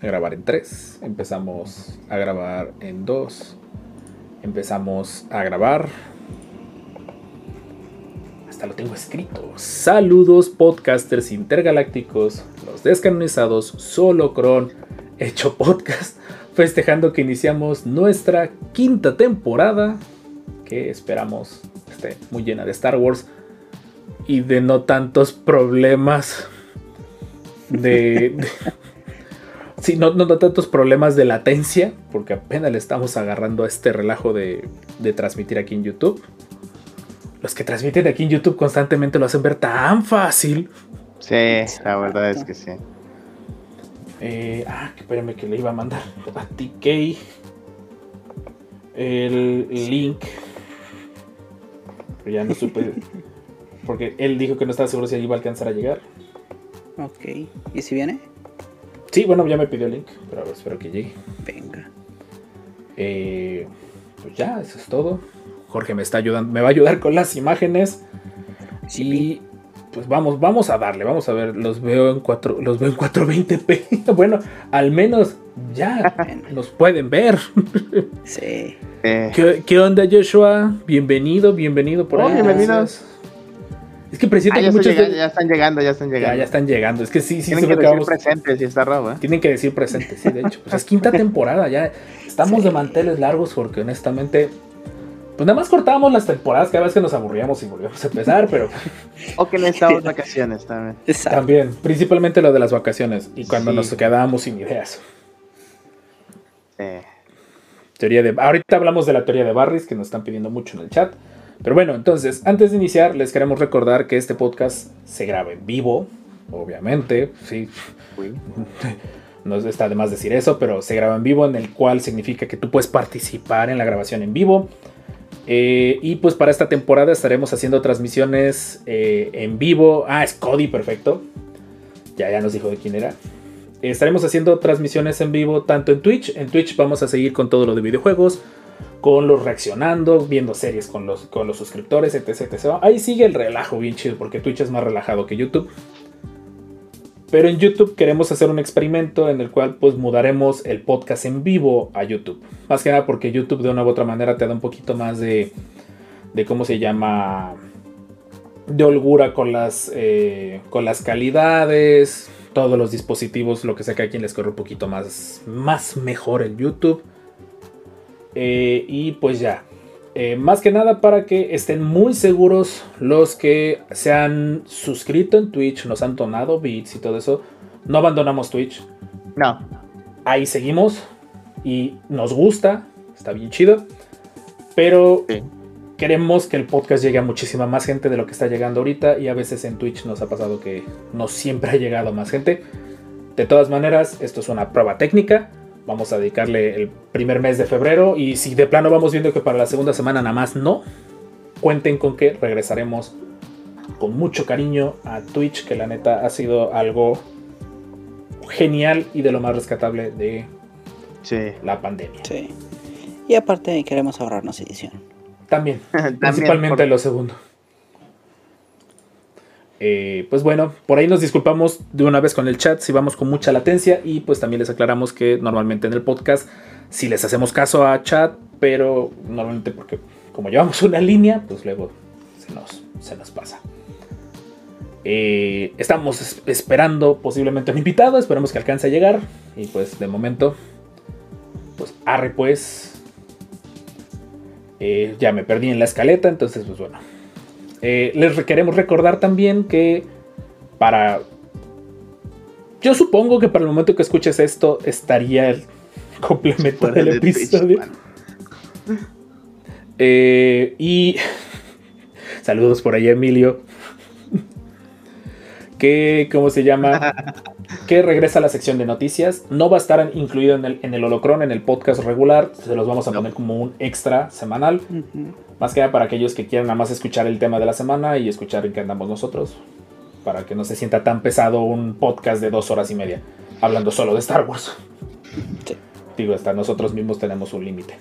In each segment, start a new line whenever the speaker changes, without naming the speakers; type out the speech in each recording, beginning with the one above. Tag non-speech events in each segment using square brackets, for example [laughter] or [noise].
a grabar en 3, empezamos a grabar en 2, empezamos a grabar. Hasta lo tengo escrito. Saludos podcasters intergalácticos, los descanonizados, solo cron, hecho podcast, festejando que iniciamos nuestra quinta temporada, que esperamos esté muy llena de Star Wars y de no tantos problemas de, [laughs] de Sí, no, no, tantos problemas de latencia, porque apenas le estamos agarrando a este relajo de, de, transmitir aquí en YouTube. Los que transmiten aquí en YouTube constantemente lo hacen ver tan fácil.
Sí, la verdad es que sí.
Eh, ah, espérame que le iba a mandar a TK el link. Pero ya no supe. Porque él dijo que no estaba seguro si iba a alcanzar a llegar.
Ok. ¿Y si viene?
Sí, bueno, ya me pidió el link, pero espero que llegue.
Venga.
Eh, pues ya, eso es todo. Jorge me está ayudando, me va a ayudar con las imágenes. Sí. Y pues vamos, vamos a darle, vamos a ver, los veo en 4, los veo en 420p. [laughs] bueno, al menos ya los pueden ver.
sí.
¿Qué, ¿Qué, onda, Joshua? Bienvenido, bienvenido por
oh,
ahí.
Bienvenidos.
Es que presenta
ah,
que
ya,
muchos
llegando, de... ya, están llegando, ya están llegando.
Ya, ya están llegando. Es que sí, sí,
Tienen que decir presentes y está raro, ¿eh?
Tienen que decir presentes, sí, de hecho. Pues es quinta temporada, ya estamos sí. de manteles largos porque honestamente. Pues nada más cortábamos las temporadas cada vez que nos aburríamos y volvíamos a empezar, pero.
o que necesitábamos vacaciones también.
Exacto. También, principalmente lo de las vacaciones y cuando sí. nos quedábamos sin ideas.
Sí.
Teoría de. Ahorita hablamos de la teoría de Barris que nos están pidiendo mucho en el chat. Pero bueno, entonces, antes de iniciar, les queremos recordar que este podcast se graba en vivo, obviamente, sí. [laughs] No está de más decir eso, pero se graba en vivo, en el cual significa que tú puedes participar en la grabación en vivo. Eh, y pues para esta temporada estaremos haciendo transmisiones eh, en vivo. Ah, es Cody, perfecto. Ya, ya nos dijo de quién era. Estaremos haciendo transmisiones en vivo tanto en Twitch. En Twitch vamos a seguir con todo lo de videojuegos con los reaccionando, viendo series con los, con los suscriptores, etc, etc. Ahí sigue el relajo bien chido, porque Twitch es más relajado que YouTube. Pero en YouTube queremos hacer un experimento en el cual pues mudaremos el podcast en vivo a YouTube. Más que nada porque YouTube de una u otra manera te da un poquito más de, de cómo se llama, de holgura con las, eh, con las calidades, todos los dispositivos, lo que sea que a quien les corre un poquito más, más mejor en YouTube. Eh, y pues ya. Eh, más que nada para que estén muy seguros los que se han suscrito en Twitch, nos han donado bits y todo eso. No abandonamos Twitch.
No.
Ahí seguimos y nos gusta, está bien chido. Pero
sí.
queremos que el podcast llegue a muchísima más gente de lo que está llegando ahorita. Y a veces en Twitch nos ha pasado que no siempre ha llegado más gente. De todas maneras, esto es una prueba técnica vamos a dedicarle el primer mes de febrero y si de plano vamos viendo que para la segunda semana nada más no, cuenten con que regresaremos con mucho cariño a Twitch, que la neta ha sido algo genial y de lo más rescatable de
sí.
la pandemia.
Sí. Y aparte queremos ahorrarnos edición.
También, [laughs]
También
principalmente
por-
lo segundo. Eh, pues bueno, por ahí nos disculpamos de una vez con el chat si vamos con mucha latencia y pues también les aclaramos que normalmente en el podcast si les hacemos caso a chat, pero normalmente porque como llevamos una línea, pues luego se nos, se nos pasa. Eh, estamos es- esperando posiblemente un invitado, esperemos que alcance a llegar y pues de momento, pues arre pues. Eh, ya me perdí en la escaleta, entonces pues bueno. Eh, les re- queremos recordar también que para... Yo supongo que para el momento que escuches esto estaría el [laughs] complemento del
de
episodio. [laughs] Eh, y [laughs] saludos por ahí, Emilio. Que, ¿cómo se llama? Que regresa a la sección de noticias. No va a estar incluido en el, en el holocron, en el podcast regular. Se los vamos a
No.
poner como un extra semanal. Más que nada para aquellos que quieran nada más escuchar el tema de la semana y escuchar en qué andamos nosotros. Para que no se sienta tan pesado un podcast de dos horas y media. Hablando solo de Star Wars.
Sí.
Digo, hasta nosotros mismos tenemos un límite.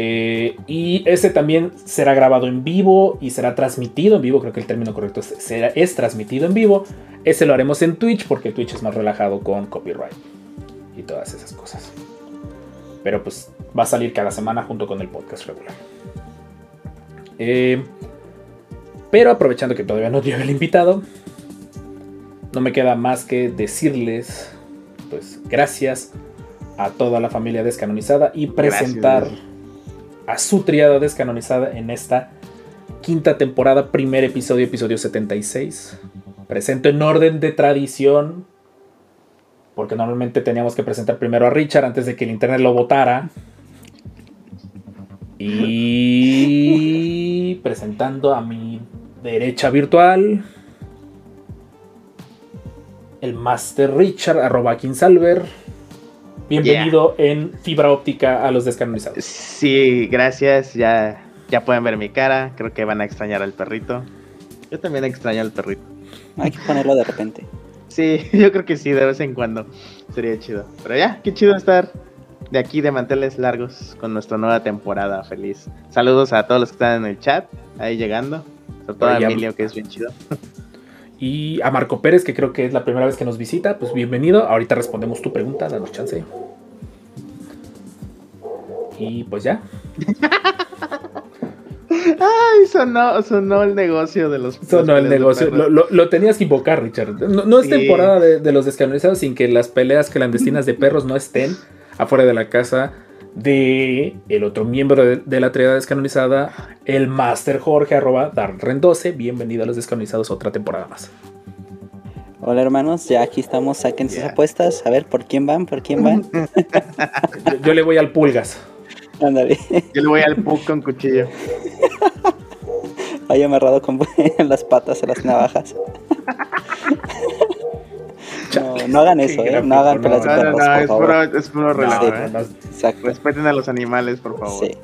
Eh, y ese también será grabado en vivo y será transmitido en vivo. Creo que el término correcto es, es transmitido en vivo. Ese lo haremos en Twitch porque Twitch es más relajado con copyright y todas esas cosas. Pero pues va a salir cada semana junto con el podcast regular. Eh, pero aprovechando que todavía no llega el invitado, no me queda más que decirles, pues gracias a toda la familia descanonizada y presentar. A su triada descanonizada en esta quinta temporada, primer episodio, episodio 76. Presento en orden de tradición, porque normalmente teníamos que presentar primero a Richard antes de que el internet lo votara. Y [laughs] presentando a mi derecha virtual, el Master Richard, arroba Kinsalver. Bienvenido en fibra óptica a los descanonizados.
Sí, gracias. Ya, ya pueden ver mi cara. Creo que van a extrañar al perrito. Yo también extraño al perrito.
Hay que ponerlo de repente.
Sí, [laughs] yo creo que sí, de vez en cuando. Sería chido. Pero ya, qué chido estar de aquí de manteles largos con nuestra nueva temporada. Feliz. Saludos a todos los que están en el chat, ahí llegando. Sobre todo a Emilio, que es bien chido. [laughs]
Y a Marco Pérez, que creo que es la primera vez que nos visita, pues bienvenido. Ahorita respondemos tu pregunta, danos chance. Y pues ya. [laughs]
Ay, sonó, sonó el negocio de los.
Sonó el negocio. Lo, lo- lo tenías que invocar, Richard. No, no es temporada de, de los descanonizados sin que las peleas clandestinas de perros no estén afuera de la casa de el otro miembro de, de la triada descanonizada, el Master Jorge, arroba Darren12. Bienvenido a los descanonizados otra temporada más.
Hola hermanos, ya aquí estamos, saquen sus apuestas, a ver por quién van, por quién van. [laughs]
Yo, yo le voy al Pulgas.
Ándale,
Yo le voy al pug con cuchillo.
vaya amarrado con [laughs] las patas a las navajas. [laughs] No, no hagan eso, eh, no hagan
no,
pelas de
No, no,
perros,
no,
por
es
favor.
puro, es puro relajo, ¿eh? Respeten a los animales, por favor.
Sí.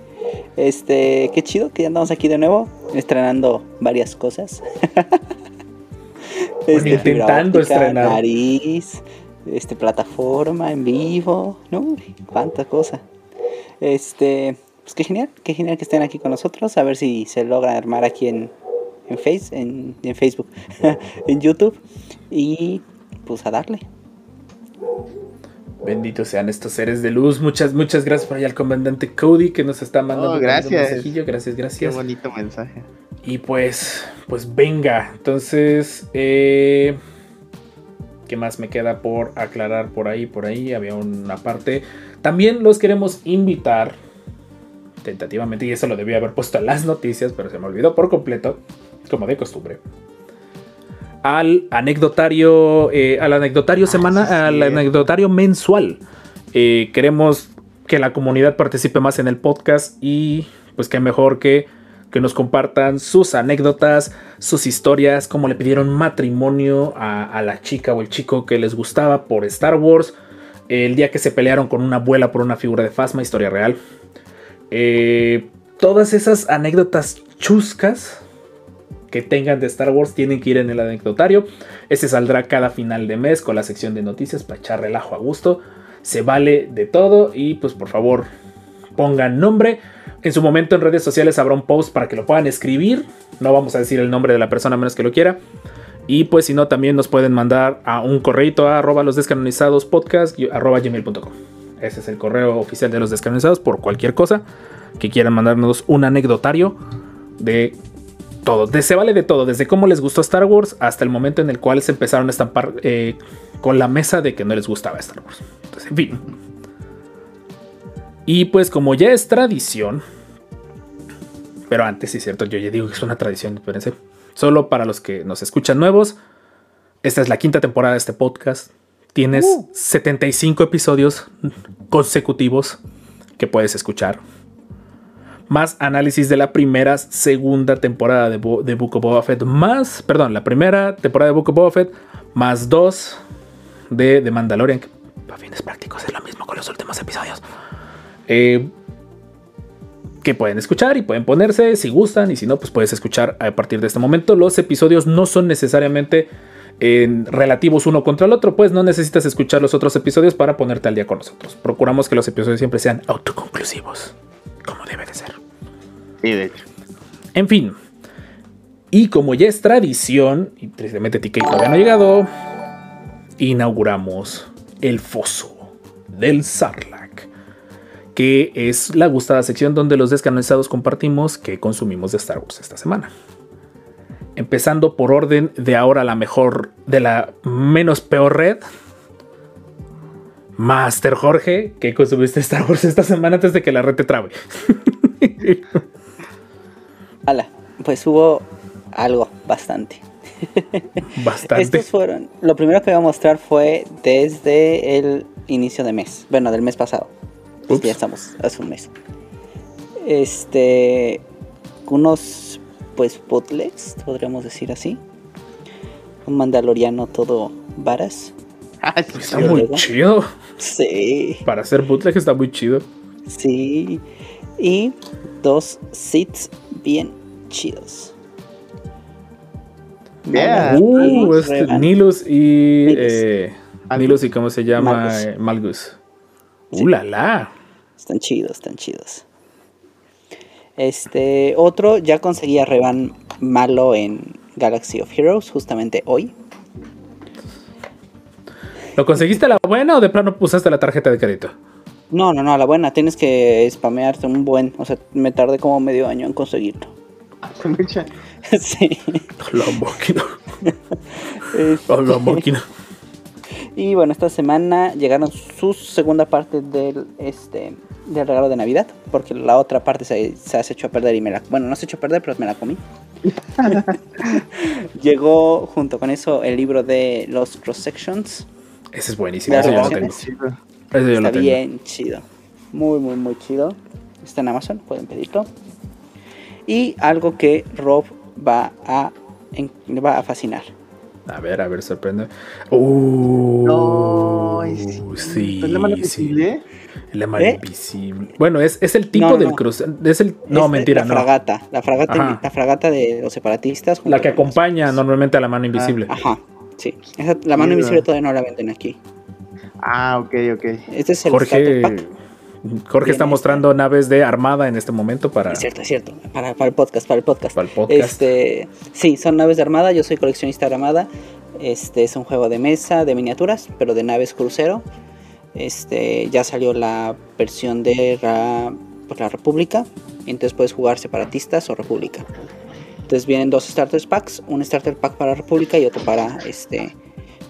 Este, qué chido que ya andamos aquí de nuevo, estrenando varias cosas. [laughs] Este,
intentando
óptica,
estrenar.
Nariz, este, plataforma en vivo, ¿no? Cuánta cosa. Este, pues qué genial, qué genial que estén aquí con nosotros. A ver si se logra armar aquí en, en, face, en, en Facebook, [laughs] en YouTube. Y pues a darle.
Benditos sean estos seres de luz. Muchas, muchas gracias por allá al comandante Cody que nos está mandando
Oh,
también un
gracias.
mensajillo. Gracias,
Qué
gracias.
bonito mensaje.
Y pues, pues venga. Entonces, eh, ¿qué más me queda por aclarar por ahí? Por ahí había una parte. También los queremos invitar, tentativamente, y eso lo debía haber puesto en las noticias, pero se me olvidó por completo, como de costumbre. Al anecdotario, eh, al anecdotario semana,
sí, sí.
al anecdotario mensual. Eh, queremos que la comunidad participe más en el podcast y pues qué mejor que que nos compartan sus anécdotas, sus historias, cómo le pidieron matrimonio a, a la chica o el chico que les gustaba por Star Wars, el día que se pelearon con una abuela por una figura de Fasma, historia real. Eh, todas esas anécdotas chuscas que tengan de Star Wars tienen que ir en el anecdotario. Ese saldrá cada final de mes con la sección de noticias para echar relajo a gusto. Se vale de todo y pues por favor pongan nombre. En su momento en redes sociales habrá un post para que lo puedan escribir. No vamos a decir el nombre de la persona a menos que lo quiera. Y pues si no, también nos pueden mandar a un correo a arroba los descanonizados podcast arroba gmail.com. Ese es el correo oficial de los descanonizados por cualquier cosa que quieran mandarnos un anecdotario de todo. De, se vale de todo, desde cómo les gustó Star Wars hasta el momento en el cual se empezaron a estampar eh, con la mesa de que no les gustaba Star Wars. Entonces, en fin. Y pues como ya es tradición, pero antes sí es cierto, yo ya digo que es una tradición, espérense. Solo para los que nos escuchan nuevos, esta es la quinta temporada de este podcast. Tienes 75 episodios consecutivos que puedes escuchar. Más análisis de la primera, segunda temporada de, de Book of Boba Fett. Más, perdón, la primera temporada de Book of Boba Fett. Más dos de The Mandalorian, que a fines prácticos es lo mismo con los últimos episodios. Eh, que pueden escuchar y pueden ponerse si gustan y si no, pues puedes escuchar a partir de este momento. Los episodios no son necesariamente en relativos uno contra el otro, pues no necesitas escuchar los otros episodios para ponerte al día con nosotros. Procuramos que los episodios siempre sean autoconclusivos, como debe de ser.
Sí, de hecho.
En fin. Y como ya es tradición, y tristemente TK todavía no ha llegado, inauguramos el foso del Sarlacc, que es la gustada sección donde los descanonizados compartimos que consumimos de Star Wars esta semana. Empezando por orden de ahora la mejor, de la menos peor red. Master Jorge, que consumiste Star Wars esta semana antes de que la red te trabe. [laughs]
Ala, pues hubo algo bastante. [laughs]
Bastante.
Estos fueron. Lo primero que voy a mostrar fue desde el inicio de mes. Bueno, del mes pasado. Pues ya estamos, hace un mes. Este. Unos, pues, bootlegs, podríamos decir así. Un mandaloriano todo varas. [laughs]
Está muy chido.
Sí,
Para hacer bootleg está muy chido.
sí. Y dos sits bien chidos.
Yeah.
Uh, este. Nilus y.
Nilus.
eh. Nilus y cómo se llama
Malgus.
Eh, Malgus.
Sí.
Uh, la, la.
Están chidos, están chidos. Este, otro, ya conseguí a Revan malo en Galaxy of Heroes, justamente hoy.
¿Lo conseguiste a la buena o de plano usaste la tarjeta de crédito?
No, no, no, a la buena, tienes que spamearte un buen, o sea, me tardé como medio año en conseguirlo. [laughs] [laughs] Sí.
La máquina. [laughs]
Este,
A la máquina.
y bueno, esta semana llegaron su segunda parte del, este, del regalo de Navidad, porque la otra parte se, se has hecho a perder y me la... Bueno, no se echó a perder, pero me la comí. Llegó junto con eso el libro de los cross sections.
Ese es buenísimo. Ese yo lo
lo
tengo. Ese yo lo
Está
tengo.
bien chido. Muy, muy, muy chido. Está en Amazon, pueden pedirlo. Y algo que Rob va a, en- va a fascinar.
A ver, a ver, sorprende. Uh,
No,
sí.
¿Es la mano
sí.
visible?
La mano
¿Eh?
invisible. Bueno, es, es el tipo
No, no,
del cruce. Es el. No,
Es
mentira,
la
no.
Fragata, la fragata,
Ajá.
la fragata de los separatistas.
La que acompaña normalmente a la mano invisible.
Ajá, sí. Esa- la mano invisible todavía no la venden aquí.
Ah, ok, ok.
Este es el
Jorge.
pack.
Jorge está mostrando naves de armada en este momento para,
Es cierto, es cierto. Para, para el podcast, para el podcast.
para el podcast.
Este, sí, son naves de armada. Yo soy coleccionista de armada. Este es un juego de mesa de miniaturas, pero de naves crucero. Este ya salió la versión de la, pues, la República. Entonces puedes jugar separatistas o República. Entonces vienen dos starter packs, un starter pack para República y otro para este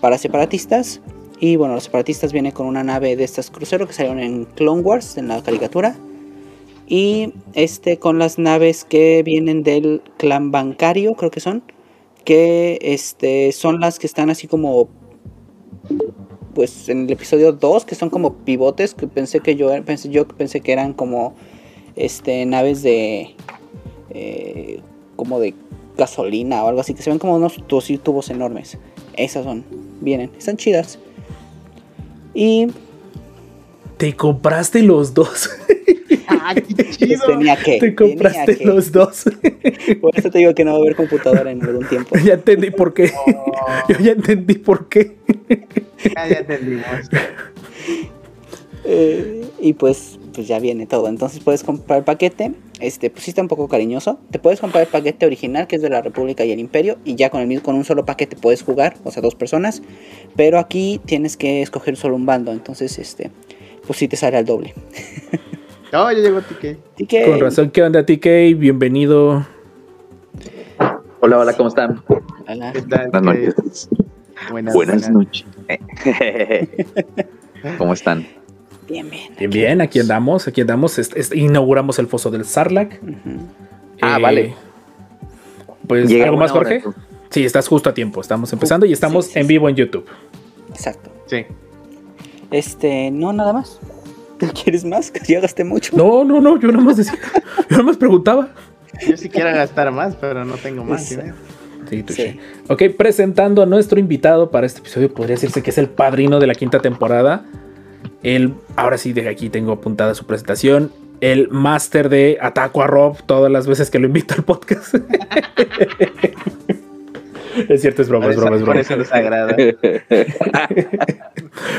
para separatistas. Y bueno, los separatistas vienen con una nave de estas crucero que salieron en Clone Wars, en la caricatura. Y este con las naves que vienen del clan bancario, creo que son. Que este son las que están así como. Pues en el episodio 2, que son como pivotes. Que pensé que yo pensé, yo pensé que eran como este naves de. eh, como de gasolina o algo así. Que se ven como unos tubos, enormes. Esas son. Vienen. Están chidas. Y
Te compraste los dos. [laughs]
Ah, qué
pues,
chido.
tenía que.
Te compraste
que.
los dos. [laughs]
Por eso te digo que no va a haber computadora en algún tiempo. [laughs]
ya entendí por qué. Yo ya entendí por qué.
Ya, ya entendimos.
Eh, y pues, pues ya viene todo. Entonces puedes comprar el paquete. Este, pues sí está un poco cariñoso. Te puedes comprar el paquete original, que es de la República y el Imperio. Y ya con el mismo, con un solo paquete puedes jugar, o sea, dos personas. Pero aquí tienes que escoger solo un bando. Entonces, este, pues sí te sale al doble.
No, ya llegó.
Así que,
Con razón, ¿qué onda, TK? Bienvenido.
Hola, hola, ¿cómo están?
Hola.
¿Qué tal?
Buenas noches.
Buenas,
Buenas noches. [laughs] ¿Cómo están?
Bien, bien.
Bien, bien, aquí andamos, aquí andamos. Inauguramos el foso del Sarlac.
Ah, vale.
Pues, ¿algo más,
hora,
Jorge? Sí, estás justo a tiempo. Estamos empezando y estamos
Sí, sí,
en
sí.
vivo en YouTube.
Exacto.
Sí.
Este, no, nada más. [laughs] ¿Tú quieres más? Que ya gasté mucho.
No, no, no, yo nada más decía. [laughs] Yo nada más preguntaba.
Yo sí quiero gastar más, pero no tengo más.
Eso.
¿sí?
Sí. Ok, presentando a nuestro invitado para este episodio, podría decirse que es el padrino de la quinta temporada. El, ahora sí, de aquí tengo apuntada su presentación. El máster de Ataco a Rob todas las veces que lo invito al podcast. [laughs] es cierto, es broma,
Por
es
eso,
broma, es
por
broma.
eso les agrada.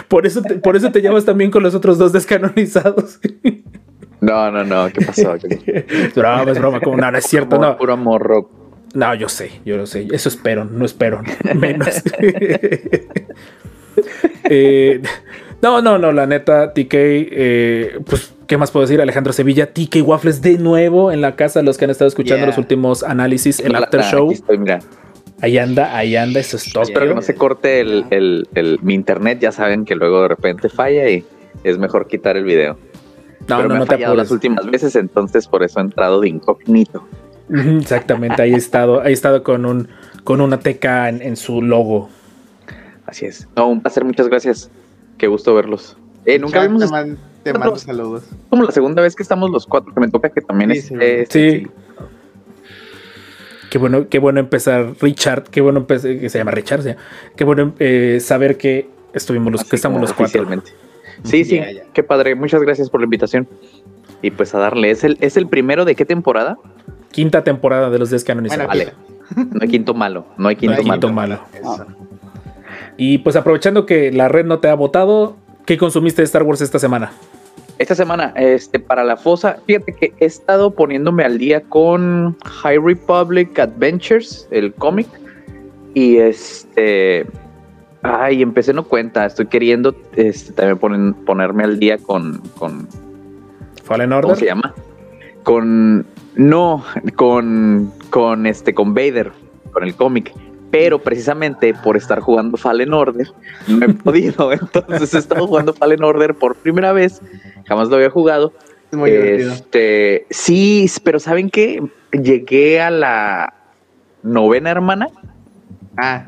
Por eso, te, por eso te llevas también con los otros dos descanonizados. [laughs]
No, no, no, ¿qué pasó? [laughs]
es broma, es broma, como no, no es cierto,
Amor,
no.
Puro amor.
No, yo sé, yo lo sé. Eso espero, no espero menos. Eh, no, no, no, la neta, TK, eh, pues, ¿qué más puedo decir? Alejandro Sevilla, TK Waffles de nuevo en la casa, los que han estado escuchando
Yeah.
los últimos análisis, el after show.
estoy, mira.
Ahí anda, ahí anda, eso es todo.
Espero que no se corte el, el- el- mi internet. Ya saben que luego de repente falla y es mejor quitar el video.
No,
Pero
no,
me
no
ha
te
fallado
apures.
las últimas veces, entonces por eso he entrado de incógnito.
Exactamente, ahí he estado, ahí he estado con un con una teca en, en su logo.
Así es. No, un placer, muchas gracias. Qué gusto verlos. Eh, nunca vimos
te, man- te mando
nosotros-
saludos.
como la segunda vez que estamos los cuatro, que me toca que también
Sí,
esté-
sí. Qué bueno, qué bueno empezar, Richard, qué bueno empezar, que se llama Richard, ¿sí? qué bueno eh, saber que estuvimos los,
Así
que estamos los cuatro.
Sí, sí, qué padre. Muchas gracias por la invitación. Y pues a darle, ¿es el, es el primero de qué temporada?
Quinta temporada de los descanonizados.
Bueno,
Vale. No hay quinto malo, no hay
No
quinto
hay
malo.
quinto malo.
Eso.
Y pues aprovechando que la red no te ha votado, ¿qué consumiste de Star Wars esta semana?
Esta semana, este, para la fosa, fíjate que he estado poniéndome al día con High Republic Adventures, el cómic. Y este. Ay, empecé no cuenta. Estoy queriendo este, también ponen- ponerme al día con, con.
Fallen
¿Cómo
Order.
se llama? Con. No, con. Con este. Con Vader. Con el cómic. Pero precisamente por estar jugando Fallen Order, no he [laughs] podido. Entonces he estado jugando Fallen Order por primera vez. Jamás lo había jugado.
Es muy divertido.
Este, sí, pero ¿saben qué? Llegué a la novena hermana.
Ah.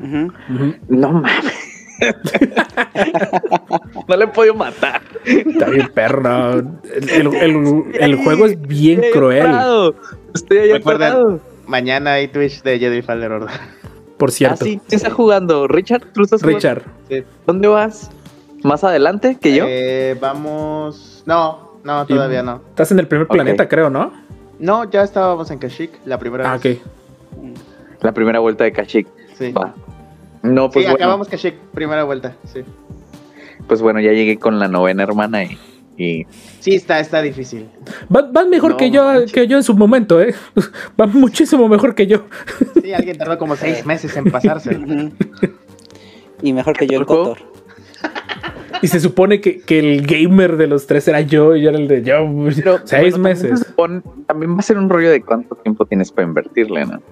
No mames. [laughs] no le he podido matar.
Está bien perro. El, el- el- el juego es bien
Estoy
cruel.
Estoy ahí
Recuerden- mañana hay Twitch de Jedi Fallen Order.
Por
Ah,
cierto.
sí, ¿quién está jugando? Richard, ¿tú estás jugando?
Richard,
Sí.
¿Dónde vas? ¿Más adelante que yo?
Eh, vamos. No, no, todavía no.
estás en el primer planeta, creo, ¿no?
No, ya estábamos en Kashyyyk la primera
Ah,
vez.
ok.
La primera vuelta de Kashyyyk.
Sí,
Va. No, pues
sí
bueno,
acabamos Kashyyyk, primera vuelta. Sí,
pues bueno, ya llegué con la novena hermana y, y
sí está, está difícil.
Van, van mejor
No
que yo
manches.
que yo en su momento, ¿eh? [laughs] Van muchísimo mejor que yo.
Sí, alguien tardó como seis meses en pasarse. [laughs]
Ujú. Y mejor que yo el. Cotor.
Y se supone que, que el gamer de los tres era yo y yo era el de yo.
Pero,
seis
bueno, también se
meses.
supone- también va a ser un rollo de cuánto tiempo tienes para invertirle, ¿no?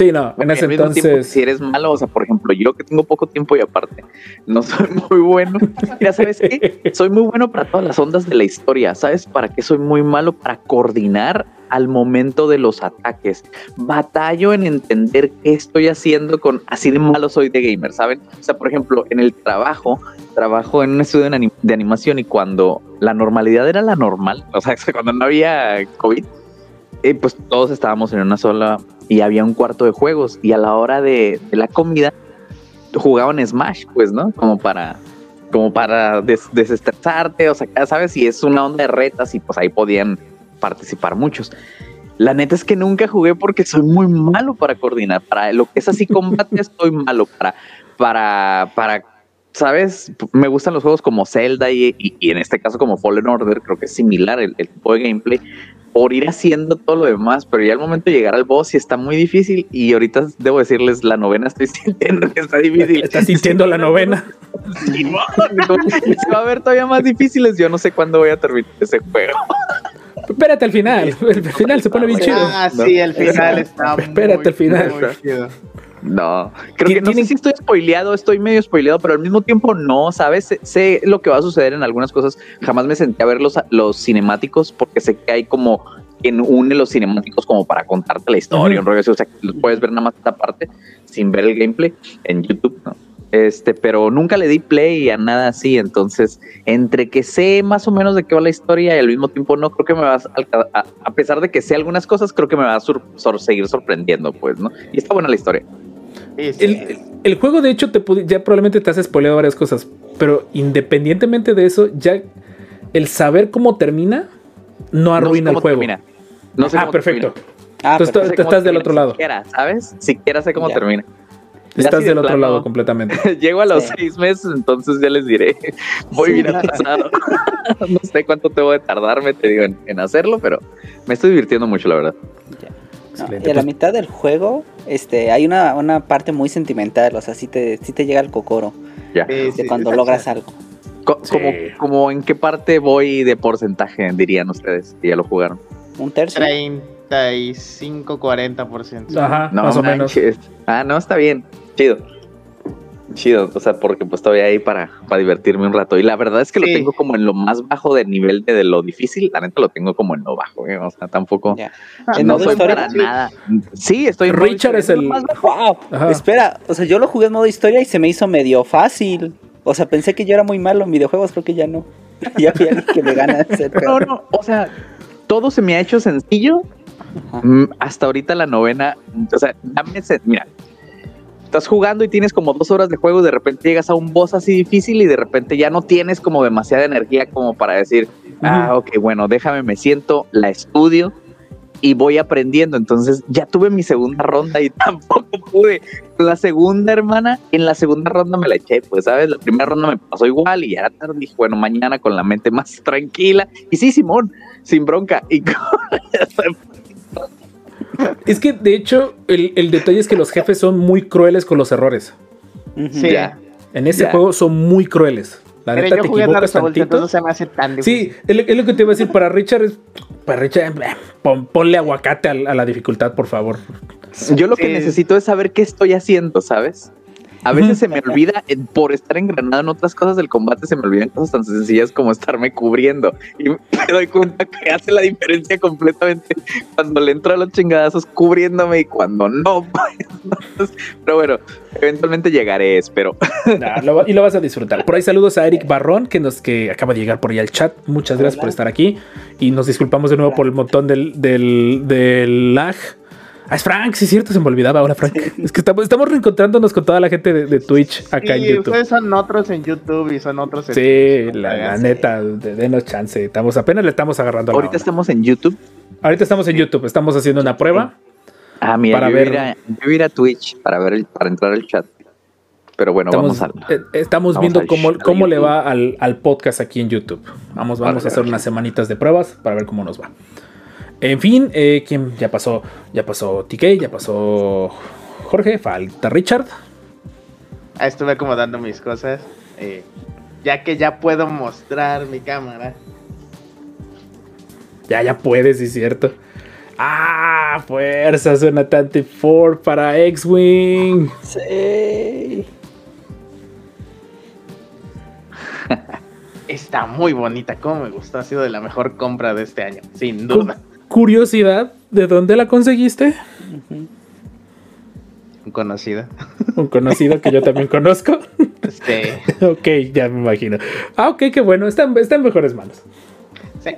Sí, no, en ese
tiempo,
entonces.
si eres malo, o sea, por ejemplo, yo que tengo poco tiempo y aparte no soy [laughs] muy bueno. Mira, ¿sabes qué? Soy muy bueno para todas las ondas de la historia. ¿Sabes para qué soy muy malo? Para coordinar al momento de los ataques. Batallo en entender qué estoy haciendo con así de malo soy de gamer, ¿saben? O sea, por ejemplo, en el trabajo, trabajo en un estudio de, anim- de animación y cuando la normalidad era la normal, o sea, [laughs] cuando no había COVID, eh, pues todos estábamos en una sola y había un cuarto de juegos y a la hora de, la comida jugaban Smash, pues, ¿no? Como para como para des- desestresarte, o sea, sabes, si es una onda de retas y pues ahí podían participar muchos. La neta es que nunca jugué porque soy muy malo para coordinar. Para lo que es así combate [laughs] estoy malo. Para, para, para, ¿sabes? Me gustan los juegos como Zelda y, y- y en este caso como Fallen Order. Creo que es similar el, el tipo de gameplay. Por ir haciendo todo lo demás, pero ya al momento de llegar al boss sí está muy difícil. Y ahorita debo decirles, la novena estoy [laughs] sintiendo que está difícil.
Estás sintiendo la novena.
Se va a ver todavía más difíciles. Yo no sé cuándo voy a terminar ese juego.
Espérate al final. El final se pone bien chido.
Ah, sí, el final está muy,
Espérate al final.
muy chido.
No, creo que no
tienen-
sé si estoy spoileado, estoy medio spoileado, pero al mismo tiempo no, ¿sabes? Sé, sé lo que va a suceder en algunas cosas. Jamás me senté a ver los, los cinemáticos porque sé que hay como quien une los cinemáticos como para contarte la historia, un rollo así. O sea, que los puedes ver nada más esta parte sin ver el gameplay en YouTube, ¿no? Este, pero nunca le di play a nada así, entonces entre que sé más o menos de qué va la historia y al mismo tiempo no, creo que me vas a, a, pesar de que sé algunas cosas, creo que me va a sur- sor- seguir sorprendiendo, pues, ¿no? Y está buena la historia.
Sí, sí.
El, el- el juego, de hecho, te ya probablemente te has spoileado varias cosas, pero independientemente de eso, ya el saber cómo termina no
No sé
arruina el juego.
termina. No sé
ah,
cómo
perfecto.
termina.
Ah,
Entonces, Tú estás del otro lado.
Siquiera, ¿sabes? Siquiera sé cómo
Ya.
termina.
Estás
de
del otro
plano.
lado completamente. [laughs]
Llego a los
Sí.
seis meses, entonces ya les diré. [laughs] Voy bien atrasado. [laughs] no sé cuánto tengo de tardarme, te digo, en, en hacerlo, pero me estoy divirtiendo mucho, la verdad.
Excelente,
y a la
pues-
mitad del juego, este, hay una, una parte muy sentimental, o sea, sí te, sí te llega el cocoro
Ya.
Sí,
de
sí,
cuando
está
logras algo.
Co-
Sí.
como, como en qué parte voy de porcentaje, dirían ustedes, que ya lo jugaron.
Un tercio.
35, 40%.
Ajá,
No,
más o menos.
Ah, no, está bien. Chido. Chido, o sea, porque pues estoy ahí para, para divertirme un rato. Y la verdad es que
Sí.
lo tengo como en lo más bajo del nivel de, de lo difícil. La neta lo tengo como en lo bajo, ¿eh? O sea, tampoco.
Ya.
Ah,
¿En
no
modo
soy
historia?
para nada. Sí, estoy
Richard es el-
más bajo.
¡Wow!
Ajá.
Espera, o sea, yo lo jugué en modo historia y se me hizo medio fácil. O sea, pensé que yo era muy malo en videojuegos, creo que ya no. [laughs] ya vi que me gana ese
No, no, o sea, todo se me ha hecho sencillo.
Ajá.
Mm, Hasta ahorita la novena, o sea, dame, mira, estás jugando y tienes como dos horas de juego y de repente llegas a un boss así difícil y de repente ya no tienes como demasiada energía como para decir, ah, ok, bueno, déjame, me siento, la estudio y voy aprendiendo. Entonces ya tuve mi segunda ronda y [laughs] tampoco pude. La segunda, hermana, en la segunda ronda me la eché, pues, ¿sabes? La primera ronda me pasó igual y ya tarde, dije, bueno, mañana con la mente más [laughs] tranquila. Y sí, Simón, sin bronca. Y [laughs]
Es que de hecho, el, el detalle es que los jefes son muy crueles con los errores.
Sí.
Ya.
En ese
Ya.
juego son muy crueles. La
Pero
neta
yo
te
jugué
equivocas tantito.
no se me hace tan difícil.
Sí, es lo, que te iba a decir para Richard. Es, para Richard, eh, pon- ponle aguacate a, a la dificultad, por favor.
Yo lo que necesito es saber qué estoy haciendo, ¿sabes? A veces se me [laughs] olvida, eh, por estar engranado en otras cosas del combate, se me olvidan cosas tan sencillas como estarme cubriendo. Y me doy cuenta que hace la diferencia completamente cuando le entro a los chingadazos cubriéndome y cuando no. [laughs] pues. Pero bueno, eventualmente llegaré, espero.
Nah, lo va- y lo vas a disfrutar. Por ahí saludos a Eric Barrón, que nos que acaba de llegar por ahí al chat. Muchas gracias
Hola.
por estar aquí. Y nos disculpamos de nuevo por el montón del, del, del lag. Ah, es Frank, sí es cierto, se me olvidaba. Hola, Frank. Es que estamos, estamos reencontrándonos con toda la gente de, de Twitch acá en
Sí,
YouTube.
ustedes son otros en YouTube y son otros en
Sí, la, la neta, de- denos chance. Estamos, apenas le estamos agarrando la
Ahorita
onda.
estamos en YouTube.
Ahorita estamos en YouTube, estamos haciendo una prueba.
Ah, mira,
Para
yo,
ver-
a ir a, yo iba a ir a Twitch para ver el- para entrar al chat. Pero bueno,
Estamos,
vamos al.
eh, estamos
vamos
viendo cómo, cómo le va al, al podcast aquí en YouTube. Vamos, vamos a hacer unas semanitas de pruebas para ver cómo nos va. En fin, eh, ¿quién ya pasó? Ya pasó TK, ya pasó Jorge, falta Richard.
Estuve acomodando mis cosas. eh, ya que ya puedo mostrar mi cámara.
Ya, ya puedes, sí es cierto. Ah, fuerza, suena Tante 4 para X-Wing.
Sí. [laughs]
Está muy bonita, como me gustó. Ha sido de la mejor compra de este año, sin duda.
Curiosidad, ¿de dónde la conseguiste?
Conocida.
Un conocido que yo también conozco.
Este, [laughs]
ok, ya me imagino. Ah, ok, qué bueno, está, en- está en mejores manos.
sí,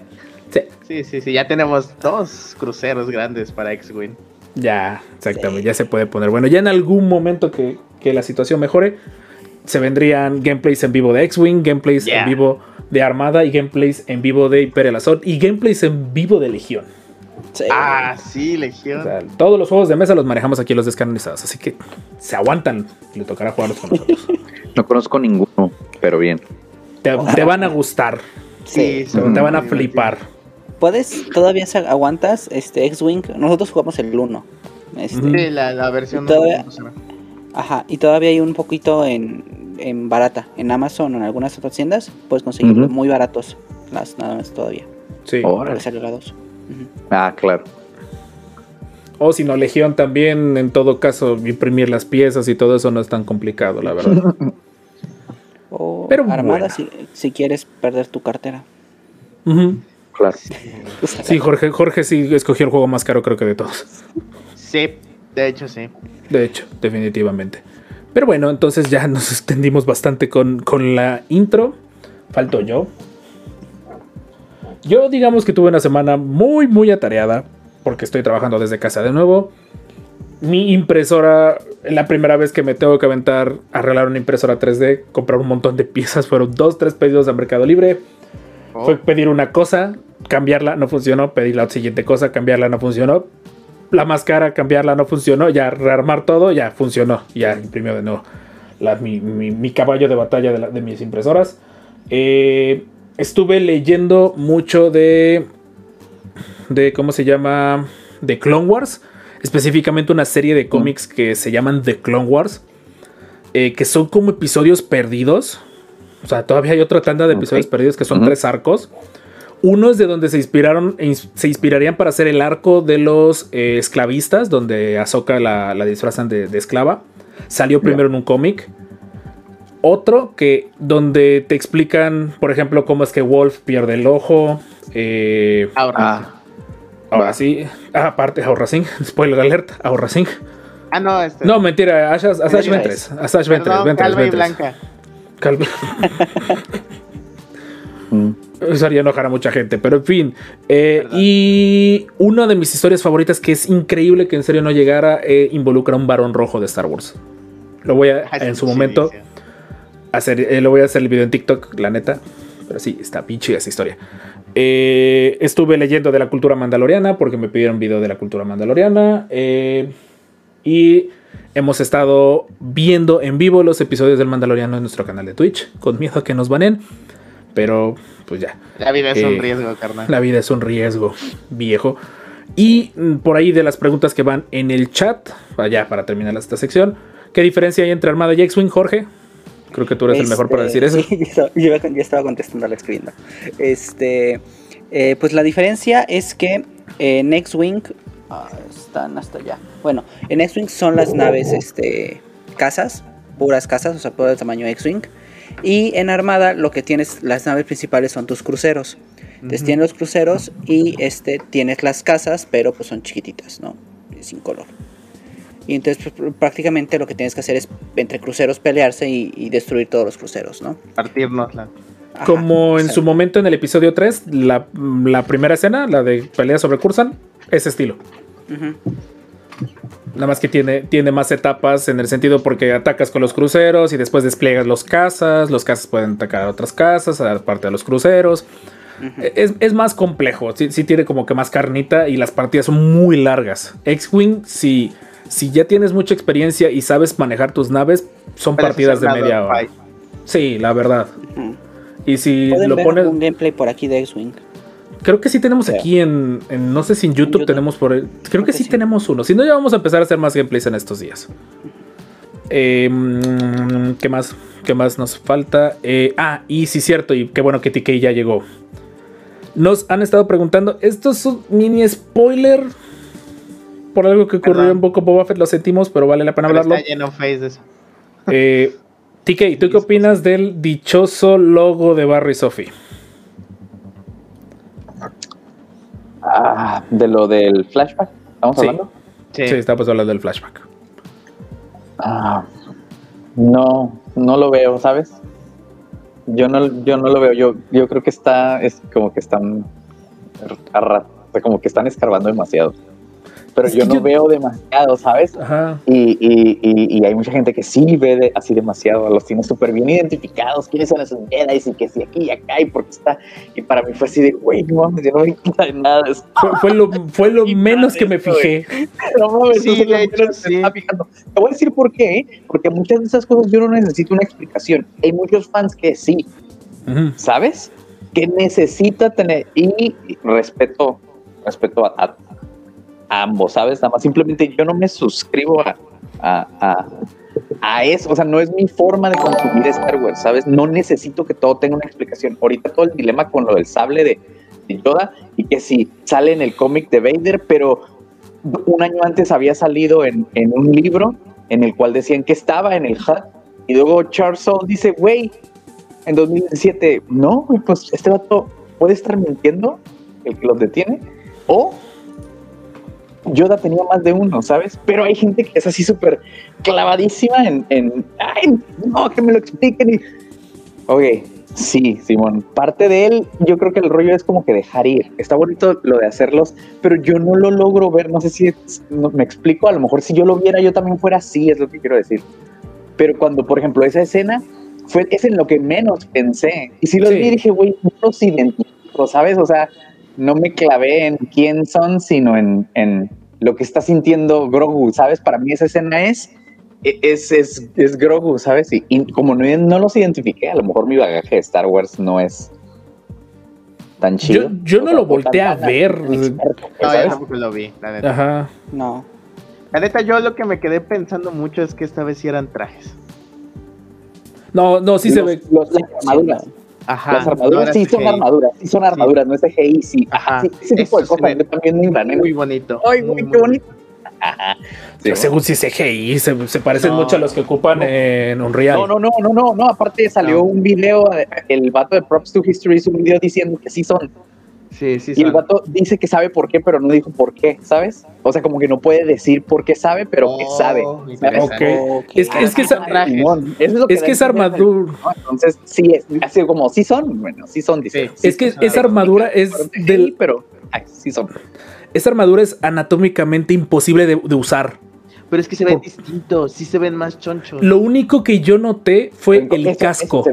Sí,
sí, sí, sí. Ya tenemos dos cruceros grandes para X-Wing.
ya, exactamente,
Sí.
ya se puede poner. Bueno, ya en algún momento que, que la situación mejore, se vendrían gameplays en vivo de X-Wing, gameplays
Yeah.
en vivo de Armada y gameplays en vivo de Imperial Assault y gameplays en vivo de Legión.
Sí.
Ah, sí,
O
Legión.
sea, todos los juegos de mesa los manejamos aquí los descanonizados, así que se aguantan. Le tocará jugarlos con nosotros. [laughs]
No conozco ninguno, pero bien.
te, te van a gustar,
Sí.
son
te van a flipar.
Puedes, todavía se- aguantas este X-Wing. Nosotros jugamos el 1. Este.
Sí, la, la versión
Todavía-
no se ve.
Ajá, y todavía hay un poquito en, en barata. En Amazon o en algunas otras tiendas puedes conseguirlo muy baratos. Las nada más todavía.
Sí.
Le salió la 2.
Ah, claro.
O si no, Legión también, en todo caso, imprimir las piezas y todo eso no es tan complicado, la verdad. [laughs]
O
Pero
Armada
bueno.
si, si quieres perder tu cartera.
Claro.
Sí, Jorge, Jorge sí escogió el juego más caro, creo que de todos.
Sí, de hecho sí.
De hecho, definitivamente. Pero bueno, entonces ya nos extendimos bastante con, con la intro. Falto yo. Yo digamos que tuve una semana muy, muy atareada, porque estoy trabajando desde casa de nuevo. mi impresora, la primera vez que me tengo que aventar a arreglar una impresora 3D, comprar un montón de piezas, fueron dos, tres pedidos de Mercado Libre.
Oh.
Fue pedir una cosa, cambiarla, no funcionó, pedir la siguiente cosa, cambiarla, no funcionó. La más cara, cambiarla, no funcionó, ya rearmar todo, ya funcionó, ya imprimió de nuevo la- mi, mi- mi caballo de batalla de, la- de mis impresoras. Eh, estuve leyendo mucho de, de, ¿cómo se llama? De Clone Wars, específicamente una serie de cómics que se llaman The Clone Wars, eh, que son como episodios perdidos. O sea, todavía hay otra tanda de episodios perdidos que son tres arcos. Uno es de donde se inspiraron, ins- se inspirarían para hacer el arco de los eh, esclavistas, donde Ahsoka la, la disfrazan de, de esclava. Salió primero en un cómic. Otro que donde te explican, por ejemplo, cómo es que Wolf pierde el ojo. eh,
Ahora.
Ah,
ahora sí. Ah, aparte, ahorra Singh. [laughs] Spoiler alert, ahorra Singh.
Ah, no, este.
No, mentira, Asash, Asash
Ventres.
Ventres. Asash Ventres,
perdón,
Ventres,
calva y
Ventres.
blanca.
Calva. [laughs]
mm,
Eso haría enojar a mucha gente, pero en fin. eh, y una de mis historias favoritas, que es increíble que en serio no llegara, eh, involucra a un varón rojo de Star Wars. Lo voy a, en su momento. Hacer, eh, lo voy a hacer el video en TikTok, la neta. Pero sí, está pinche esa historia. Eh, estuve leyendo de la cultura mandaloriana porque me pidieron video de la cultura mandaloriana. eh, y hemos estado viendo en vivo los episodios del Mandaloriano en nuestro canal de Twitch, con miedo a que nos banen. Pero pues ya,
La vida es
Eh,
un riesgo, carnal.
la vida es un riesgo viejo. Y mm, por ahí de las preguntas que van en el chat, allá para terminar esta sección, ¿qué diferencia hay entre Armada y X-Wing, Jorge? Creo que tú eres el mejor para decir eso.
Este, [laughs] yo estaba, yo estaba contestándole, escribiendo. Este, eh, pues la diferencia es que en X-Wing ah, están hasta allá. Bueno, en X-Wing son las naves, este, casas, puras casas, o sea, todo el tamaño X-Wing. Y en Armada lo que tienes, las naves principales son tus cruceros. Entonces tienes los cruceros y este, tienes las casas, pero pues son chiquititas, ¿no? Sin color. Y entonces pues, pr- prácticamente lo que tienes que hacer es entre cruceros pelearse y, y destruir todos los cruceros, ¿no?
Partirnos la.
Ajá,
Como en su momento en el episodio 3, la, la primera escena, la de pelea sobre Cursan, ese estilo. Nada más que tiene, tiene más etapas en el sentido porque atacas con los cruceros y después despliegas los cazas. Los cazas pueden atacar a otras casas, aparte de los cruceros. Es, es más complejo, sí, sí tiene como que más carnita y las partidas son muy largas. X-Wing, si, si ya tienes mucha experiencia y sabes manejar tus naves, son
Puedes
partidas de media hora. Sí, la verdad. Y si
Pueden
lo
ver
pones,
un gameplay por aquí de X-Wing.
creo que sí tenemos aquí en, en- no sé si en YouTube,
YouTube.
tenemos por el- creo que
que
sí,
sí.
tenemos uno. Si no, ya vamos a empezar a hacer más gameplays en estos días. Eh, mm, ¿Qué más? ¿Qué más nos falta? Eh, ah, y sí, cierto, y qué bueno que TK ya llegó. Nos han estado preguntando, esto es un mini spoiler por algo que ocurrió
Perdón.
en Boco Boba Fett, lo sentimos, pero vale la pena
Pero
hablarlo.
está lleno face de eso.
Eh, TK, ¿tú qué opinas del dichoso logo de Barry Sophie?
Ah, de lo del flashback, ¿estamos
Sí.
hablando?
Sí.
Sí, estamos hablando del flashback.
Ah, no, no lo veo, ¿sabes? Yo no, yo no lo veo. Yo, yo creo que está, es como que están, como que están escarbando demasiado. Pero
Es
yo no
yo-
veo demasiado, ¿sabes?
Ajá.
Y, y, y, y hay mucha gente que sí ve de- así demasiado, los tiene súper bien identificados, quiénes son esos Jedi y que si aquí y acá y porque está. Y para mí fue así de, güey, no mames, yo no me cuenta de nada de eso.
Fue, fue lo, fue lo [laughs] menos que me fijé. [laughs]
No mames,
Sí, de hecho,
me
sí.
estaba fijando. Te voy a decir por qué, ¿eh? porque muchas de esas cosas yo no necesito una explicación. Hay muchos fans que sí,
Ujú.
¿sabes? Que necesita tener y respeto, respeto a, a- a ambos, ¿sabes? Nada más simplemente yo no me suscribo a, a, a- eso, o sea, no es mi forma de consumir Star Wars, ¿sabes? No necesito que todo tenga una explicación. Ahorita todo el dilema con lo del sable de, de Yoda y que si sale en el cómic de Vader, pero un año antes había salido en, en un libro en el cual decían que estaba en el HUD y luego Charles Soule dice, güey, en 2017, no, pues este vato puede estar mintiendo, el que los detiene, o Yoda tenía más de uno, ¿sabes? Pero hay gente que es así súper clavadísima en, en, ay, no, que me lo expliquen y, ok, Sí, Simón. Parte de él, yo creo que el rollo es como que dejar ir. Está bonito lo de hacerlos, pero yo no lo logro ver. No sé si es- no- me explico. A lo mejor si yo lo viera, yo también fuera así, es lo que quiero decir. Pero cuando, por ejemplo, esa escena fue es en lo que menos pensé. Y si los
Sí.
vi, dije, güey, no los identifico, ¿sabes? O sea, no me clavé en quién son, sino en, en lo que está sintiendo Grogu, ¿sabes? Para mí esa escena es es, es, es Grogu, ¿sabes? Y, y como no, no los identifiqué, a lo mejor mi bagaje de Star Wars no es tan chido.
Yo- yo no
O sea,
lo volteé a ver.
experto,
No, yo
¿sabes?
tampoco lo vi, la neta.
Ajá.
No.
La neta, yo lo que me quedé pensando mucho es que esta vez sí eran trajes.
No, no, sí se ve.
los- las armaduras.
Ajá.
las armaduras sí son armaduras, sí son armaduras, no es CGI, sí.
Ajá.
Sí, ese tipo de
Eso
cosas
se ve
yo también me engrané.
Muy bonito.
Ay,
muy,
güey,
muy
qué bonito. Ajá. Sí,
Pero según si CGI, se, se parecen
No,
mucho a los que ocupan
no.
en Unreal.
No, no, no, no, no, no. Aparte salió
No.
un video, el vato de Props to History hizo un video diciendo que sí son.
Sí, sí,
Y el vato dice que sabe por qué, pero no dijo por qué, ¿sabes? O sea, como que no puede decir por qué sabe, pero que
Oh,
sabe. ¿sabes?
interesante.
Ok. Es que, es que esa,
es lo que
es
da
que esa armadura.
¿no? Entonces, sí, es así como, sí son, bueno, sí son, dice.
Sí.
Es que esa armadura es del.
Pero, ay, sí son.
Esa armadura es anatómicamente imposible de, de usar.
Pero es que se ven
Por-
distintos, sí se ven más chonchos.
Lo único que yo noté fue el casco.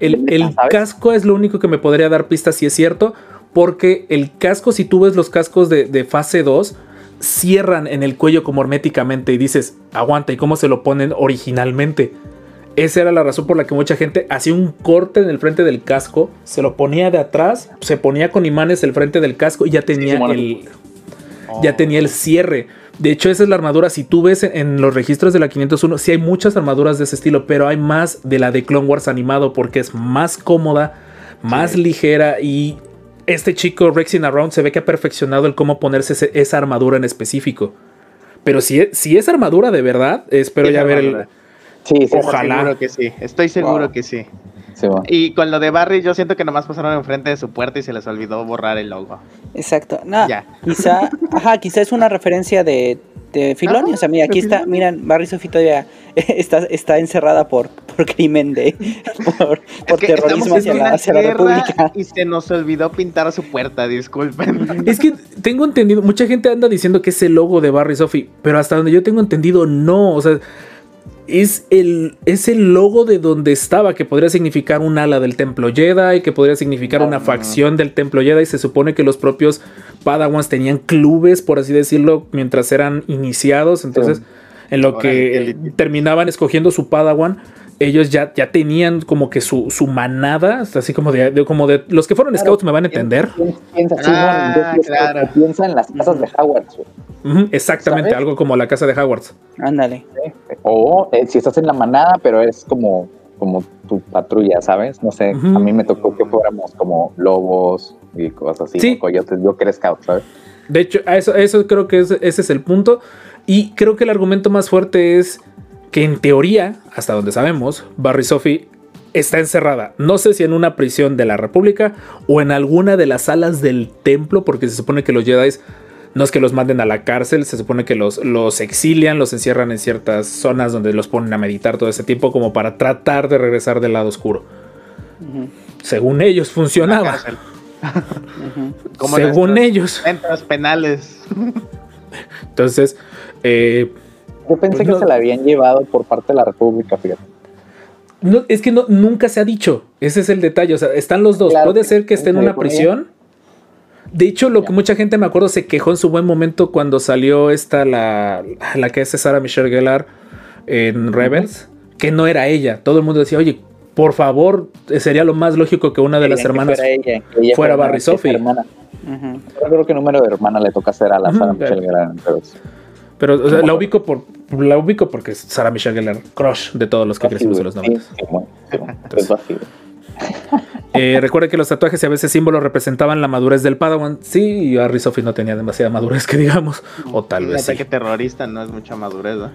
El, el casco es lo único que me podría dar pistas si es cierto. Porque el casco, si tú ves los cascos de, de fase 2, cierran en el cuello como herméticamente y dices, aguanta, ¿y cómo se lo ponen originalmente? Esa era la razón por la que mucha gente hacía un corte en el frente del casco, se lo ponía de atrás, se ponía con imanes el frente del casco y ya tenía el, ya tenía el cierre. De hecho, esa es la armadura. Si tú ves en los registros de la 501, sí hay muchas armaduras de ese estilo, pero hay más de la de Clone Wars animado porque es más cómoda, más ligera y este chico Rexing Around se ve que ha perfeccionado el cómo ponerse ese- esa armadura en específico. Pero si, es- si es armadura de verdad, espero
Sí,
ya ver el...
Sí, sí,
Ojalá.
Seguro que sí, estoy seguro
Wow.
que sí. Y con lo de Barry, yo siento que nomás pasaron enfrente de su puerta y se les olvidó borrar el logo.
Exacto. No,
Ya.
quizá, [laughs] ajá, quizá es una referencia de, de Filoni.
Ajá,
o sea, mira, aquí está,
Filoni.
miren, Barry Sophie todavía [laughs] está, está encerrada por, por crimen de, por, [laughs] por
Es que
terrorismo hacia la, hacia la República.
Y se nos olvidó pintar su puerta, disculpen. [laughs]
Es que tengo entendido, mucha gente anda diciendo que es el logo de Barry Sophie, pero hasta donde yo tengo entendido, no. O sea, es el, es el logo de donde estaba, que podría significar un ala del Templo Jedi, que podría significar una facción del Templo Jedi. Se supone que los propios Padawans tenían clubes, por así decirlo, mientras eran iniciados. Entonces, en lo que terminaban escogiendo su Padawan. Ellos ya, ya tenían como que su, su manada, así como de, de- como de los que fueron
Claro.
scouts me van a entender.
Piensa,
Ah,
bueno,
claro.
piensa en las casas de Howard. güey.
Ujú, exactamente,
¿Sabes?
algo como la casa de Howards.
Ándale.
O eh, si estás en la manada, pero es como, como tu patrulla, ¿sabes? No sé, a mí me tocó que fuéramos como lobos y cosas así,
Sí.
coyotes. Yo que era scout, ¿sabes?
De hecho, eso, eso creo que ese, ese es el punto. Y creo que el argumento más fuerte es que en teoría, hasta donde sabemos, Barry Sophie está encerrada. No sé si en una prisión de la República o en alguna de las salas del templo, porque se supone que los Jedi no es que los manden a la cárcel, se supone que los, los exilian, los encierran en ciertas zonas donde los ponen a meditar todo ese tiempo como para tratar de regresar del lado oscuro. Según ellos funcionaba. [laughs]
Como
Según ellos.
Penales.
Entonces, eh,
Yo pensé
Pues
que
no.
se la habían llevado por parte de la República, fíjate.
No, es que no, nunca se ha dicho. Ese es el detalle. O sea, están los dos.
Claro
Puede
que
ser que esté en una prisión. De hecho, lo que mucha gente me acuerdo se quejó en su buen momento cuando salió esta, la, la que es Sarah Michelle Gellar en Rebels, que no era ella. Todo el mundo decía, oye, por favor, sería lo más lógico que una de las
Querían que
hermanas.
fuera ella, que ella
fuera
una-
Barry
que
Sophie.
hermana. Creo qué número de hermana le toca hacer a la Sarah
claro.
Michelle Gellar, pero
Pero o sea, la ubico por la ubico porque es Sarah Michelle Gellar, crush de todos los que crecimos en los 90.
Sí, sí, bueno, sí, bueno, es vacío. [laughs]
Eh, recuerde que los tatuajes y a veces símbolos representaban la madurez del Padawan. Sí, y Barry Sophie no tenía demasiada madurez que digamos. O tal vez sí.
ataque terrorista no es mucha madurez, ¿no?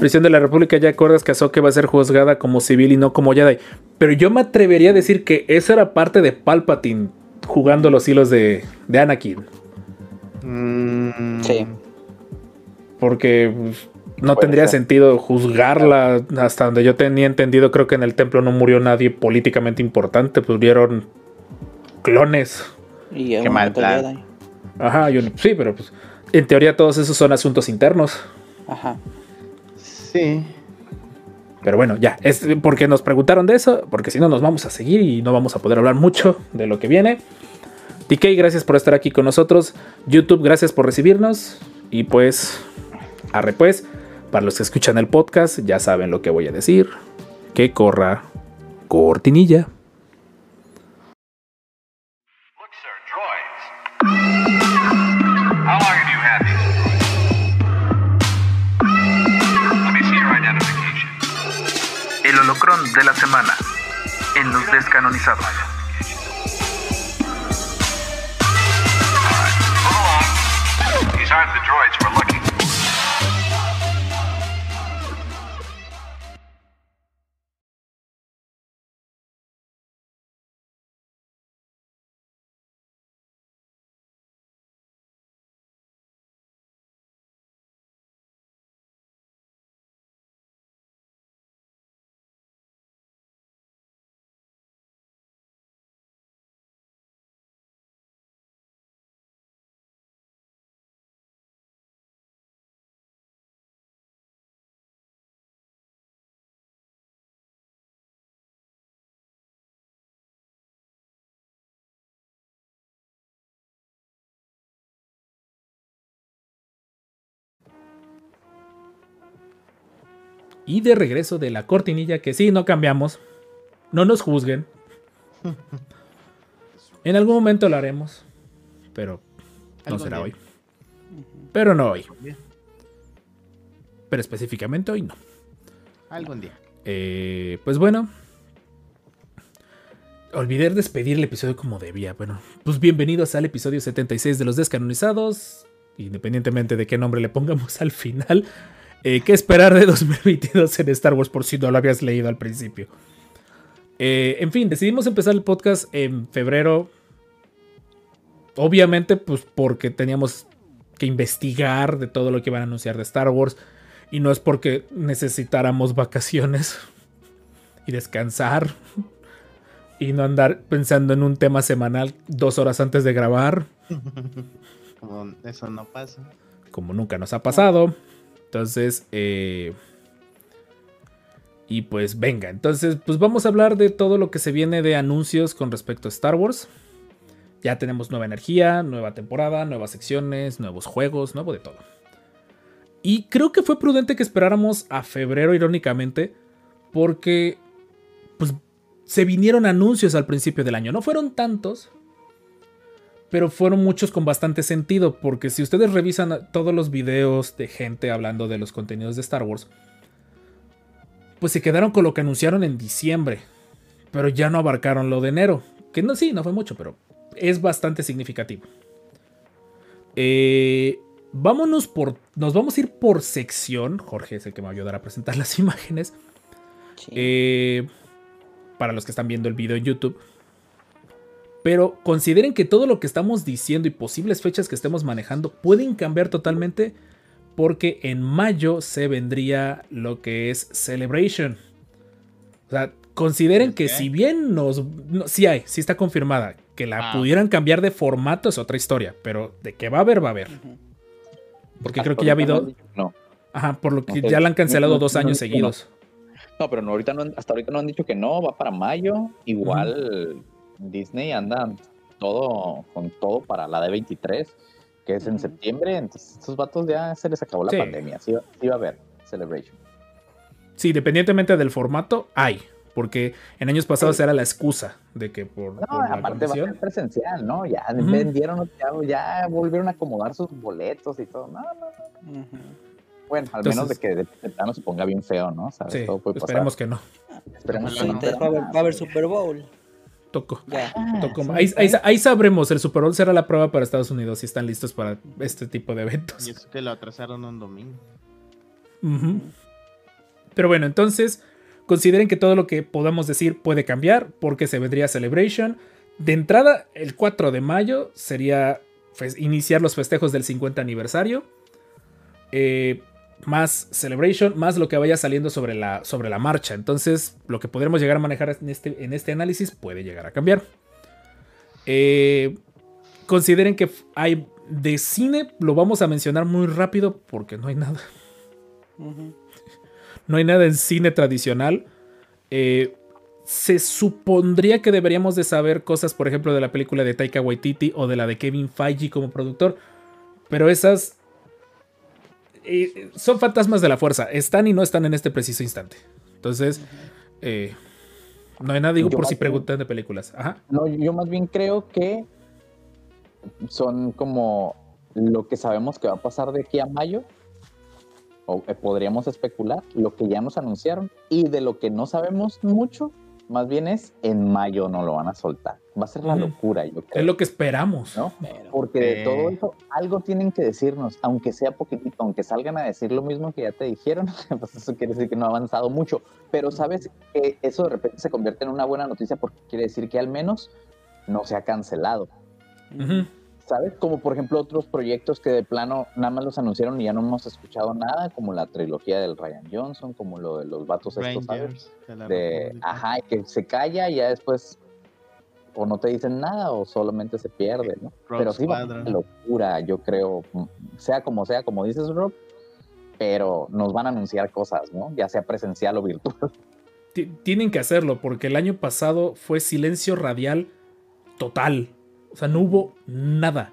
Prisión de la República, ya acuerdas que Ahsoka va a ser juzgada como civil y no como Jedi. Pero yo me atrevería a decir que eso era parte de Palpatine jugando los hilos de, de Anakin.
Mm,
Sí.
Porque no tendría
ser.
sentido juzgarla. Hasta donde yo tenía entendido, creo que en el templo no murió nadie políticamente importante. Pues murieron clones.
Y
Qué mal plan.
Ajá, yo- sí, pero pues en teoría todos esos son asuntos internos.
Ajá.
Sí.
Pero bueno, ya, es porque nos preguntaron de eso, porque si no nos vamos a seguir y no vamos a poder hablar mucho de lo que viene. TK, gracias por estar aquí con nosotros. YouTube, gracias por recibirnos. Y pues, arre pues, para los que escuchan el podcast, ya saben lo que voy a decir. Que corra cortinilla.
Look, sir, droids. How long have you had these? Let me see your identification.
El holocrón de la semana en los descanonizados.
Move along. These aren't the droids we're
Y de regreso de la cortinilla, que sí, no cambiamos. No nos juzguen. [laughs] En algún momento lo haremos. Pero no será
día.
hoy. Pero no hoy. Pero específicamente hoy no.
Algún día.
Eh, pues bueno. Olvidé despedir el episodio como debía. Bueno, pues bienvenidos al episodio 76 de los descanonizados. Independientemente de qué nombre le pongamos al final. Eh, ¿Qué esperar de [laughs] 2022 en Star Wars por si no lo habías leído al principio? Eh, en fin, decidimos empezar el podcast en febrero. Obviamente, pues porque teníamos que investigar de todo lo que iban a anunciar de Star Wars. Y no es porque necesitáramos vacaciones y descansar y no andar pensando en un tema semanal dos horas antes de grabar, [laughs]
Como eso no pasa.
como nunca nos ha pasado. Entonces, eh, y pues venga, entonces pues vamos a hablar de todo lo que se viene de anuncios con respecto a Star Wars. Ya tenemos nueva energía, nueva temporada, nuevas secciones, nuevos juegos, nuevo de todo. Y creo que fue prudente que esperáramos a febrero, irónicamente, porque pues se vinieron anuncios al principio del año. No fueron tantos, pero fueron muchos con bastante sentido, porque si ustedes revisan todos los videos de gente hablando de los contenidos de Star Wars, pues se quedaron con lo que anunciaron en diciembre, pero ya no abarcaron lo de enero, que no, sí, no fue mucho, pero es bastante significativo. Eh, vámonos por, nos vamos a ir por sección, Jorge es el que me va a ayudar a presentar [laughs] las imágenes.
Sí.
Eh, para los que están viendo el video en YouTube. Pero consideren que todo lo que estamos diciendo y posibles fechas que estemos manejando pueden cambiar totalmente porque en mayo se vendría lo que es Celebration. O sea, consideren que si bien nos... No, sí hay, sí está confirmada. Que la
Ah.
pudieran cambiar de formato es otra historia. Pero de que va a haber, va a haber. Porque
Hasta
creo que ya ha habido...
No,
Ajá, por lo que ya la han cancelado
no-
dos años
no-
seguidos.
no, pero no, ahorita no, han- hasta ahorita no han dicho que no, va para mayo. Igual Disney anda todo con todo para la D23, que es en septiembre. Entonces, estos vatos ya se les acabó la
Sí.
pandemia. Sí, va- sí va a haber Celebration.
Sí, independientemente del formato, hay. Porque en años pasados era la excusa de que por,
No,
por la
aparte va a ser presencial, ¿no? Ya vendieron, ya, ya volvieron a acomodar sus boletos y todo. No, no,
Ujú.
Bueno, al menos de que de, de plano se ponga bien feo, ¿no? ¿Sabes?
Sí,
Todo puede pasar.
esperemos que no.
Esperemos que no.
Va a haber. Super Bowl.
Toco.
Ya.
Ah,
toco.
sí,
Ahí, ahí- sabremos. El Super Bowl será la prueba para Estados Unidos si están listos para este tipo de eventos.
Y eso que lo atrasaron un domingo.
Pero bueno, entonces consideren que todo lo que podamos decir puede cambiar porque se vendría Celebration. De entrada, el 4 de mayo sería iniciar los festejos del 50 aniversario. Eh, más Celebration, más lo que vaya saliendo sobre la, sobre la marcha. Entonces, lo que podremos llegar a manejar en este, en este análisis puede llegar a cambiar. Eh, consideren que hay de cine, lo vamos a mencionar muy rápido porque no hay nada. No hay nada en cine tradicional. Eh, se supondría que deberíamos de saber cosas, por ejemplo, de la película de Taika Waititi o de la de Kevin Feige como productor. Pero esas eh, son fantasmas de la fuerza. Están y no están en este preciso instante. Entonces, eh, no hay nada, digo,
Yo
por si
bien-
preguntan de películas. Ajá.
No, yo más bien creo que son como lo que sabemos que va a pasar de aquí a mayo, o eh, podríamos especular, lo que ya nos anunciaron, y de lo que no sabemos mucho, más bien es en mayo no lo van a soltar. Va a ser la locura, yo
Es
creo.
lo que esperamos.
¿no?
Pero,
Porque de
Eh.
todo eso, algo tienen que decirnos, aunque sea poquitito, aunque salgan a decir lo mismo que ya te dijeron, [laughs] pues eso quiere decir que no ha avanzado mucho. Pero sabes que eso de repente se convierte en una buena noticia porque quiere decir que al menos no se ha cancelado.
Ujú.
¿Sabes? Como por ejemplo otros proyectos que de plano nada más los anunciaron y ya no hemos escuchado nada, como la trilogía del Ryan Johnson, como lo de los vatos estos, ¿sabes?
Rangers de
ajá, que se calla y ya después o no te dicen nada o solamente se pierde, ¿no? Pero sí va una locura, yo creo, sea como sea, como dices, Rob, pero nos van a anunciar cosas, ¿no? Ya sea presencial o virtual. [laughs]
Ti- Tienen que hacerlo porque el año pasado fue silencio radial total. O sea, no hubo nada.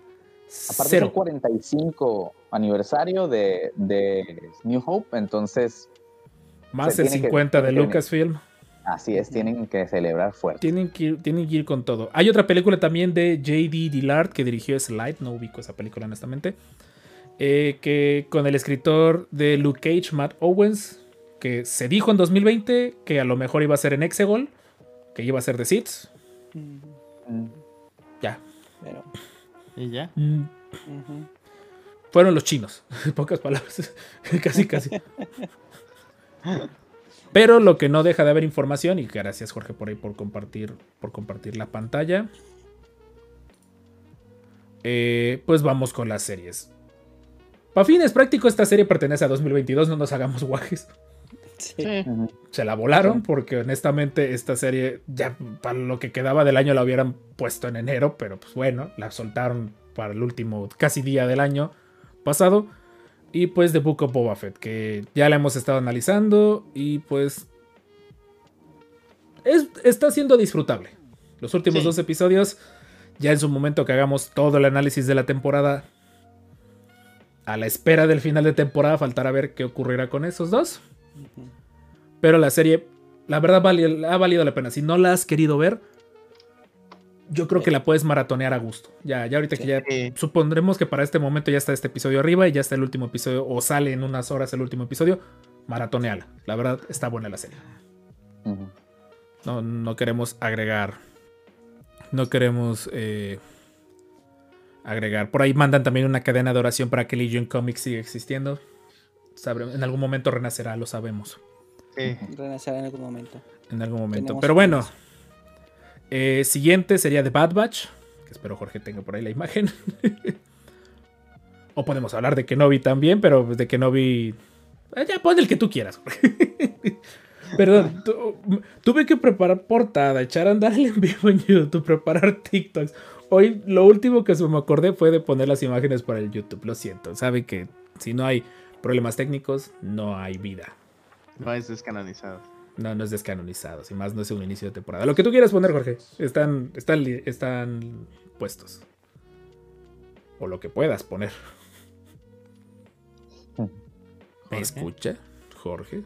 Aparte es
Cero.
el 45 aniversario de, de New Hope, entonces
Más el
tiene que-
50 de Lucasfilm.
así es, tienen que celebrar fuerte.
Tienen que, ir, tienen que ir con todo. Hay otra película también de J.D. Dillard que dirigió Slide. No ubico esa película, honestamente. eh, que con el escritor de Luke Cage, Matt Owens. Que se dijo en 2020 que a lo mejor iba a ser en Exegol. Que iba a ser de Seeds.
Mm.
Ya.
Pero,
Y ya.
Mm. Fueron los chinos. [laughs] En pocas palabras. [laughs] casi, casi. Pero lo que no deja de haber información, y gracias Jorge por ahí por compartir, por compartir la pantalla. Eh, pues vamos con las series. Para fines prácticos, esta serie pertenece a 2022, no nos hagamos guajes.
Sí.
Se la volaron porque honestamente esta serie ya para lo que quedaba del año la hubieran puesto en enero, pero pues bueno, la soltaron para el último casi día del año pasado. Y pues The Book of Boba Fett, que ya la hemos estado analizando y pues es- está siendo disfrutable. Los últimos
Sí.
dos episodios, ya en su momento que hagamos todo el análisis de la temporada, a la espera del final de temporada, faltará ver qué ocurrirá con esos dos. Pero la serie, la verdad, ha valido la pena. Si no la has querido ver, yo creo que la puedes maratonear a gusto. Ya, ya ahorita que ya supondremos que para este momento ya está este episodio arriba y ya está el último episodio, o sale en unas horas el último episodio, maratoneala. La verdad, está buena la serie. No, no queremos agregar. No queremos eh, agregar. Por ahí mandan también una cadena de oración para que Legion Comics siga existiendo. En algún momento renacerá, lo sabemos.
Sí.
Renacerá en algún momento.
En algún momento.
Tenemos
Pero bueno. eh, siguiente sería The Bad Batch. Que espero Jorge tenga por ahí la imagen. [laughs] o podemos hablar de Kenobi también, pero de Kenobi. eh, ya pon el que tú quieras. [laughs] Perdón, tu- tuve que preparar portada, echar a andar el en vivo en YouTube, preparar TikToks. Hoy lo último que se me acordé fue de poner las imágenes para el YouTube. Lo siento, sabe que si no hay problemas técnicos, no hay vida.
No es descanonizado.
No, no es descanonizado, sin más no es un inicio de temporada. Lo que tú quieras poner, Jorge, están, están, están puestos. O lo que puedas poner. ¿Me [laughs]
Jorge.
escucha, Jorge?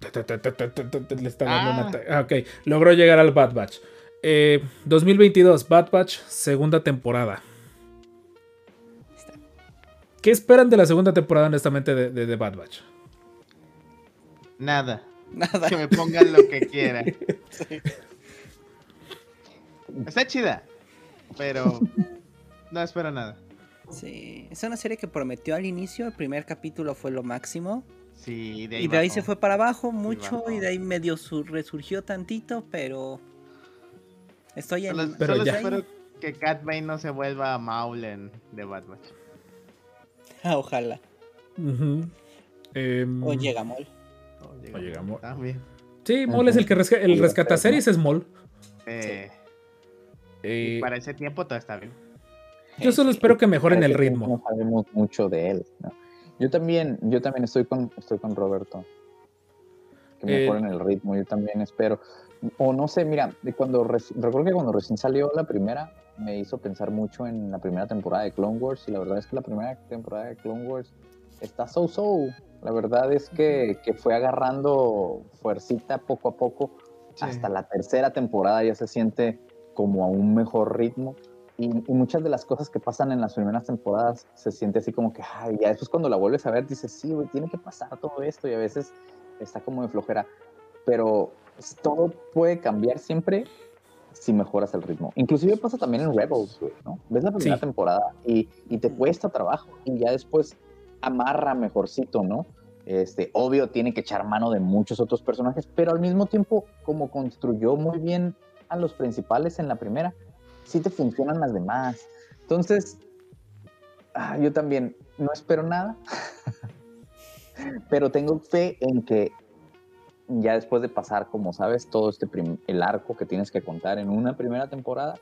Le está dando
Ah.
una ah, ok, logró llegar al Bad Batch. Eh, 2022, Bad Batch, segunda temporada. ¿Qué esperan de la segunda temporada, honestamente, de, de, de Bad Batch?
Nada.
Nada.
Que me pongan lo que quieran. [laughs] Está chida. Pero no espero nada.
Sí, es una serie que prometió al inicio, el primer capítulo fue lo máximo.
Sí, de ahí
Y de ahí
bajó.
se fue para abajo mucho y de ahí medio su- resurgió tantito, pero estoy en...
Solo,
Pero
solo
ya.
espero que Cat Bane no se vuelva a Maul en The Bad Batch. [laughs]
Ah, Ojalá.
Em,
O llega Mol.
O llega Mol.
También.
Sí, Mol es el que resca- el
Sí,
rescata series, es Mol.
Eh,
Eh,
Para ese tiempo todo está bien.
yo solo espero que mejoren el ritmo.
No sabemos mucho de él. ¿no? Yo también, yo también estoy con, estoy con Roberto. Que
Eh,
mejoren el ritmo, yo también espero. O no sé, mira, de cuando recuerdo que cuando recién salió la primera, me hizo pensar mucho en la primera temporada de Clone Wars. Y la verdad es que la primera temporada de Clone Wars está so-so. La verdad es que, que fue agarrando fuercita poco a poco.
Sí.
Hasta la tercera temporada ya se siente como a un mejor ritmo. Y, y muchas de las cosas que pasan en las primeras temporadas se siente así como que, ay, ya después cuando la vuelves a ver dices, sí, güey, tiene que pasar todo esto y a veces está como de flojera. Pero pues, todo puede cambiar siempre si mejoras el ritmo. Inclusive pasa también en Rebels, güey, ¿no? Ves la primera
Sí.
temporada y, y te cuesta trabajo y ya después amarra mejorcito, ¿no? Este, obvio tiene que echar mano de muchos otros personajes, pero al mismo tiempo, como construyó muy bien a los principales en la primera, sí te funcionan las demás. Entonces, ah, yo también no espero nada, [laughs] pero tengo fe en que ya después de pasar, como sabes, todo este el arco que tienes que contar en una primera temporada,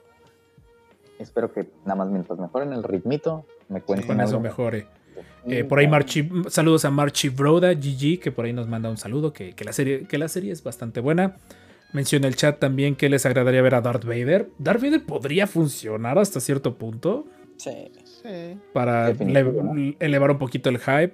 espero que nada más mientras mejoren el ritmito, me cuenten
Con eso
algo.
mejore. Eh, por ahí Marchi, saludos a Marchi Broda, GG, que por ahí nos manda un saludo, que, que la serie, que la serie es bastante buena. Menciona el chat también que les agradaría ver a Darth Vader. Darth Vader podría funcionar hasta cierto punto
Sí.
Sí.
para elevar un poquito el hype.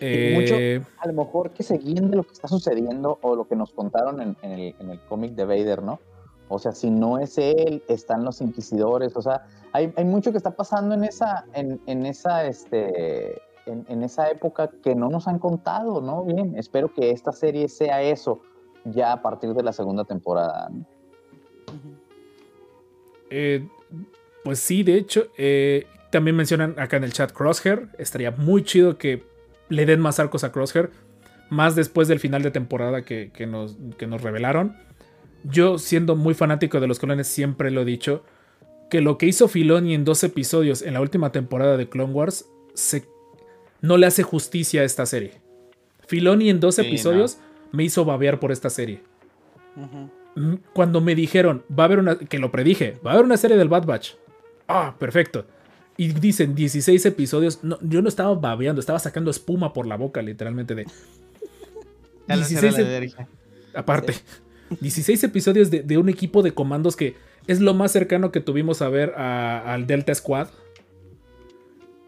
Eh,
a lo mejor que se guíen de lo que está sucediendo o lo que nos contaron en, en el, en el cómic de Vader, ¿no? O sea, si no es él, están los inquisidores, o sea, hay, hay mucho que está pasando en esa, en, en esa, este, en, en esa época que no nos han contado, ¿no? Bien, espero que esta serie sea eso ya a partir de la segunda temporada. ¿no?
eh, pues sí, de hecho, eh, también mencionan acá en el chat Crosshair. Estaría muy chido que le den más arcos a Crosshair. Más después del final de temporada que, que nos, que nos revelaron. Yo, siendo muy fanático de los clones, siempre lo he dicho. Que lo que hizo Filoni en dos episodios en la última temporada de Clone Wars se, no le hace justicia a esta serie. Filoni en dos
Sí,
episodios me hizo babear por esta serie. Mm, Cuando me dijeron, va a haber una, que lo predije, va a haber una serie del Bad Batch. Ah, perfecto. Y dicen 16 episodios. No, yo no estaba babeando, estaba sacando espuma por la boca, literalmente de.
Ya lo
16
la
ep-
alergia.
Aparte, 16 [laughs] episodios de, de un equipo de comandos que es lo más cercano que tuvimos a ver a- al Delta Squad.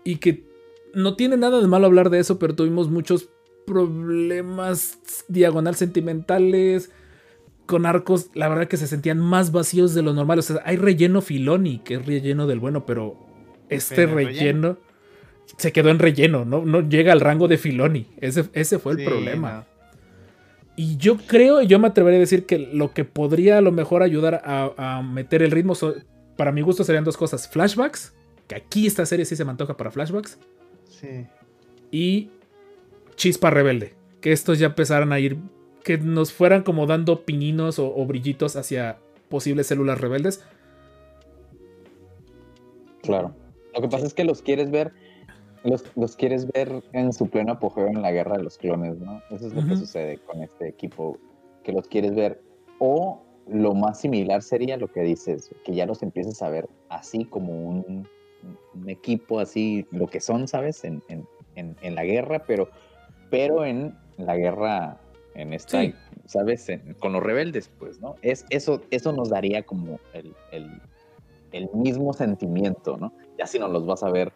Y que no tiene nada de malo hablar de eso, pero tuvimos muchos problemas diagonal sentimentales. Con arcos, la verdad que se sentían más vacíos de lo normal. O sea, hay relleno Filoni, que es relleno del bueno, pero este relleno,
relleno.
se quedó en relleno, ¿no? No llega al rango de Filoni. Ese, ese fue el
Sí,
problema.
no.
Y yo creo, yo me atrevería a decir que lo que podría a lo mejor ayudar a, a meter el ritmo, so- para mi gusto serían dos cosas. Flashbacks, que aquí esta serie sí se me antoja para flashbacks.
Sí.
Y Chispa Rebelde, que estos ya empezaran a ir, que nos fueran como dando pininos o, o brillitos hacia posibles células rebeldes.
Claro. Lo que pasa es que los quieres ver, los, los quieres ver en su pleno apogeo en la guerra de los clones, ¿no? Eso es lo que sucede con este equipo, que los quieres ver. O lo más similar sería lo que dices, que ya los empieces a ver así como un, un equipo, así, lo que son, ¿sabes? En, en- en- en la guerra, pero, pero en la guerra, en esta,
Sí.
¿sabes? Con los rebeldes, pues, ¿no? Es, eso, eso nos daría como el, el- el mismo sentimiento, ¿no? Ya si no los vas a ver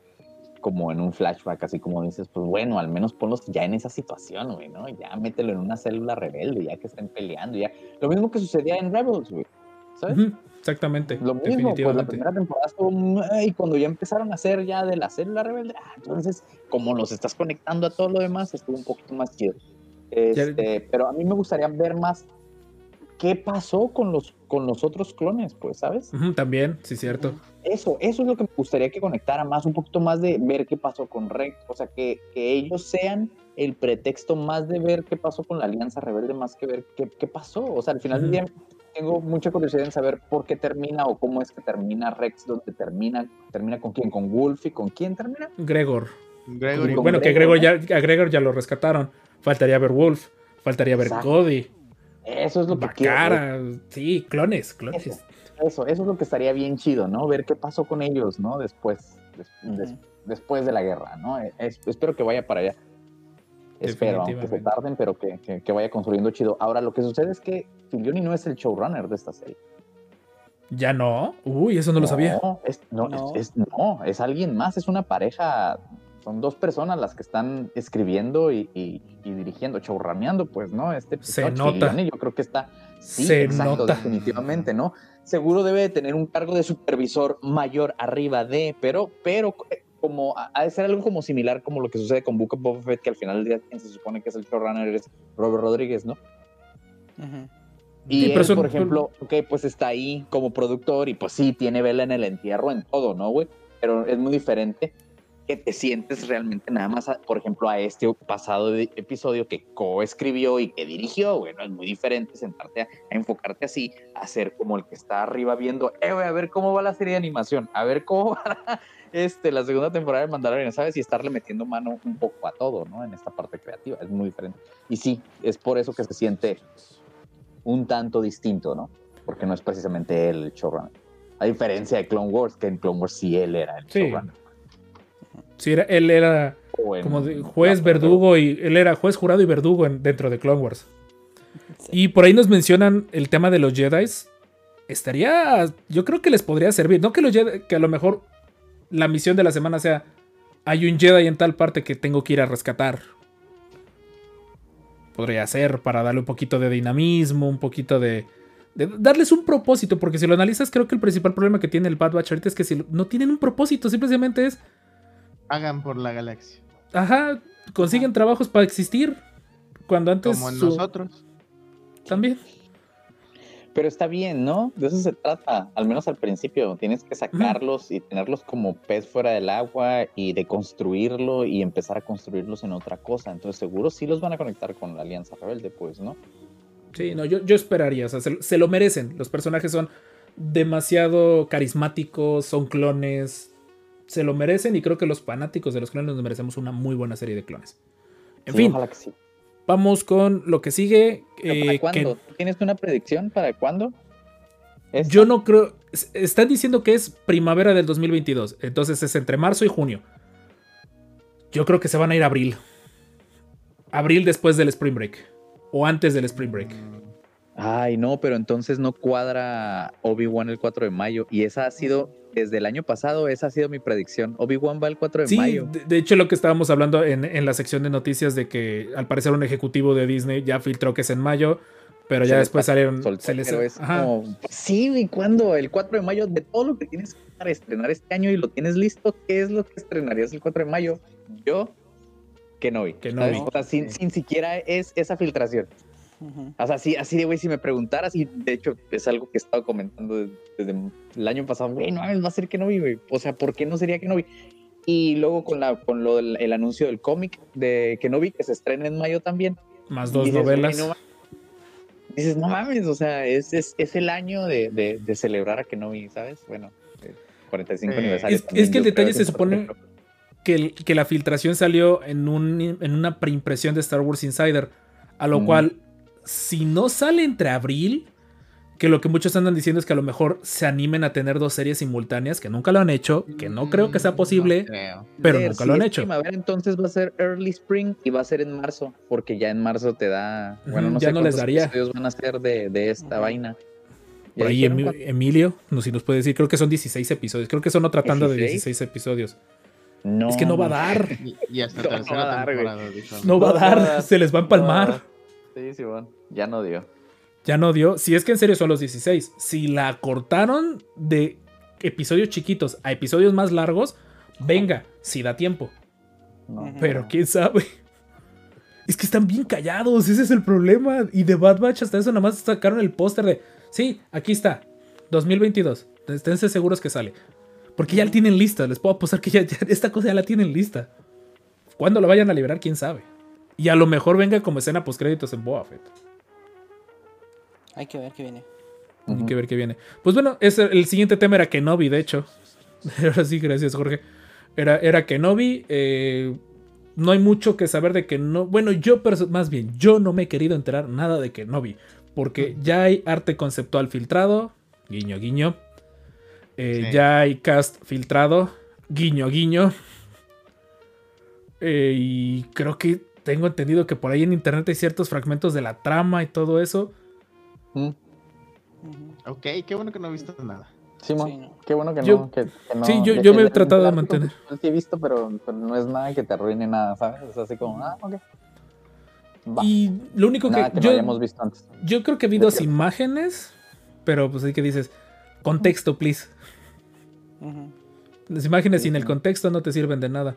como en un flashback, así como dices, pues bueno, al menos ponlos ya en esa situación, güey, ¿no? Ya mételo en una célula rebelde, ya que estén peleando, ya. Lo mismo que sucedía en Rebels, güey, ¿sabes?
Ujú, exactamente,
Lo mismo, pues la
definitivamente.
primera temporada estuvo, y cuando ya empezaron a hacer ya de la célula rebelde, ah, entonces, como los estás conectando a todo lo demás, estuvo un poquito más chido. Este, pero a mí me gustaría ver más qué pasó con los, con los otros clones, pues, ¿sabes?
También, sí, cierto.
Eso, eso es lo que me gustaría que conectara más, un poquito más de ver qué pasó con Rex, o sea, que, que ellos sean el pretexto más de ver qué pasó con la Alianza Rebelde, más que ver qué, qué pasó. O sea, al final del día tengo mucha curiosidad en saber por qué termina o cómo es que termina Rex, donde termina, termina con quién, con Wolf y con quién termina.
Gregor.
Gregory.
Con
Bueno, que
Gregor,
Gregor ya, a Gregor ya lo rescataron. Faltaría ver Wolf. Faltaría ver
Exacto.
Cody.
Eso es lo que quiero.
Sí, clones, clones.
Eso, eso, eso es lo que estaría bien chido, ¿no? Ver qué pasó con ellos, ¿no? Después, des- des- después de la guerra, ¿no? Es- espero que vaya para allá. Espero, aunque se tarden, pero que, que- que vaya construyendo chido. Ahora, lo que sucede es que Filioni no es el showrunner de esta serie.
Ya no. Uy, eso no lo sabía.
No, es, no,
No.
Es, es- no, es alguien más, es una pareja. Son dos personas las que están escribiendo y, y- y dirigiendo, showrunneando, pues, ¿no? Este
Se nota.
Yo creo que está. Sí,
Se
exacto,
nota.
definitivamente, ¿no? Seguro debe de tener un cargo de supervisor mayor arriba de, pero, pero eh, como ha de ser algo como similar como lo que sucede con Book of Boba Fett, que al final del día quien se supone que es el showrunner es Robert Rodríguez, ¿no? Y
Sí,
él,
pero son-
por ejemplo, ok, pues está ahí como productor y pues sí, tiene vela en el entierro, en todo, ¿no, güey? Pero es muy diferente que te sientes realmente nada más, a- por ejemplo, a este pasado de- episodio que coescribió y que dirigió, güey, ¿no? Es muy diferente sentarte a, a enfocarte así, a ser como el que está arriba viendo, eh, a ver cómo va la serie de animación, a ver cómo va la, este, la segunda temporada de Mandalorian, ¿sabes? Y estarle metiendo mano un poco a todo, ¿no? En esta parte creativa, es muy diferente. Y sí, es por eso que se siente un tanto distinto, ¿no? Porque no es precisamente él el showrunner. A diferencia de Clone Wars, que en Clone Wars sí él era el
Sí.
showrunner.
Sí, era- él era como de juez, verdugo y él era juez, jurado y verdugo en- dentro de Clone Wars.
Sí.
Y por ahí nos mencionan el tema de los Jedi. Estaría, yo creo que les podría servir, no que los Jedi, que a lo mejor la misión de la semana sea hay un Jedi en tal parte que tengo que ir a rescatar. Podría ser para darle un poquito de dinamismo, un poquito de, de darles un propósito, porque si lo analizas creo que el principal problema que tiene el Bad Batch ahorita es que si lo- no tienen un propósito, simplemente es
Hagan por la galaxia.
Ajá, consiguen trabajos para existir. Cuando antes
Como
su-
nosotros.
también.
Pero está bien, ¿no? De eso se trata, al menos al principio. Tienes que sacarlos y tenerlos como pez fuera del agua y de construirlo y empezar a construirlos en otra cosa. Entonces seguro sí los van a conectar con la Alianza Rebelde, pues, ¿no?
Sí, no, yo, yo esperaría. O sea, se, se lo merecen. Los personajes son demasiado carismáticos, son clones. Se lo merecen y creo que los fanáticos de los clones nos merecemos una muy buena serie de clones. En
Sí,
fin,
Ojalá que sí.
vamos con lo que sigue.
¿Pero
eh,
¿Para
que
cuándo? ¿Tú ¿Tienes una predicción para cuándo? ¿Esta?
yo no creo. es- Están diciendo que es primavera del 2022. Entonces es entre marzo y junio. Yo creo que se van a ir a abril. Abril después del Spring Break. O antes del Spring Break.
Ay, no, pero entonces no cuadra Obi-Wan el 4 de mayo. Y esa ha sido, desde el año pasado, esa ha sido mi predicción. Obi-Wan va el 4 de
Sí,
mayo.
de, de hecho lo que estábamos hablando en, en la sección de noticias de que al parecer un ejecutivo de Disney ya filtró que es en mayo, pero
Se
ya después salieron... se les-
es como, sí, güey, ¿cuándo? El 4 de mayo, de todo lo que tienes para estrenar este año y lo tienes listo, ¿qué es lo que estrenarías el 4 de mayo? Yo, que no vi.
Kenobi.
O sea, sin, sin siquiera es esa filtración. O sea, así, así de, güey, si me preguntaras, y de hecho es algo que he estado comentando desde, desde el año pasado, güey, no mames, va a ser que no vi, güey. O sea, ¿por qué no sería que no vi? Y luego con, la, con lo del el anuncio del cómic de Kenobi, que se estrena en mayo también.
Más dos
dices,
novelas.
no dices, no mames, o sea, es, es, es el año de, de, de celebrar a Kenobi, ¿sabes? Bueno, el 45
Eh,
aniversario.
Es- que el detalle se supone- que, el- que la filtración salió en, un, en una preimpresión de Star Wars Insider. A lo cual, si no sale entre abril, que lo que muchos andan diciendo es que a lo mejor se animen a tener dos series simultáneas, que nunca lo han hecho, que no creo que sea
Mm,
posible,
no creo.
pero
Ver,
nunca
si
lo han hecho.
primavera, entonces va a ser early spring y va a ser en marzo, porque ya en marzo te da. Bueno, no
ya
sé
no les daría.
episodios van a ser de, de esta vaina.
Por
¿Ya
ahí
dijeron
Emi-
cuánto?
Emilio, no sé si nos puede decir, creo que son 16 episodios, creo que son otra tanda de
16.
16 episodios.
No,
es que no va a dar,
Y, y hasta
No, [laughs] no
tercera
va a dar, güey.
temporada. dijo.
no va a
No va a
dar,
dar. [laughs]
se les va a empalmar.
Sí, Simón, ya no dio.
Ya no dio. Si es que en serio son los 16. Si la cortaron de episodios chiquitos a episodios más largos, venga, si da tiempo.
No.
Pero quién sabe. Es que están bien callados, ese es el problema. Y de Bad Batch hasta eso nada más sacaron el póster de, sí, aquí está, 2022. Esténse seguros que sale. Porque ya la tienen lista, les puedo apostar que ya, ya esta cosa ya la tienen lista. Cuando la vayan a liberar, quién sabe. Y a lo mejor venga como escena postcréditos en Boba Fett.
Hay que ver qué viene.
Hay que ver qué viene. Pues bueno, es el, el siguiente tema era Kenobi, de hecho. [laughs] Ahora sí, gracias, Jorge. Era, era Kenobi. eh, no hay mucho que saber de Kenobi. Bueno, yo, más bien, yo no me he querido enterar nada de Kenobi. Porque ya hay arte conceptual filtrado. Guiño, guiño. Eh,
Sí.
Ya hay cast filtrado. Guiño, guiño. Eh, y creo que tengo entendido que por ahí en internet hay ciertos fragmentos de la trama y todo eso.
Mm.
Ok, qué bueno que no he visto nada.
Simón,
Sí, no.
qué bueno que
Yo-
no. Que, que no-
sí, yo- yo me he tratado de mantener.
Sí he visto, pero, pero no es nada que te arruine nada, ¿sabes? Es así como, ah, ok. Va.
Y lo único
nada
que,
que no
yo,
hayamos visto antes.
yo creo que vi dos imágenes, pero pues ahí que dices, contexto, please. Las imágenes sin el contexto no te sirven de nada.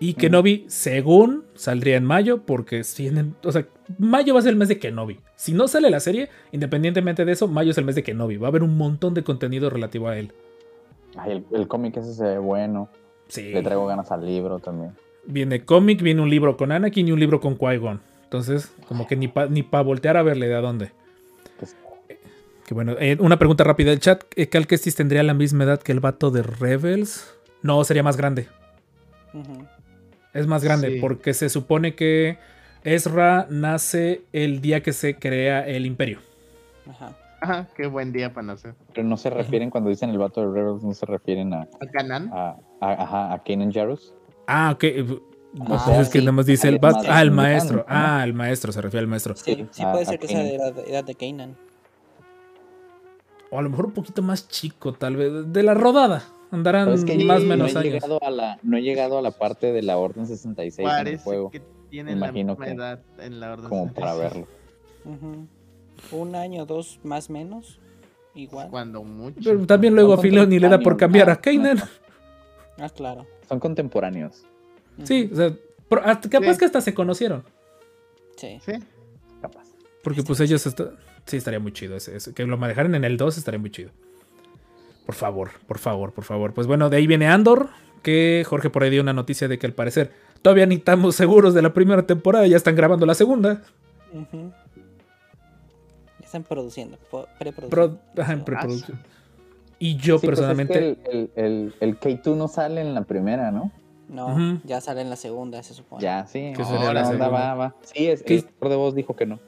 Y Kenobi, según, saldría en mayo, porque tienen, o sea, mayo va a ser el mes de Kenobi. Si no sale la serie, independientemente de eso, mayo es el mes de Kenobi. Va a haber un montón de contenido relativo a él.
Ay, el, el cómic ese se ve bueno.
Sí.
Le traigo ganas al libro también.
Viene cómic, viene un libro con Anakin y un libro con Qui-Gon. Entonces, como que ni para ni pa voltear a verle de a dónde.
Pues,
Que bueno, eh, una pregunta rápida del chat. eh, ¿Cal Kestis tendría la misma edad que el vato de Rebels? No, sería más grande.
Ujú.
Es más grande
Sí.
porque se supone que Ezra nace el día que se crea el imperio.
Ajá.
Ajá, qué buen día para nacer.
Pero no se refieren, cuando dicen el vato de Rebels, no se refieren a,
¿A Canan?
a, a, ajá, a Kanan Jarrus.
Ah, ok. eh, pues
Ah,
es que
sí.
nada más dice el
Al
vato.
maestro
Ah, el maestro.
¿no?
Ah, el maestro, se refiere al maestro.
Sí, sí puede
a
ser que sea de
Kanan.
edad, edad de Kanan.
O a lo mejor un poquito más chico, tal vez. De la rodada. Andarán
Pero es que
más o
no
menos
he
años.
llegado a la, no he llegado a la parte de la Orden 66 en el
Parece
juego
que tienen la
Imagino
misma
que-
edad en la orden.
como para
66.
verlo.
Un año, dos, más menos. Igual.
Cuando mucho.
Pero también luego a Filoni le da por cambiar a
¿no?
Kanan.
Ah, claro.
Son contemporáneos.
Sí, o sea, hasta- capaz
Sí.
que hasta se conocieron.
Sí.
Sí.
Capaz.
Porque pues ellos... está- Sí, estaría muy chido. ese- ese- que lo manejaran en el 2 estaría muy chido. Por favor, por favor, por favor. Pues bueno, de ahí viene Andor. Que Jorge por ahí dio una noticia de que al parecer todavía ni estamos seguros de la primera temporada. Ya están grabando la segunda.
Ya están produciendo. Preproduciendo.
Pro- ajá, en
Eso.
preproducción. Y yo
Sí, pues, es
personalmente...
que el, el, el, el K2 no sale en la primera, ¿no?
No, ya sale en la segunda, se supone.
Ya, sí.
Que
no,
sería la
la onda
segunda.
va, va. Sí, es,
¿Qué?
el de voz dijo que no.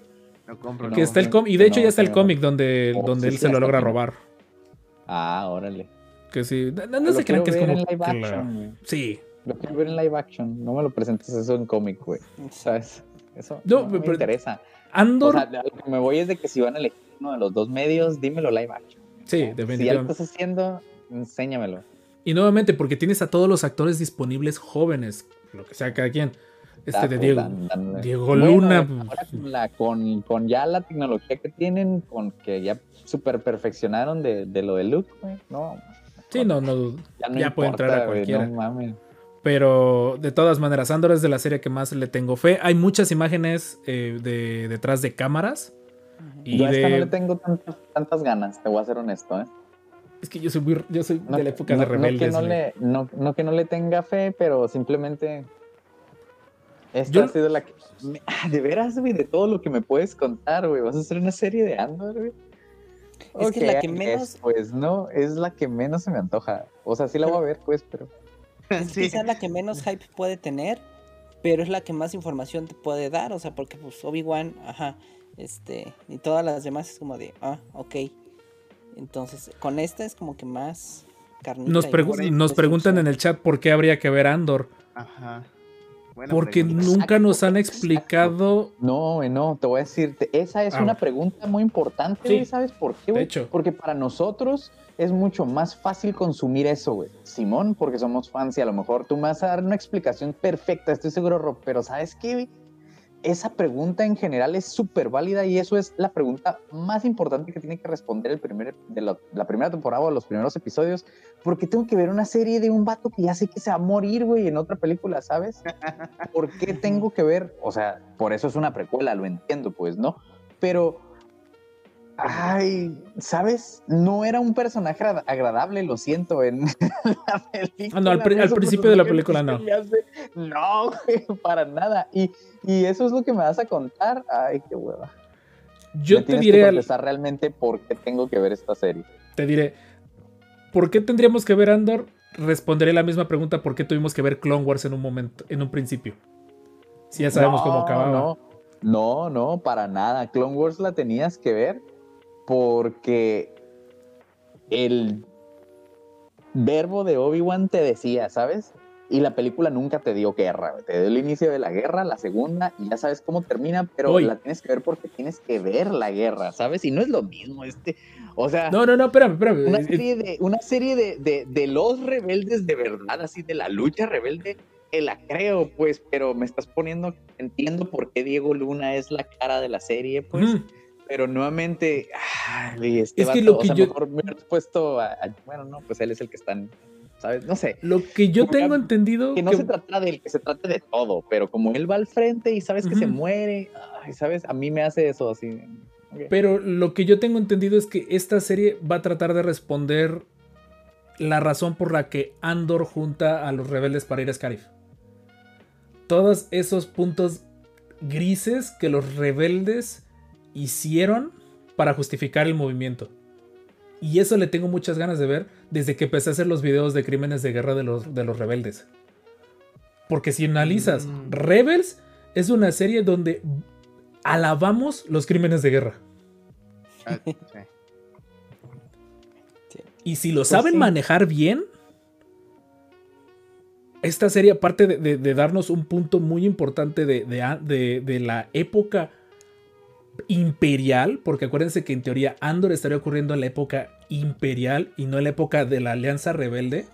Lo compro.
que
no,
está el
no,
cómic. Y de hecho
no,
ya está el
no.
cómic donde,
Oh,
donde
sí,
él
sí,
se lo logra
que no.
robar.
Ah, órale.
Que sí. No, no se crean que es
ver
como.
en live
la-
action.
Sí.
Lo quiero ver en live action. No me lo presentes eso en cómic, güey. ¿Sabes? Eso
No,
no, me
pero-
interesa.
Andor.
O sea, lo que me voy es de que si van a elegir uno de los dos medios, dímelo live action.
sí,
Si ya lo
definitivamente.
estás haciendo, enséñamelo.
Y nuevamente, porque tienes a todos los actores disponibles jóvenes, lo que sea cada quien. Este de Diego,
dan- dan-
Diego
Bueno,
Luna.
ahora con, la- con, con ya la tecnología que tienen, con que ya super perfeccionaron de, de lo de Luke, güey. No,
Sí, no, no.
ya no
ya puede
importa,
entrar a cualquiera.
no mames.
Pero de todas maneras, Andor es de la serie que más le tengo fe. Hay muchas imágenes eh, de detrás de cámaras. Y
Yo a esta no le tengo tantas, tantas ganas, te voy a ser honesto, ¿eh?
Es que yo soy muy, yo soy
No,
de la época
no-
de
no
rebeldes.
que no, le, no, no que no le tenga fe, pero simplemente. Esta
Yo-
ha sido la que. [laughs] de veras, güey, de todo lo que me puedes contar, güey. ¿Vas a hacer una serie de Andor, güey?
Es que es la que
I
menos-
Pues no, es la que menos se me antoja. O sea, sí la voy a ver, pues, pero.
Es [laughs]
Sí.
quizá la que menos hype puede tener, pero es la que más información te puede dar, o sea, porque pues Obi-Wan, ajá, este, y todas las demás es como de, ah, ok. Entonces, con esta es como que más carnita.
Nos, pregu- nos preguntan en el chat por qué habría que ver Andor.
Ajá. Buena
Porque
pregunta.
nunca nos han explicado.
No, güey, no, te voy a decirte, esa es
Ah,
una pregunta muy importante,
Sí.
güey, ¿sabes por qué, güey?
hecho.
Porque para nosotros es mucho más fácil consumir eso, güey. Simón, porque somos fans y a lo mejor tú me vas a dar una explicación perfecta, estoy seguro, Rob, pero ¿sabes qué, güey? Esa pregunta en general es súper válida y eso es la pregunta más importante que tiene que responder el primer, de la, primera temporada o los primeros episodios, porque tengo que ver una serie de un vato que ya sé que se va a morir, güey, en otra película, ¿sabes? ¿Por qué tengo que ver? O sea, por eso es una precuela, lo entiendo, pues, ¿no? Pero, ay, ¿sabes? No era un personaje agra- agradable, lo siento, en [laughs] la película.
Ah, no, al principio de la película no.
hace- No, [laughs] güey, para nada. Y, y eso es lo que me vas a contar. Ay, qué hueva.
Yo
Me
te diré,
que
al-
contestar realmente por qué tengo que ver esta serie.
te diré, ¿por qué tendríamos que ver Andor? responderé la misma pregunta por qué tuvimos que ver Clone Wars en un momento, en un principio. Si ya sabemos cómo acababa.
No, no, no, para nada. Clone Wars la tenías que ver porque el verbo de Obi-Wan te decía, ¿sabes? Y la película nunca te dio guerra, te dio el inicio de la guerra, la segunda, y ya sabes cómo termina, pero la tienes que ver porque tienes que ver la guerra, ¿sabes? Y no es lo mismo, este, o sea,
No, no, no, espérame, espérame.
una serie de, una serie de, de- de los rebeldes de verdad, así de la lucha rebelde, que la creo, pues, pero me estás poniendo, entiendo por qué Diego Luna es la cara de la serie, pues. Pero nuevamente, ay, este
Es que lo
o
que
sea,
yo-
mejor me hubieras puesto a, a- bueno, no, pues él es el que está, en- ¿sabes? No sé.
Lo que yo tengo
que-
entendido.
Que no
que-
se trata de él, que se trate de todo, pero como él va al frente y sabes que se muere, ay, ¿sabes? A mí me hace eso así.
Pero lo que yo tengo entendido es que esta serie va a tratar de responder la razón por la que Andor junta a los rebeldes para ir a Scarif. Todos esos puntos grises que los rebeldes hicieron para justificar el movimiento. Y eso le tengo muchas ganas de ver desde que empecé a hacer los videos de crímenes de guerra de los, de los rebeldes. Porque si analizas,
Mm.
Rebels es una serie donde alabamos los crímenes de guerra.
Ah, [laughs] sí.
Y si lo saben
sí.
manejar bien, esta serie, aparte de, de- de darnos un punto muy importante de, de a- de- de la época imperial, porque acuérdense que en teoría Andor estaría ocurriendo en la época imperial y no en la época de la Alianza Rebelde,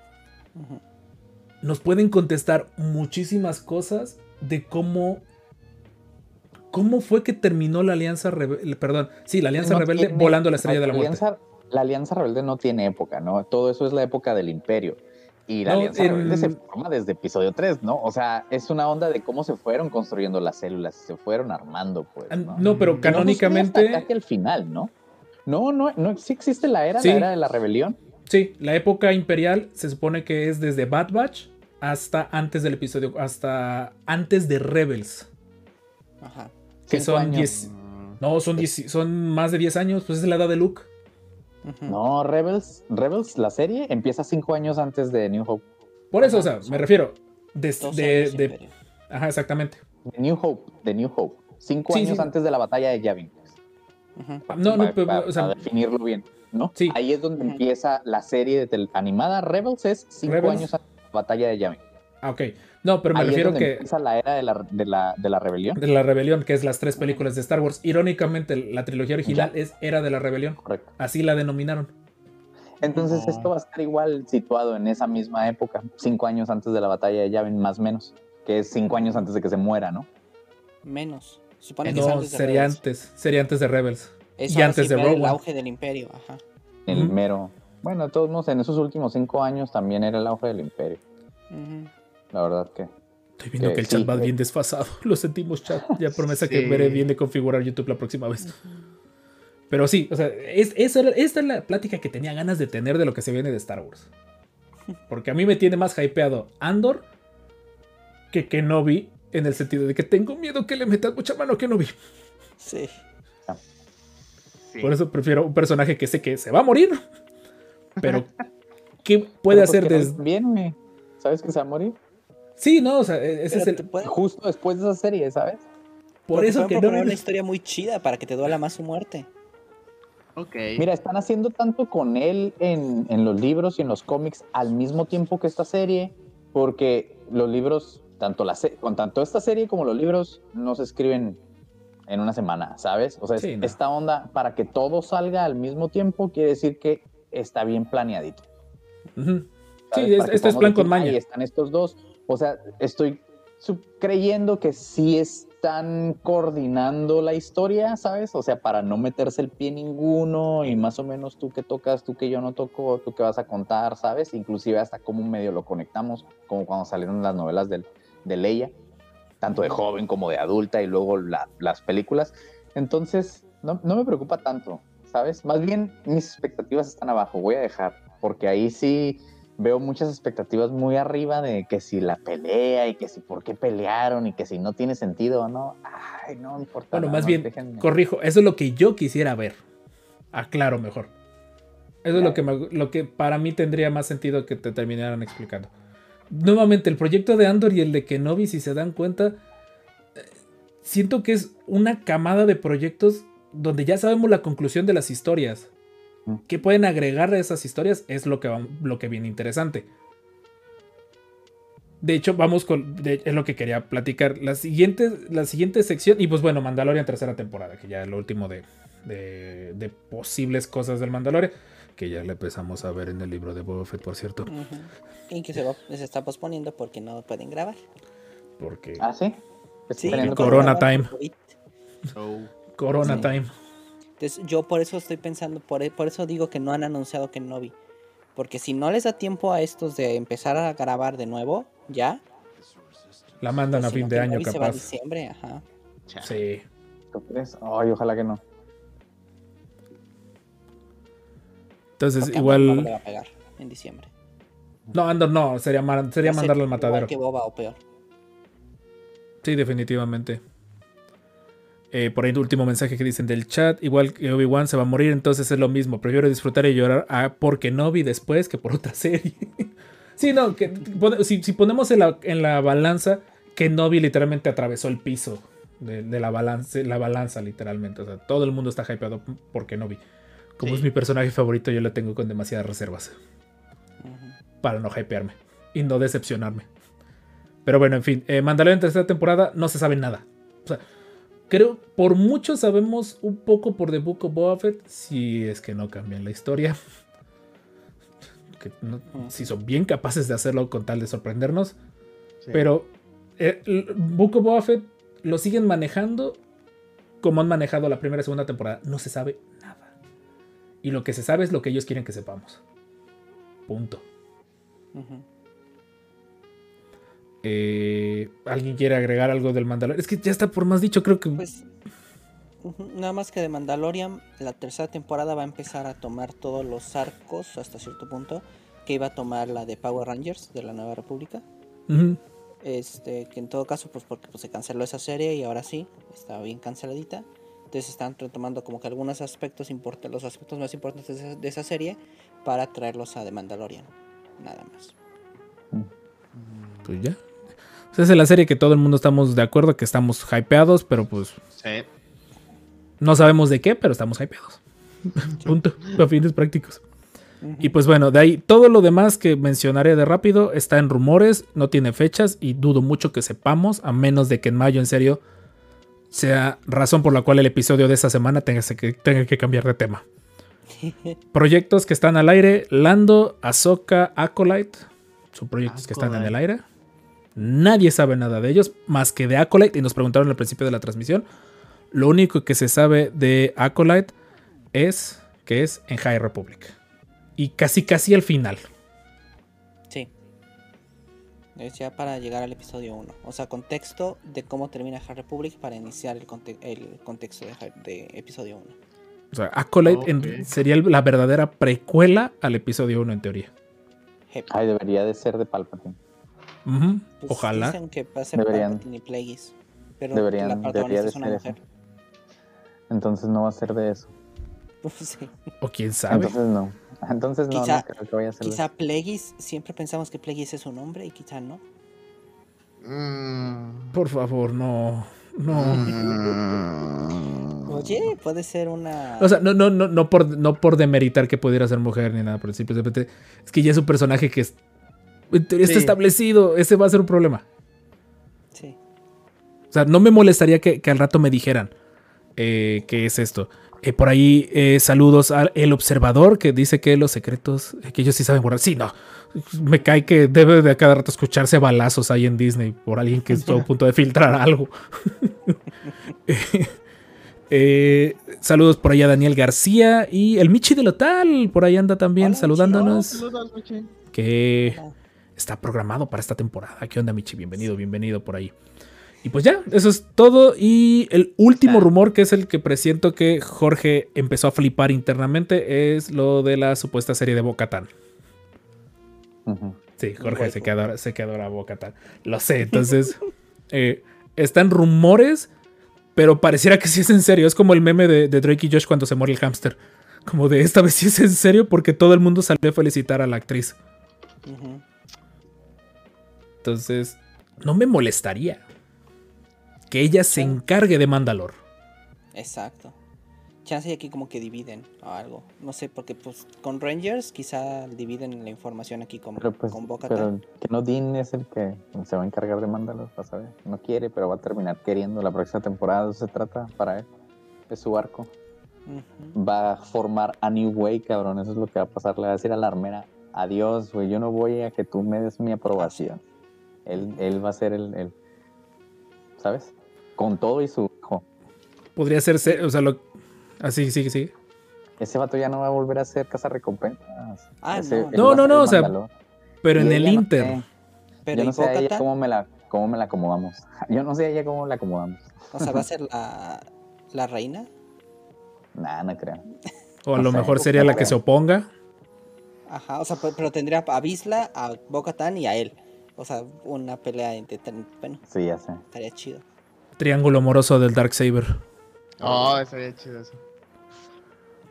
nos pueden contestar muchísimas cosas de cómo... ¿Cómo fue que terminó la Alianza Rebelde? Perdón, sí, la Alianza
No
Rebelde
tiene-
volando la Estrella de la Muerte.
Alianza, la Alianza Rebelde no tiene época, ¿no? Todo eso es la época del Imperio. Y la
No,
Alianza
en-
Rebelde se forma desde episodio 3, ¿no? O sea, es una onda de cómo se fueron construyendo las células, se fueron armando, pues. No,
No, pero
Y no
canónicamente...
hasta al final, ¿no? No, no, no, sí existe la era,
Sí.
la era de la rebelión.
Sí, la época imperial se supone que es desde Bad Batch hasta antes del episodio, hasta antes de Rebels.
Ajá.
Que son
años.
10. No, son, 10 son más de 10 años, pues es la edad de Luke.
No, Rebels, Rebels, la serie, empieza cinco años antes de New Hope.
Por eso, o sea, me refiero. De,
12
de-
años
de-
imperio.
ajá, exactamente.
De New Hope, de New Hope. Cinco
Sí,
años
sí.
antes de la batalla de Yavin. pues.
Ujú.
No, no,
para,
pero,
para-
o sea,
para definirlo bien, ¿no?
Sí.
Ahí es donde empieza la serie de animada Rebels, es cinco
Rebels.
años antes de la batalla de Yavin.
Ah, ok. No, pero me
Ahí
refiero
es donde
que
empieza la era de la, de la, de la rebelión.
de la rebelión, que es las tres películas de Star Wars. Irónicamente, la trilogía original
Ya.
es Era de la Rebelión.
Correcto.
Así la denominaron.
Entonces
No.
esto va a estar igual situado en esa misma época, cinco años antes de la batalla de Yavin, más o menos, que es cinco años antes de que se muera, ¿no?
Menos. Supone que es
No,
antes de
sería
Rebels.
antes. Sería antes de Rebels. Y antes de Rogue
el auge del imperio. Ajá.
El mero. Bueno, de todos modos, en esos últimos cinco años también era el auge del imperio.
Ujú.
La verdad que.
Estoy viendo
Que
que el
sí,
chat va
eh.
bien desfasado. [laughs] Lo sentimos, chat. Ya promesa que
Sí.
veré bien de configurar YouTube la próxima vez. Pero sí, o sea, es, esta es la plática que tenía ganas de tener de lo que se viene de Star Wars. Porque a mí me tiene más hypeado Andor que Kenobi en el sentido de que tengo miedo que le metan mucha mano a Kenobi.
Sí.
Sí.
Por eso prefiero un personaje que sé que se va a morir. Pero, ¿qué puede
Pero, pues,
hacer
que no
desde.?
Bien. ¿Sabes que se va a morir?
Sí, no, o sea, e-, ese
Pero
es el.
Justo después de esa serie, ¿sabes?
Por eso que no. me-
una historia muy chida para que te duela más su muerte.
Ok.
Mira, están haciendo tanto con él en, en los libros y en los cómics al mismo tiempo que esta serie, porque los libros, tanto la se- con tanto esta serie como los libros, no se escriben en una semana, ¿sabes? O sea, es-
no.
esta onda, para que todo salga al mismo tiempo, quiere decir que está bien planeadito.
Sí, es- esto es plan con maña.
"Ahí están estos dos. O sea, estoy creyendo que sí están coordinando la historia, ¿sabes? O sea, para no meterse el pie ninguno y más o menos tú que tocas, tú que yo no toco, tú que vas a contar, ¿sabes? Inclusive hasta cómo medio lo conectamos, como cuando salieron las novelas del- de Leia, tanto de joven como de adulta y luego la- las películas. Entonces, no, no me preocupa tanto, ¿sabes? Más bien mis expectativas están abajo, voy a dejar, porque ahí sí veo muchas expectativas muy arriba de que si la pelea y que si por qué pelearon y que si no tiene sentido o no. Ay, no importa.
Bueno,
nada
más bien,
déjenme.
corrijo, eso es lo que yo quisiera ver. Aclaro mejor. Eso es lo que, me- lo que para mí tendría más sentido que te terminaran explicando. Nuevamente, el proyecto de Andor y el de Kenobi, si se dan cuenta, eh, siento que es una camada de proyectos donde ya sabemos la conclusión de las historias. ¿Qué pueden agregar a esas historias? Es lo que, va- lo que viene interesante. De hecho, vamos con. de- es lo que quería platicar. La siguiente, la siguiente sección. Y pues bueno, Mandalorian tercera temporada, que ya es lo último de, de, de posibles cosas del Mandalorian. Que ya le empezamos a ver en el libro de Boba Fett, por cierto.
Ujú. Y que se, va- se está posponiendo porque no pueden grabar.
Porque.
Ah, sí.
Sí,
Corona
grabar
time. Corona
Sí.
Time.
Entonces yo por eso estoy pensando, por, e- por eso digo que no han anunciado que no vi. Porque si no les da tiempo a estos de empezar a grabar de nuevo, ya.
La mandan
pues,
a
si
fin
no,
de año,
Kenobi se va a
capaz.
diciembre, ajá.
Sí.
¿Tú crees? Ay, ojalá que no.
Entonces,
Porque Andor no
igual.
le va a pegar en diciembre.
No, Andor no. Sería, mar- sería mandarlo al
igual
matadero.
que Boba o peor.
Sí, definitivamente. Eh, por ahí el último mensaje que dicen del chat, igual que Obi-Wan se va a morir, entonces es lo mismo. Prefiero disfrutar y llorar a porque no vi después que por otra [laughs] serie. sí, no, que, si, si ponemos en la, en la balanza, que Novi literalmente atravesó el piso de, de la, balanza, la balanza, literalmente. O sea, todo el mundo está hypeado por Kenobi. Como
Sí.
es mi personaje favorito, yo lo tengo con demasiadas reservas para no hypearme y no decepcionarme. Pero bueno, en fin, eh, Mandalorian tercera temporada no se sabe nada. O sea, creo por mucho sabemos un poco por The Book of Boba Fett, si es que no cambian la historia. [laughs] Que no- si son bien capaces de hacerlo con tal de sorprendernos.
Sí.
Pero eh, Book of Boba Fett lo siguen manejando como han manejado la primera y segunda temporada. No se sabe nada. Y lo que se sabe es lo que ellos quieren que sepamos. Punto.
Ujú.
Eh, ¿Alguien quiere agregar algo del Mandalorian? Es que ya está por más dicho, creo que...
Pues nada más que de Mandalorian, la tercera temporada va a empezar a tomar todos los arcos hasta cierto punto que iba a tomar la de Power Rangers de la Nueva República. Este, que en todo caso, pues porque pues, se canceló esa serie y ahora sí, está bien canceladita. Entonces están retomando como que algunos aspectos importantes, los aspectos más importantes de esa, de esa serie para traerlos a The Mandalorian. Nada más.
Pues ya. Sea, esa es la serie que todo el mundo estamos de acuerdo, que estamos hypeados, pero pues
Sí.
no sabemos de qué, pero estamos hypeados. Punto. A fines prácticos. Y pues bueno, de ahí todo lo demás que mencionaré de rápido está en rumores, no tiene fechas y dudo mucho que sepamos, a menos de que en mayo en serio sea razón por la cual el episodio de esta semana tenga que, tenga que cambiar de tema. [laughs] Proyectos que están al aire, Lando, Ahsoka, Acolyte, son proyectos que están en el aire. Nadie sabe nada de ellos, más que de Acolyte, y nos preguntaron al principio de la transmisión. Lo único que se sabe de Acolyte es que es en High Republic. Y casi casi al final.
Sí. Es ya para llegar al episodio 1. O sea, contexto de cómo termina High Republic para iniciar el, conte- el contexto de, episodio 1.
O sea, Acolyte en- sería la verdadera precuela al episodio 1 en teoría.
Ay, debería de ser de Palpatine.
Ujú,
Pues
Ojalá.
Dicen que va a ser
Deberían.
Palpatine y Plagueis. Pero
Deberían-
la
debería
protagonista
de
es una
ser
mujer.
eso. Entonces no va a ser de eso. [laughs]
Pues sí.
O quién sabe.
Entonces no. [laughs] Entonces no,
Quizá-
no creo que vaya a ser
Quizá
eso.
Plagueis, siempre pensamos que Plagueis es un hombre y quizá no.
Mm.
Por favor, no. No.
Mm.
Oye, puede ser una.
O sea, no, no, no, no, por, no por demeritar que pudiera ser mujer ni nada por el simple simplemente Es que ya es un personaje que es, está
Sí.
establecido. Ese va a ser un problema.
Sí.
O sea, no me molestaría que, que al rato me dijeran eh, qué es esto. Eh, por ahí, eh, saludos al El Observador que dice que los secretos, eh, que ellos sí saben borrar. Sí, no. Me cae que debe de a cada rato escucharse balazos ahí en Disney por alguien que estuvo a punto de filtrar algo. [laughs] Eh, saludos por allá a Daniel García y el Michi de Lotal, por ahí anda también
Hola,
saludándonos.
Saludos, Michi.
que
Hola.
Está programado para esta temporada. ¿Qué onda, Michi? Bienvenido, bienvenido por ahí. Y pues ya, eso es todo. Y el último rumor, que es el que presiento que Jorge empezó a flipar internamente, es lo de la supuesta serie de Bocatán. Sí, Jorge se quedó, se quedó a Bocatán. Lo sé, [laughs] entonces eh, están rumores, pero pareciera que sí es en serio. Es como el meme de, de Drake y Josh cuando se muere el hámster. Como de esta vez sí es en serio porque todo el mundo salió a felicitar a la actriz.
Ujú.
Entonces, no me molestaría que ella se encargue de Mandalor.
Exacto. Chance y aquí como que dividen o algo. No sé, porque pues con Rangers quizá dividen la información aquí con,
Pero pues,
con Boca
pero que no Dean es el que se va a encargar de mandarlos, vas a ver. No quiere, pero va a terminar queriendo la próxima temporada. de Eso se trata para él. Es su arco. Va a formar a New Way, cabrón. Eso es lo que va a pasar. Le va a decir a la armera, adiós, güey. Yo no voy a que tú me des mi aprobación. Él, él va a ser el, el- ¿sabes? Con todo y su hijo.
Podría ser, se- o sea, lo... Así, sí, sí.
Ese vato ya no va a volver a ser recompensas.
Ah,
Ese-
no.
No, no, o sea. Pero
Y
en el
no
Inter.
sé.
Pero
yo
¿y
no sé a ella cómo me la cómo me la acomodamos. [laughs] Yo no sé a ella cómo la acomodamos.
O sea, va a [laughs] ser la, la reina.
Nah, no creo.
O a
no
lo
sé,
mejor sería la que
creo.
se oponga.
Ajá, o sea, pe- pero tendría a Bisla, a Bo-Katan y a él. O sea, una pelea entre... Bueno,
Sí, ya sé.
estaría chido.
Triángulo amoroso del Darksaber.
Oh, estaría chido eso.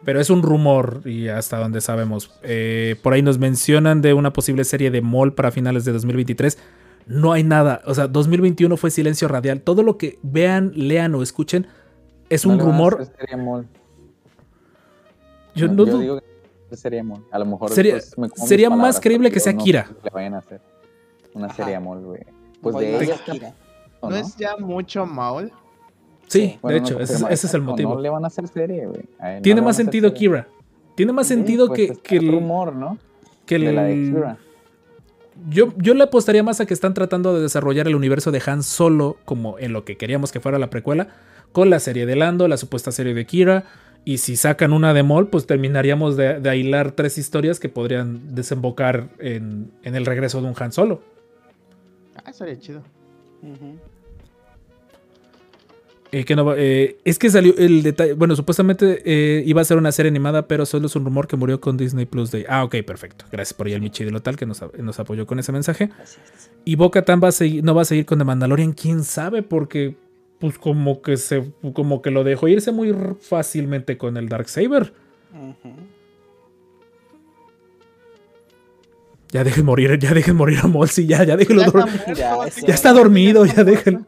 Pero es un rumor y hasta donde sabemos. Eh, por ahí nos mencionan de una posible serie de Mall para finales de 2023. No hay nada. O sea, 2021 fue silencio radial. Todo lo que vean, lean o escuchen es
No
un rumor.
mol.
Yo
No,
no
yo digo que sería mol. A lo mejor
Sería-
me
más creíble que sea Kira.
creo que le vayan a hacer una
Ajá.
serie mol, güey. Pues de ella
Akira.
¿o
¿No es ya mucho Maul?
Sí,
Bueno,
de
no
hecho, ese, es el motivo.
No le van a hacer serie, güey. No
Tiene más sentido
serie.
Kira. Tiene más
Sí,
sentido
pues
que, que
el
el,
rumor, ¿no?
que
De la de
el-
Kira.
Yo, yo le apostaría más a que están tratando de desarrollar el universo de Han Solo como en lo que queríamos que fuera la precuela, con la serie de Lando, la supuesta serie de Kira. Y si sacan una de Maul, pues terminaríamos de, de hilar tres historias que podrían desembocar en, en el regreso de un Han Solo.
Ah, estaría chido.
Ujú.
Eh, que no eh, es que salió el detalle. Bueno, supuestamente eh, iba a ser una serie animada, pero solo es un rumor que murió con Disney Plus Day. Ah, ok, perfecto. Gracias por ahí el Michi de Lotal que nos, nos apoyó con ese mensaje. Y Boca Tan va a seguir, no va a seguir con The Mandalorian, quién sabe, porque pues como que se como que lo dejó irse muy fácilmente con el Dark Saber.
Ujú.
Ya dejen morir, ya dejen morir a Molsi, ya, ya déjenlo
Ya está
dor-
muerto,
Ya,
ya está dormido, ya déjenlo.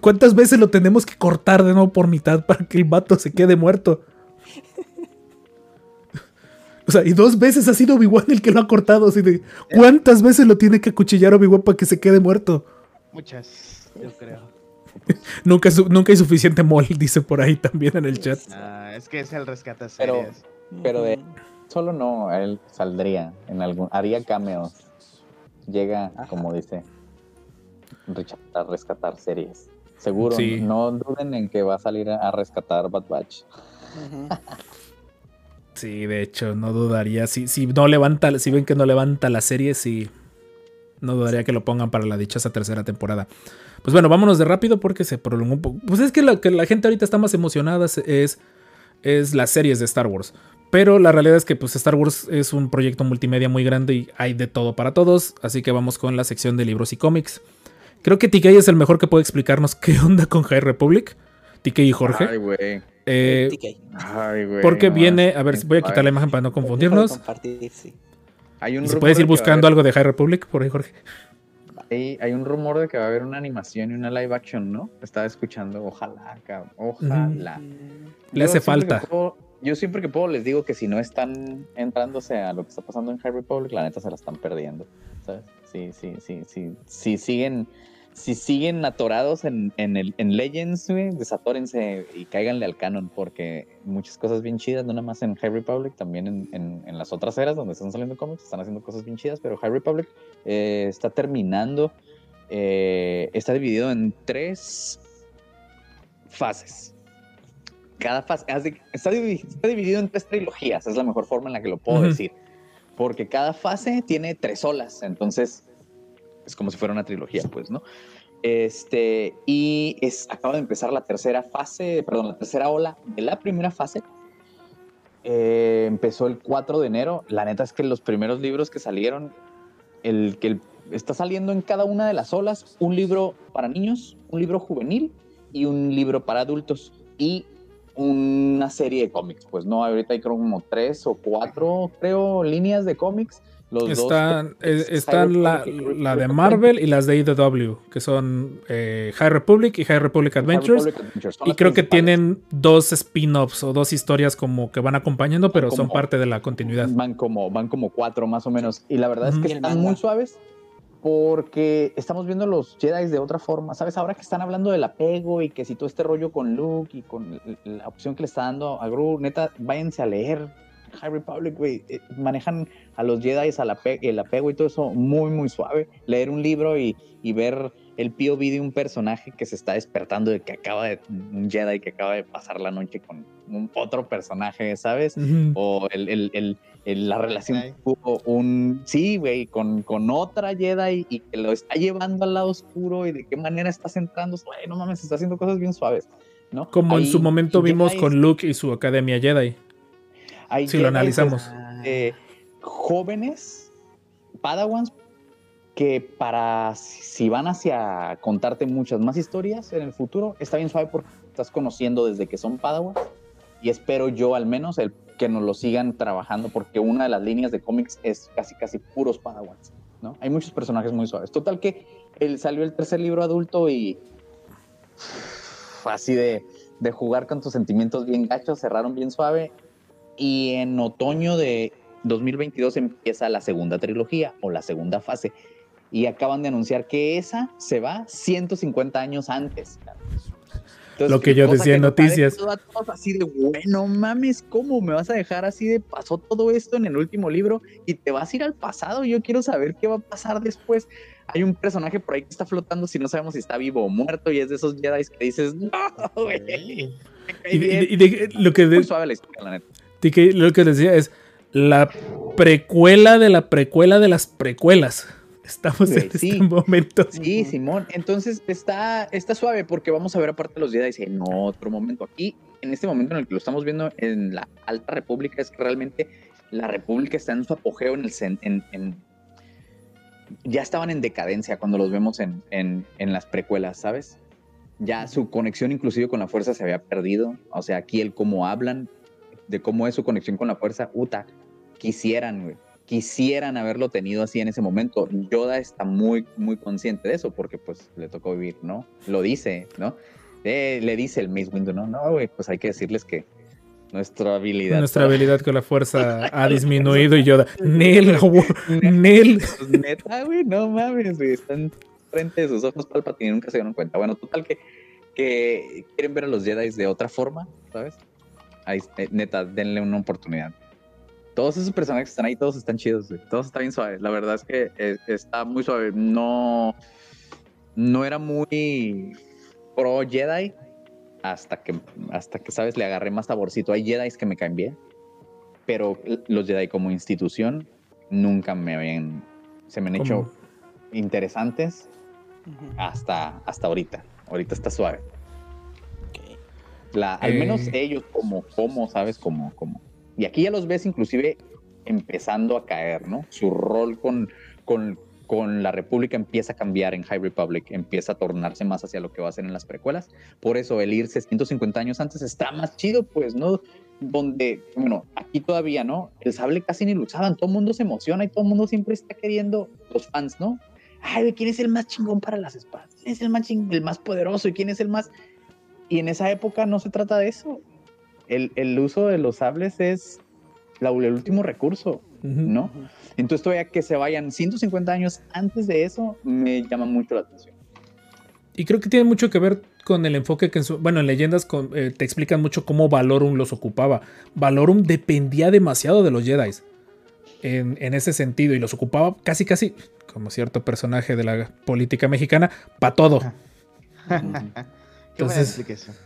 ¿Cuántas veces lo tenemos que cortar de nuevo por mitad para que el vato se quede muerto? [laughs] O sea, y dos veces ha sido Obi-Wan el que lo ha cortado. Así de, ¿Cuántas veces lo tiene que acuchillar Obi-Wan para que se quede muerto?
Muchas, yo creo. [laughs]
Nunca, nunca hay suficiente mol, dice por ahí también en el chat.
Ah, es que es el rescate
Pero-. Pero de. Solo no, él saldría en algún, haría cameos. Llega,
Ajá.
como dice Richard, a rescatar series. Seguro,
Sí.
no duden en que va a salir a rescatar Bad Batch.
Sí, de hecho, no dudaría. Si, si no levanta, si ven que no levanta la serie, sí. No dudaría que lo pongan para la dichosa tercera temporada. Pues bueno, vámonos de rápido porque se prolongó un poco. Pues es que lo que la gente ahorita está más emocionada es, es, las series de Star Wars. Pero la realidad es que pues Star Wars es un proyecto multimedia muy grande y hay de todo para todos. Así que vamos con la sección de libros y cómics. Creo que TK es el mejor que puede explicarnos qué [laughs] onda con High Republic. TK y Jorge.
Ay, güey.
Eh,
TK.
Ay, güey.
porque
no
viene, a ver, voy a quitar la imagen para no confundirnos.
Hay un
¿Y si
rumor
puedes
de
ir buscando algo de High Republic por ahí, Jorge?
Hay, hay un rumor de que va a haber una animación y una live action, ¿no? Estaba escuchando, ojalá, cabrón, ojalá.
Mm,
Le hace falta.
puedo- yo siempre que puedo les digo que si no están entrándose a lo que está pasando en High Republic, la neta se la están perdiendo, ¿sabes? Sí, sí, sí, sí. Si siguen, si siguen atorados en, en, el, en Legends, güey, desatórense y cáiganle al canon, porque muchas cosas bien chidas, no nada más en High Republic, también en, en- en las otras eras donde están saliendo cómics, están haciendo cosas bien chidas, pero High Republic eh, está terminando, eh, está dividido en tres fases. Cada fase está, divi- está dividido en tres trilogías, es la mejor forma en la que lo puedo decir. Porque cada fase tiene tres olas, entonces es como si fuera una trilogía, pues, ¿no? Este, y es, acaba de empezar la tercera fase, perdón, la tercera ola de la primera fase. Eh, empezó el 4 de enero. La neta es que los primeros libros que salieron, el que el- está saliendo en cada una de las olas, un libro para niños, un libro juvenil y un libro para adultos. Y una serie de cómics. Pues no, ahorita hay como tres o cuatro, creo, líneas de cómics. Los dos-
Están, eh, están la, la de Marvel y las de IDW, que son eh, High Republic y High Republic Adventures.
Republic Adventures, son
Y creo que tienen dos spin-offs o dos historias como que van acompañando, pero son
Como-
parte de la continuidad.
Van como, van como cuatro más o menos. Y la verdad es que están muy suaves porque estamos viendo los Jedi de otra forma. ¿Sabes? Ahora que están hablando del apego y que si todo este rollo con Luke y con la opción que le está dando a Gru, neta, váyanse a leer High Republic, güey. Eh, Manejan a los Jedi al ape- el apego y todo eso muy, muy suave. Leer un libro y, y ver el POV de un personaje que se está despertando de que acaba de un Jedi que acaba de pasar la noche con un otro personaje, ¿sabes? O el, el- el- el- la relación que tuvo un sí, güey, con, con otra Jedi y que lo está llevando al lado oscuro y de qué manera estás entrando, güey, no mames, está haciendo cosas bien suaves, ¿no?
Como en su momento vimos con Luke y su Academia Jedi.
Hay
si lo
Jedis,
analizamos.
eh, jóvenes Padawans que para si si van hacia contarte muchas más historias en el futuro, está bien suave porque estás conociendo desde que son Padawans y espero yo al menos el que nos lo sigan trabajando porque una de las líneas de cómics es casi casi puros Padawans, ¿no? Hay muchos personajes muy suaves. Total que él salió el tercer libro adulto y así de, de jugar con tus sentimientos bien gachos, cerraron bien suave y en otoño de 2022 empieza la segunda trilogía o la segunda fase y acaban de anunciar que esa se va 150 años antes. Entonces,
Lo que yo decía en
nos ha
noticias.
dejado a todos así de, bueno, mames, ¿cómo me vas a dejar así de pasó todo esto en el último libro y te vas a ir al pasado? Yo quiero saber qué va a pasar después. Hay un personaje por ahí que está flotando, si no sabemos si está vivo o muerto, y es de esos Jedi que dices, no, güey.
Y, de-
bien".
y de- lo que de-
Muy suave la historia, la neta.
Que- lo que decía es la precuela de la precuela de las precuelas. Estamos en este
sí.
momento.
Sí, Simón. Entonces está, está suave porque vamos a ver aparte de los Jedi en otro momento. Aquí, en este momento en el que lo estamos viendo en la Alta República, es que realmente la República está en su apogeo en el en, en- ya estaban en decadencia cuando los vemos en, en, en las precuelas, ¿sabes? Ya su conexión inclusive con la fuerza se había perdido. O sea, aquí el cómo hablan, de cómo es su conexión con la fuerza, uta, quisieran, güey quisieran haberlo tenido así en ese momento. Yoda está muy, muy consciente de eso porque pues le tocó vivir, ¿no? Lo dice, ¿no? Eh, le dice el Mace Windu, ¿no? No, güey, pues hay que decirles que nuestra habilidad...
Nuestra habilidad con la fuerza [laughs] ha disminuido y Yoda. Nel, abu- [laughs] Nel.
Pues, neta, güey, no mames, güey, están frente de sus ojos Palpatine y nunca se dieron cuenta. Bueno, total que, que quieren ver a los Jedi de otra forma, ¿sabes? Ahí, eh, neta, denle una oportunidad. Todos esos personajes que están ahí, todos están chidos, güey. Todos están bien suaves. La verdad es que eh, está muy suave. No, no era muy pro Jedi hasta que, hasta que, ¿sabes? Le agarré más saborcito. Hay Jedi que me caen bien, pero los Jedi como institución nunca me habían, se me han hecho
Como-
interesantes hasta, hasta ahorita. Ahorita está suave. La, al
Eh.
menos ellos como, como, ¿sabes? Como, como. Y aquí ya los ves inclusive empezando a caer, ¿no? Su rol con, con, con la República empieza a cambiar en High Republic, empieza a tornarse más hacia lo que va a ser en las precuelas. Por eso el irse 150 años antes está más chido, pues, ¿no? Donde, bueno, aquí todavía, ¿no? El sable casi ni lo usaban, todo el mundo se emociona y todo el mundo siempre está queriendo, los fans, ¿no? Ay, ¿quién es el más chingón para las espadas? ¿Quién es el más, ching- el más poderoso? ¿Y quién es el más...? Y en esa época no se trata de eso. El, el uso de los sables es la- el último recurso. ¿no? Entonces todavía que se vayan 150 años antes de eso me llama mucho la atención.
Y creo que tiene mucho que ver con el enfoque que, en su- bueno, en leyendas con- eh, te explican mucho cómo Valorum los ocupaba. Valorum dependía demasiado de los Jedi en, en ese sentido y los ocupaba casi, casi, como cierto personaje de la política mexicana, para todo. Entonces-
explicación.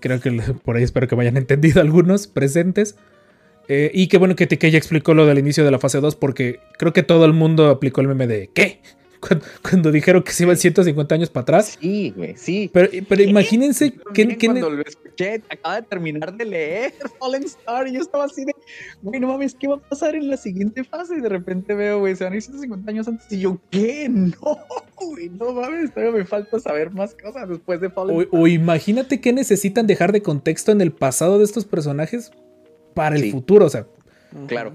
Creo que por ahí espero que me hayan [laughs] entendido algunos presentes. Eh, y qué bueno que TK ya explicó lo del inicio de la fase 2 porque creo que todo el mundo aplicó el meme de ¿qué? Cuando, cuando dijeron que se iban 150 años para atrás.
Sí, güey, sí.
Pero, pero imagínense que,
cuando lo escuché, acaba de terminar de leer [laughs] Fallen Star y yo estaba así de, güey, no mames, ¿qué va a pasar en la siguiente fase? Y de repente veo, güey, se van a ir 150 años antes y yo, ¿qué? No, [laughs] güey, no mames, todavía me falta saber más cosas después de Fallen
o,
Star.
o imagínate que necesitan dejar de contexto en el pasado de estos personajes para el futuro. O sea,
Claro.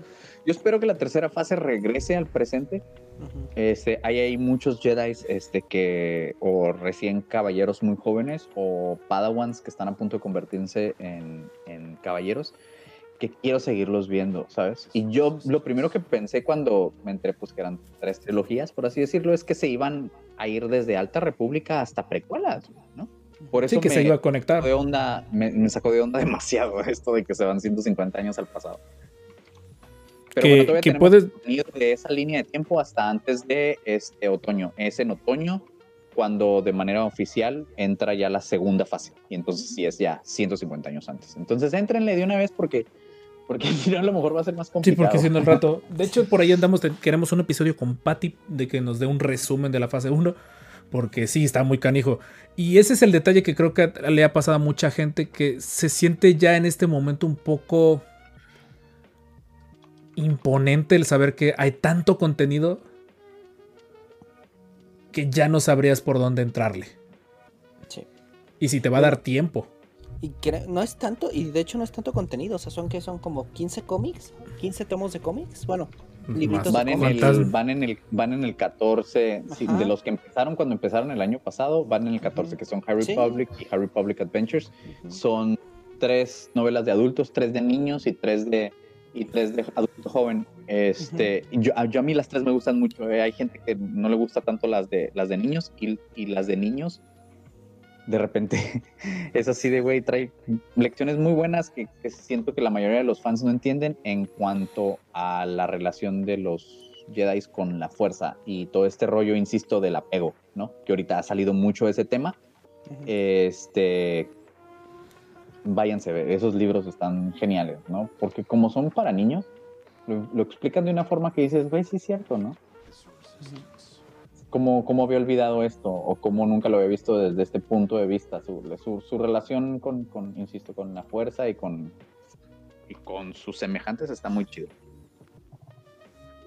Yo espero que la tercera fase regrese al presente.
Ujú.
Este, hay, hay muchos Jedi este, que, o recién caballeros muy jóvenes, o Padawans que están a punto de convertirse en, en caballeros, que quiero seguirlos viendo, ¿sabes? Y yo lo primero que pensé cuando me enteré, pues que eran tres trilogías, por así decirlo, es que se iban a ir desde Alta República hasta precuelas, ¿no? Por eso
sí que
me
se iba a conectar.
de onda, me, me sacó de onda [laughs] demasiado esto de que se van 150 años al pasado. Pero
Que-
bueno,
que puedes-
de esa línea de tiempo hasta antes de este otoño. Es en otoño cuando de manera oficial entra ya la segunda fase. Y entonces sí es ya 150 años antes. Entonces entrenle de una vez porque, porque [laughs] si no a lo mejor va a ser más
Sí,
complicado.
porque siendo el rato. [laughs] De hecho, por ahí andamos, queremos un episodio con Patty de que nos dé un resumen de la fase 1. Porque sí, está muy canijo. Y ese es el detalle que creo que le ha pasado a mucha gente que se siente ya en este momento un poco imponente el saber que hay tanto contenido que ya no sabrías por dónde entrarle.
Sí.
Y si te va a dar tiempo.
Y no es tanto, y de hecho no es tanto contenido, o sea, son que son como 15 cómics, 15 tomos de cómics. Bueno, Libritos
Van en, el, van, en el, van en el 14, sí,
Ajá.
de los que empezaron cuando empezaron el año pasado, van en el 14,
Ujú.
que son Harry
Sí.
Public y Harry Public Adventures. Son tres novelas de adultos, tres de niños y tres de, y tres de adulto joven. Este, yo, a- yo a mí las tres me gustan mucho. eh, Hay gente que no le gusta tanto las de, las de niños y, y las de niños. De repente [laughs] es así de, güey, trae lecciones muy buenas que, que siento que la mayoría de los fans no entienden en cuanto a la relación de los Jedi con la fuerza y todo este rollo, insisto, del apego, ¿no? Que ahorita ha salido mucho ese tema. Este, váyanse, ver, esos libros están geniales, ¿no? Porque como son para niños, lo, explican de una forma que dices, güey, sí es cierto, ¿no? ¿Cómo, ¿Cómo había olvidado esto? O cómo nunca lo había visto desde este punto de vista, su, su, su relación con, con, insisto, con la fuerza y con, y con sus semejantes está muy chido.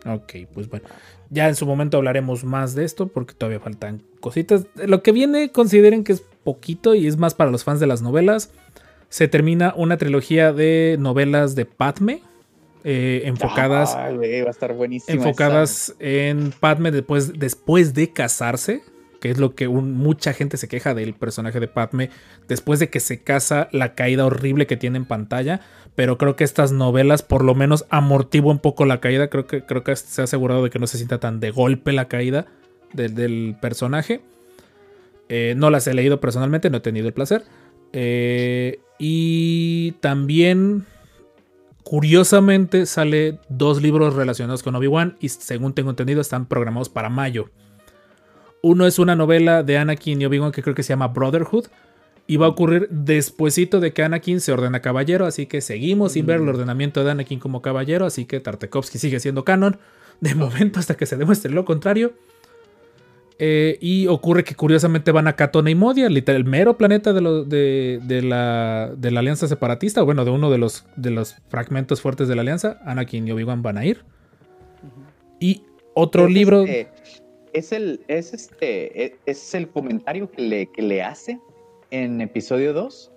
Ok, pues bueno. Ya en su momento hablaremos más de esto porque todavía faltan cositas. Lo que viene, consideren que es poquito y es más para los fans de las novelas. Se termina una trilogía de novelas de Padme. eh, enfocadas,
güey, va a estar
enfocadas en Padme después, después de casarse. Que es lo que un- mucha gente se queja del personaje de Padme. Después de que se casa, la caída horrible que tiene en pantalla pero creo que estas novelas por lo menos amortiguan un poco la caída. Creo que, creo que se ha asegurado de que no se sienta tan de golpe la caída del, del personaje. Eh, no las he leído personalmente, no he tenido el placer. Eh, y también, curiosamente, sale dos libros relacionados con Obi-Wan y según tengo entendido están programados para mayo. Uno es una novela de Anakin y Obi-Wan que creo que se llama Brotherhood. Y va a ocurrir despuesito de que Anakin se ordena caballero, así que seguimos sin ver el ordenamiento de Anakin como caballero, así que Tartakovsky sigue siendo canon, de momento hasta que se demuestre lo contrario. Eh, y ocurre que curiosamente van a Katona y Modia, literal, el mero planeta de, lo- de, de la, de la alianza separatista, o bueno, de uno de los, de los fragmentos fuertes de la alianza, Anakin y Obi-Wan van a ir. Y otro
Es
libro...
este, es el, es este, es, es el comentario que le, que le hace en episodio 2.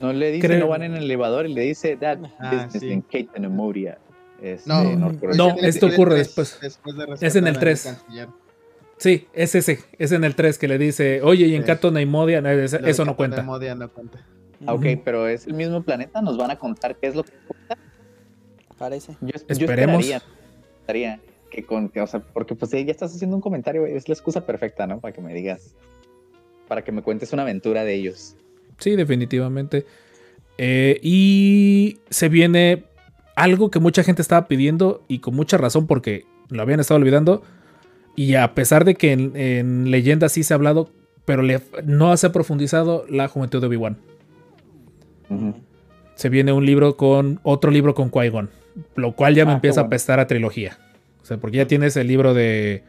No le dice,
Creo-
no van en el elevador y le dice, that
Ah,
business
sí.
in Kate and Moria. Este,
No.
No, esto ocurre después.
después de
Es en el
rescatar al
tres.
canciller.
Sí, es ese, es en el 3 que le dice, oye, y en
Sí.
Katona y Modia, no, es-
Lo de
eso no cuenta.
Modia no cuenta.
Ah, Ok, pero es el mismo planeta, nos van a contar qué es lo que cuenta.
Parece.
Yo, yo
Esperemos.
esperaría, esperaría que con, que, o sea, porque pues ya estás haciendo un comentario, es la excusa perfecta, ¿no? Para que me digas, para que me cuentes una aventura de ellos.
Sí, definitivamente. Eh, y se viene algo que mucha gente estaba pidiendo y con mucha razón porque lo habían estado olvidando. Y a pesar de que en, en leyendas sí se ha hablado, pero le- no se ha profundizado la juventud de Obi-Wan. Se viene un libro con otro libro con Qui-Gon, lo cual ya me
Ah,
empieza a
bueno.
apestar a trilogía. O sea, porque ya tienes el libro de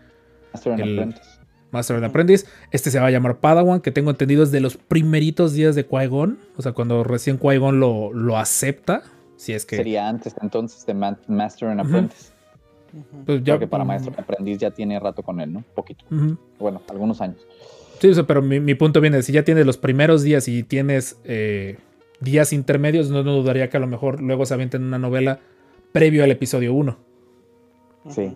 Master and
El-
Apprentice.
Master and Apprentice. Este se va a llamar Padawan, que tengo entendido es de los primeritos días de Qui-Gon. O sea, cuando recién Qui-Gon lo, lo acepta. Si es que.
Sería antes entonces de Ma- Master and
Ujú.
Apprentice.
pues, ya-
Porque para Maestro y Aprendiz ya tiene rato con él, ¿no? Poquito.
Ujú.
Bueno, algunos años.
Sí, o sea, pero mi, mi punto viene, si ya tienes los primeros días y tienes eh, días intermedios, no, no dudaría que a lo mejor luego se avienten una novela previo al episodio 1.
Sí.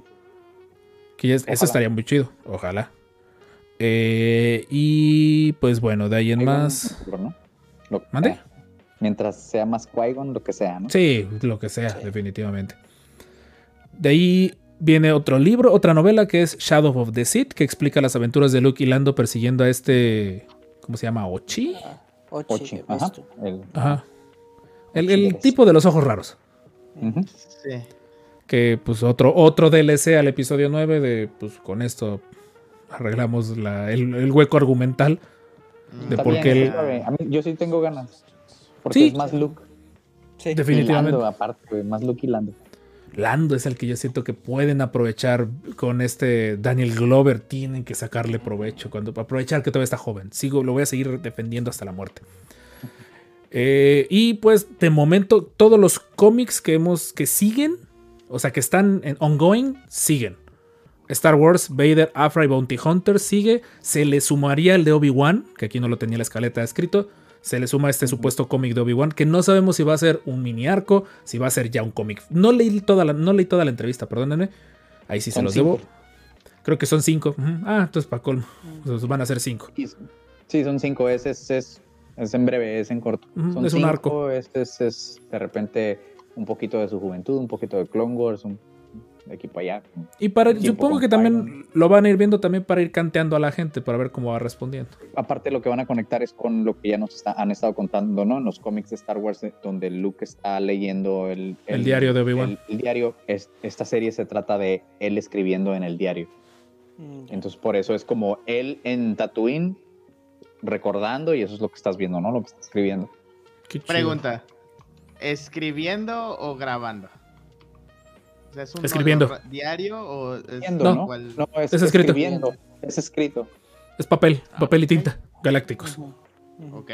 Que ya es- eso estaría muy chido, ojalá. Eh, y pues bueno, de ahí en más... ¿Mande?
sea. Mientras sea más Qui-Gon, lo que sea, ¿no?
Sí, lo que sea, definitivamente. De ahí viene otro libro, otra novela que es Shadow of the Sith, que explica las aventuras de Luke y Lando persiguiendo a este... ¿Cómo se llama? ¿Ochi?
Ochi,
Ochi, ajá. El-
Ajá. El,
Ochi
el
eres.
tipo de los ojos raros.
Sí.
Que pues otro, otro DLC al episodio 9 de pues con esto arreglamos la- el, el hueco argumental de
Está
por
bien,
qué.
A mí- yo sí tengo ganas. Porque
Sí.
es más Luke.
Sí.
Y
definitivamente.
Lando, aparte, más Luke y Lando.
Lando es el que yo siento que pueden aprovechar con este Daniel Glover. Tienen que sacarle provecho. Cuando aprovechar que todavía está joven. Sigo, lo voy a seguir defendiendo hasta la muerte. Eh, y pues de momento todos los cómics que hemos que siguen, o sea que están en ongoing, siguen. Star Wars, Vader, Afra y Bounty Hunter sigue. Se le sumaría el de Obi-Wan, que aquí no lo tenía la escaleta escrito. Se le suma este supuesto cómic de Obi-Wan, que no sabemos si va a ser un mini arco, si va a ser ya un cómic. No leí toda la, no leí toda la entrevista, perdónenme. Ahí sí se los
cinco.
debo. Creo que son cinco. Ah, entonces para colmo. Entonces van a ser cinco.
Sí, son cinco. Es, es, es, es en breve, es en corto. Son
es un arco.
Este es, es de repente un poquito de su juventud, un poquito de Clone Wars, un de aquí para allá.
Y para, supongo que también lo van a ir viendo también para ir canteando a la gente, para ver cómo va respondiendo.
Aparte, lo que van a conectar es con lo que ya nos está- han estado contando, ¿no? En los cómics de Star Wars, eh, donde Luke está leyendo el,
El diario de Obi-Wan.
El, el diario, es- esta serie se trata de él escribiendo en el diario.
Mm,
Entonces, por eso es como él en Tatooine recordando, y eso es lo que estás viendo, ¿no? Lo que está escribiendo.
Pregunta: ¿escribiendo o grabando? Sea, ¿es un
Escribiendo.
diario o es
No.
igual?
No, es,
Es escrito.
escribiendo, es escrito.
Es papel,
Ah,
papel y tinta, galácticos.
Ok.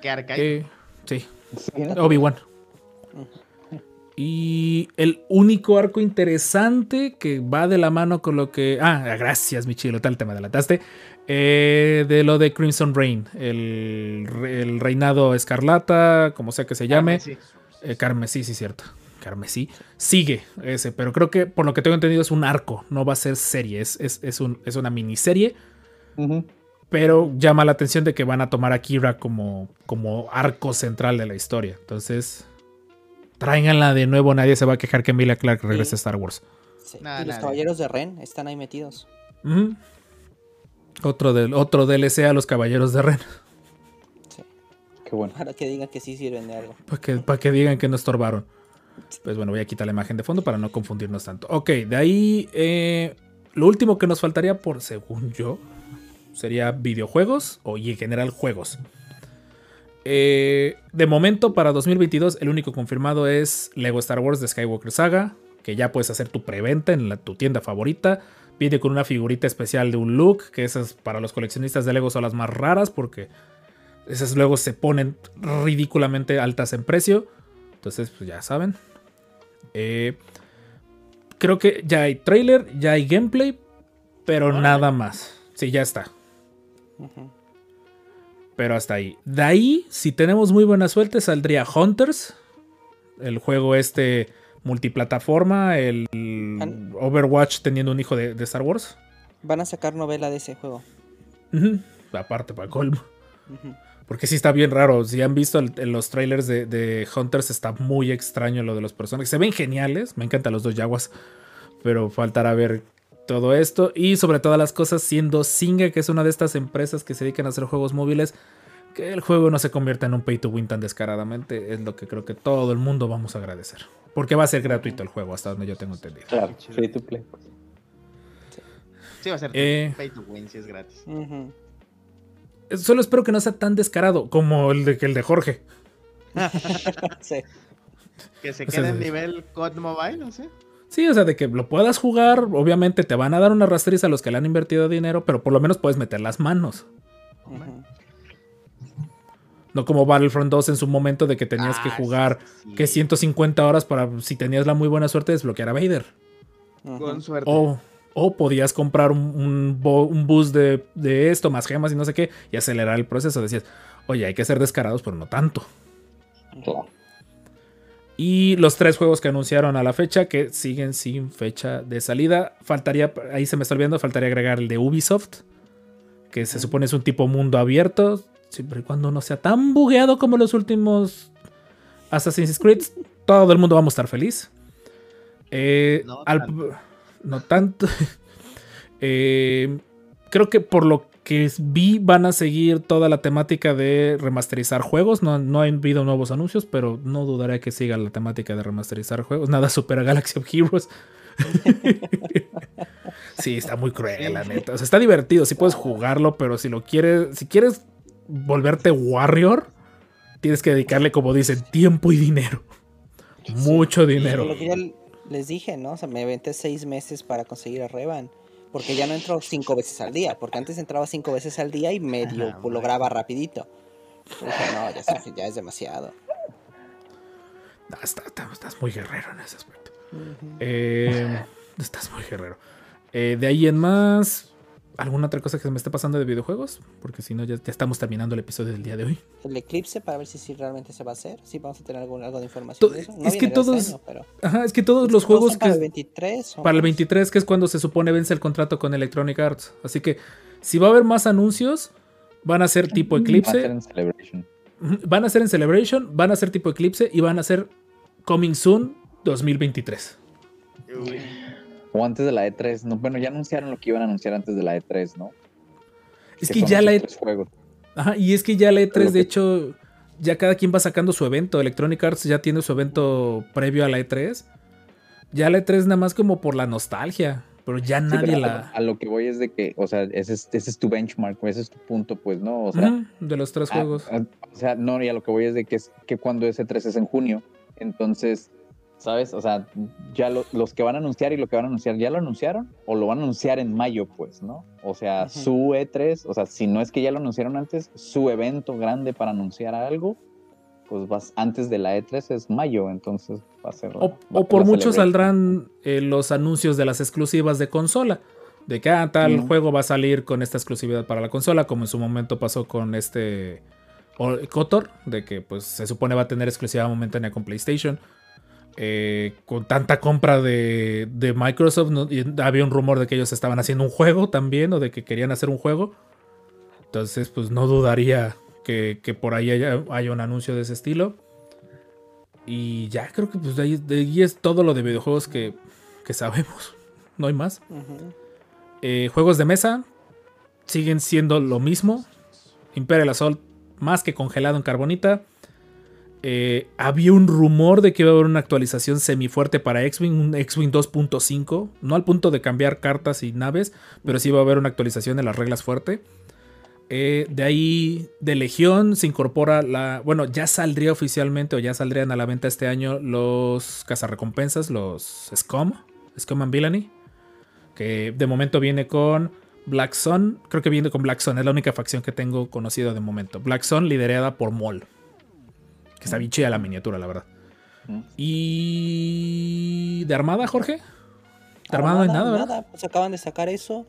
¿Qué arcaico?
Eh, sí,
Sí.
Obi-Wan. Y el único arco interesante que va de la mano con lo que. Ah, gracias, mi chilo, tal te me adelantaste. Eh, de lo de Crimson Reign, el, el reinado escarlata, como sea que se llame.
Sí.
Eh, Carmesí, sí, cierto. Carmesí. Sigue ese, pero creo que por lo que tengo entendido es un arco, no va a ser serie, es, es, es un- es una miniserie. Pero llama la atención de que van a tomar a Kira como, como arco central de la historia. Entonces, tráiganla de nuevo. Nadie se va a quejar que Emilia Clark regrese a Star Wars.
Sí,
Nada,
y los caballeros de Ren están ahí metidos.
Otro, del, otro DLC a los Caballeros de Ren.
Sí.
Qué bueno.
Para que digan que sí sirven de algo.
Para que, para que digan que no estorbaron. Pues bueno, voy a quitar la imagen de fondo para no confundirnos tanto. Ok, de ahí eh, lo último que nos faltaría por, según yo, sería videojuegos o en general juegos. Eh, de momento, para 2022, el único confirmado es Lego Star Wars de Skywalker Saga, que ya puedes hacer tu preventa en tu tienda favorita. Viene con una figurita especial de un look, que esas para los coleccionistas de Lego son las más raras porque esas luego se ponen ridículamente altas en precio. Entonces, pues ya saben. Eh, creo que ya hay trailer, ya hay gameplay, pero nada más. Sí, ya está. Pero hasta ahí. De ahí, si tenemos muy buena suerte, saldría Hunters. El juego este multiplataforma. El Overwatch teniendo un hijo de, de Star Wars.
Van a sacar novela de ese juego.
Aparte, para colmo. Porque sí está bien raro. Si han visto el- en los trailers de, de Hunters, está muy extraño lo de los personajes. Se ven geniales. Me encantan los dos Yaguas. Pero faltará ver todo esto. Y sobre todas las cosas, siendo Singa, que es una de estas empresas que se dedican a hacer juegos móviles, que el juego no se convierta en un pay to win tan descaradamente. Es lo que creo que todo el mundo vamos a agradecer. Porque va a ser gratuito el juego, hasta donde yo tengo entendido.
Claro, free to play.
Sí, va a ser
Eh.
pay to win si es gratis.
Solo espero que no sea tan descarado como el de, el de Jorge. [laughs]
Sí.
Que se
O sea,
quede en
sí.
nivel COD Mobile, no sé.
Sí, o sea, de que lo puedas jugar, obviamente te van a dar una rastriz a los que le han invertido dinero, pero por lo menos puedes meter las manos. No como Battlefront 2 en su momento de que tenías que
Ah,
jugar
sí.
que 150 horas para, si tenías la muy buena suerte, desbloquear a Vader.
Con suerte.
O, o podías comprar un, un, boost de, de esto, más gemas y no sé qué, y acelerar el proceso. Decías, oye, hay que ser descarados, pero no tanto. Y los tres juegos que anunciaron a la fecha, que siguen sin fecha de salida. Faltaría, ahí se me está olvidando, faltaría agregar el de Ubisoft, que se supone es un tipo mundo abierto, siempre y cuando no sea tan bugueado como los últimos Assassin's Creed, todo el mundo vamos a estar feliz. Eh,
No
al-. No tanto. [laughs] Eh, creo que por lo que vi van a seguir toda la temática de remasterizar juegos. No, no ha habido nuevos anuncios, pero no dudaré que siga la temática de remasterizar juegos. Nada supera Galaxy of Heroes. [laughs] sí, está muy cruel, la neta. O sea, está divertido, sí puedes jugarlo, pero si lo quieres, si quieres volverte Warrior, tienes que dedicarle, como dicen, tiempo y dinero. Mucho dinero.
Lo que ya les dije, ¿no? O sea, me aventé seis meses para conseguir a Revan. Porque ya no entro cinco veces al día. Porque antes entraba cinco veces al día y medio
Ajá,
lograba rapidito. Pero dije, no, ya, es- ya es demasiado.
Está- está- estás muy guerrero en ese aspecto. Eh, estás muy guerrero. Eh, de ahí en más, ¿alguna otra cosa que se me esté pasando de videojuegos? Porque si no, ya, ya estamos terminando el episodio del día de hoy.
El eclipse para ver si, si realmente se va a hacer. Si vamos a tener algún, algo de información
To-
de eso.
es que todos-
Este año, pero...
Ajá, es que todos los
¿Todos
juegos que.
para el 23 o
para el
más?
23, que es cuando se supone vence el contrato con Electronic Arts. Así que si va a haber más anuncios, van a ser tipo
Va a ser
Eclipse.
en Celebration.
Van a ser en Celebration, van a ser tipo Eclipse y van a ser Coming Soon 2023.
Uy.
O antes de la E3. No, bueno, ya anunciaron lo que iban a anunciar antes de la E3, ¿no?
Es que ya la E-
tres juegos.
Ajá, y es que ya la E3,
Lo
de
que-
hecho, ya cada quien va sacando su evento. Electronic Arts ya tiene su evento previo a la E3. Ya la E3 nada más como por la nostalgia, pero ya
Sí,
nadie
pero
la...
a lo que voy es de que, o sea, ese es, ese es tu benchmark, ese es tu punto, pues, ¿no? O sea,
Ujú, de los tres juegos.
o sea, no, y a lo que voy es de que, es, que cuando ese 3 es en junio, entonces, ¿sabes? O sea, ya lo- los que van a anunciar y lo que van a anunciar, ¿ya lo anunciaron? ¿O lo van a anunciar en mayo, pues, ¿no? O sea, su E3, o sea, si no es que ya lo anunciaron antes, su evento grande para anunciar algo, pues vas antes de la E3 es mayo, entonces va a ser... la-
O, por mucho saldrán eh, los anuncios de las exclusivas de consola. De que ah, tal juego va a salir con esta exclusividad para la consola, como en su momento pasó con este Kotor, de que pues se supone va a tener exclusiva momentánea con PlayStation. Eh, con tanta compra de, de Microsoft, ¿no? Y había un rumor de que ellos estaban haciendo un juego también, o de que querían hacer un juego. Entonces, pues no dudaría que, que por ahí haya, haya un anuncio de ese estilo. Y ya creo que pues de ahí, de ahí es todo lo de videojuegos que, que sabemos. [laughs] No hay más. Eh, juegos de mesa siguen siendo lo mismo. Imperial Assault más que congelado en carbonita. Eh, había un rumor de que iba a haber una actualización semifuerte para X-Wing, un X-Wing 2.5. No al punto de cambiar cartas y naves, pero sí va a haber una actualización de las reglas fuerte. Eh, de ahí, de Legión se incorpora la. Bueno, ya saldría oficialmente o ya saldrían a la venta este año los cazarrecompensas, los SCOM, SCOM and Villainy. Que de momento viene con Black Sun. Creo que viene con Black Sun, es la única facción que tengo conocida de momento. Black Sun liderada por Maul. Que está bien chida la miniatura, la verdad.
Mm.
Y. ¿De Armada, Jorge? De Armada no hay nada, ¿verdad?
Pues acaban de sacar eso.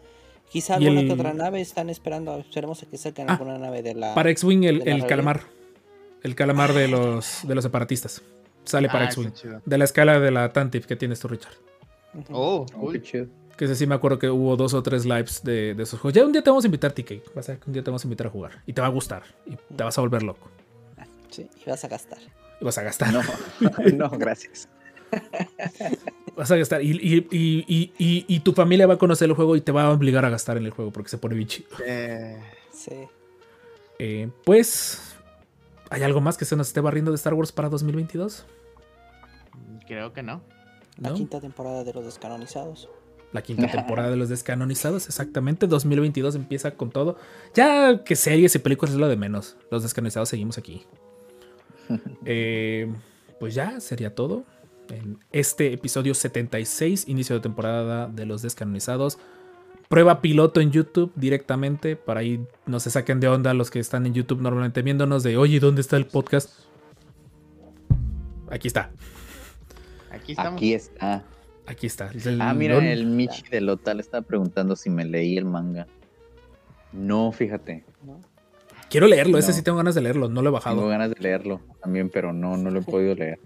Quizá alguna
el-
que otra nave están esperando. Esperemos a que saquen
Ah,
alguna nave de la.
Para X-Wing, el, el calamar. El calamar de los, de los separatistas. Sale para
Ah,
X-Wing. De la escala de la Tantif que tienes tú, Richard.
Oh,
Oh,
cool.
qué chido.
Que ese sí me acuerdo que hubo dos o tres lives de, de esos juegos. Ya un día te vamos a invitar, TK. Vas a ver que un día te vamos a invitar a jugar. Y te va a gustar. Y te vas a volver loco.
Sí, y vas a gastar.
Y vas a gastar.
No, [laughs] no, gracias. [laughs]
Vas a gastar. Y, y- y- y- y- y tu familia va a conocer el juego y te va a obligar a gastar en el juego porque se pone bien chido.
Eh,
Sí.
Eh, pues. ¿Hay algo más que se nos esté barriendo de Star Wars para 2022?
creo que no.
La
¿No?
quinta temporada de los descanonizados.
La quinta temporada de los descanonizados, exactamente. 2022 empieza con todo. Ya que series y películas es lo de menos. Los descanonizados seguimos aquí. Eh, pues ya sería todo. en este episodio 76, inicio de temporada de los descanonizados. Prueba piloto en YouTube directamente, para ahí no se saquen de onda los que están en YouTube normalmente viéndonos de, oye, ¿dónde está el podcast? Aquí está,
Aquí estamos.
Aquí está.
aquí está. El-
Ah, mira, el Michi de Lotal estaba preguntando si me leí el manga. No, fíjate.
Quiero leerlo, ese
No.
sí tengo ganas de leerlo, no lo he
Tengo
bajado.
ganas de leerlo también, pero no, no lo he podido leer.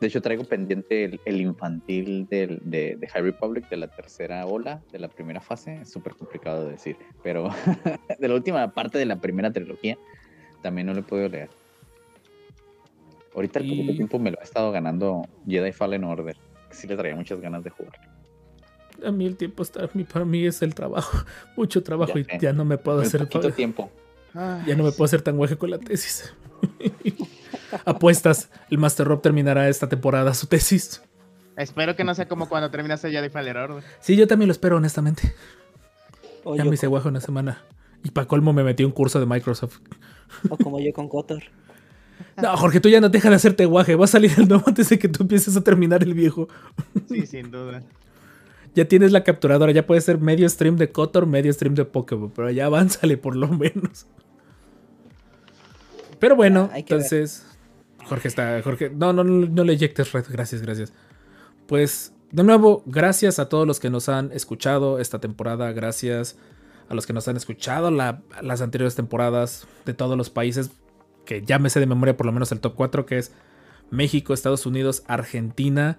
De hecho, traigo pendiente el, el infantil del- de, de High Republic de la tercera ola, de la primera fase. Es súper complicado de decir, pero [laughs] de la última parte de la primera trilogía también no lo he podido leer. Ahorita el
Y-
tiempo me lo ha estado ganando Jedi Fallen Order. que Sí le traía muchas ganas de jugar.
A mí el tiempo está, para mí es el trabajo, [laughs] mucho trabajo
Ya
y ya no me puedo
El
hacer,
poquito tiempo.
Ay,
ya no me puedo hacer tan guaje con la tesis. [laughs] Apuestas, el Master Rob terminará esta temporada su tesis.
Espero que no sea como cuando terminaste ya de Fallen Order.
Sí, yo también lo espero, honestamente. Ya me hice guaje una semana. Y para colmo me metí un curso de Microsoft.
o como yo con Kotor.
No, Jorge, tú ya no dejas de hacerte guaje. Va a salir el nuevo antes de que tú empieces a terminar el viejo.
Sí, sin duda.
Ya tienes la capturadora, ya puede ser medio stream de Kotor, medio stream de Pokémon, pero ya avánzale por lo menos. Pero bueno,
Ah, hay que ver.
entonces. Jorge está. Jorge. No, no, no, no le eyectes red. Gracias, gracias. Pues, de nuevo, gracias a todos los que nos han escuchado esta temporada. Gracias a los que nos han escuchado la- las anteriores temporadas de todos los países. Que ya me sé de memoria por lo menos el top 4, que es México, Estados Unidos, Argentina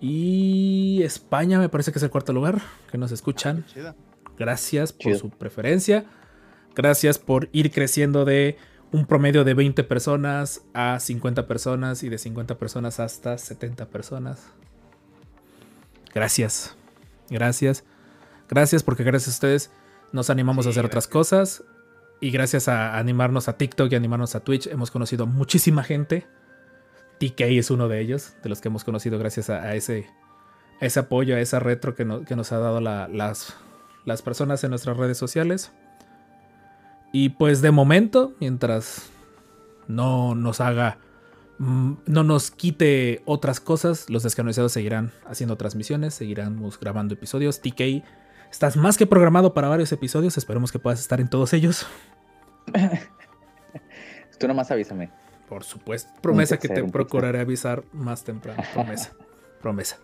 y España. Me parece que es el cuarto lugar que nos escuchan.
Chido.
Gracias por
Chido.
su preferencia. Gracias por ir creciendo de un promedio de 20 personas a 50 personas y de 50 personas hasta 70 personas. Gracias. Gracias. Gracias porque gracias a ustedes nos animamos a hacer otras cosas. Y gracias a animarnos a TikTok y animarnos a Twitch hemos conocido a muchísima gente. TK es uno de ellos, de los que hemos conocido gracias a, a ese, a ese apoyo, a esa retro que, no- que nos ha dado la- las, las personas en nuestras redes sociales. Y pues de momento, mientras no nos haga, mm, no nos quite otras cosas, los descanonizados seguirán haciendo transmisiones, seguiremos grabando episodios. TK, estás más que programado para varios episodios, esperemos que puedas estar en todos ellos. [laughs]
Tú nomás avísame.
Por supuesto, promesa que te procuraré avisar más temprano, promesa, [laughs] promesa.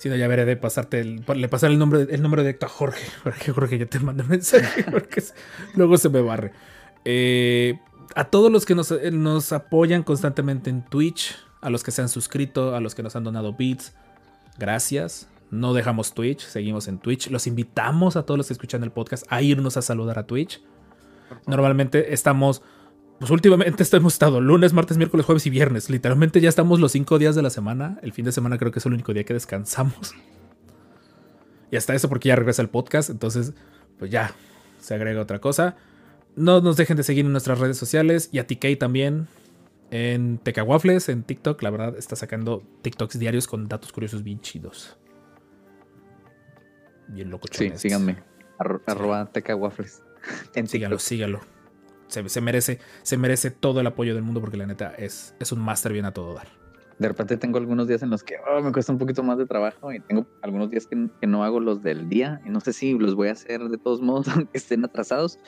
Si no, ya veré de pasarte el, le pasar el nombre, el nombre directo a Jorge, [laughs] para que Jorge ya te mande mensaje, [laughs] porque luego se me barre. Eh, a todos los que nos, eh, nos apoyan constantemente en Twitch, a los que se han suscrito, a los que nos han donado bits, gracias. No dejamos Twitch, seguimos en Twitch. Los invitamos a todos los que escuchan el podcast a irnos a saludar a Twitch. Normalmente estamos, pues últimamente [laughs] hemos estado lunes, martes, miércoles, jueves y viernes. Literalmente ya estamos los cinco días de la semana. El fin de semana creo que es el único día que descansamos. Y hasta eso porque ya regresa el podcast. Entonces, pues ya se agrega otra cosa. No nos dejen de seguir en nuestras redes sociales y a TK también en Teca Waffles, en TikTok. La verdad está sacando TikToks diarios con datos curiosos bien chidos. Bien loco.
Sí, síganme. Arro- Arroba Teca Waffles. En
Sígalo,
TikTok.
sígalo. Se, merece, se merece todo el apoyo del mundo porque la neta es, es un máster bien a todo dar.
De repente tengo algunos días en los que oh, me cuesta un poquito más de trabajo y tengo algunos días que, que no hago los del día y no sé si los voy a hacer de todos modos [laughs] aunque estén atrasados.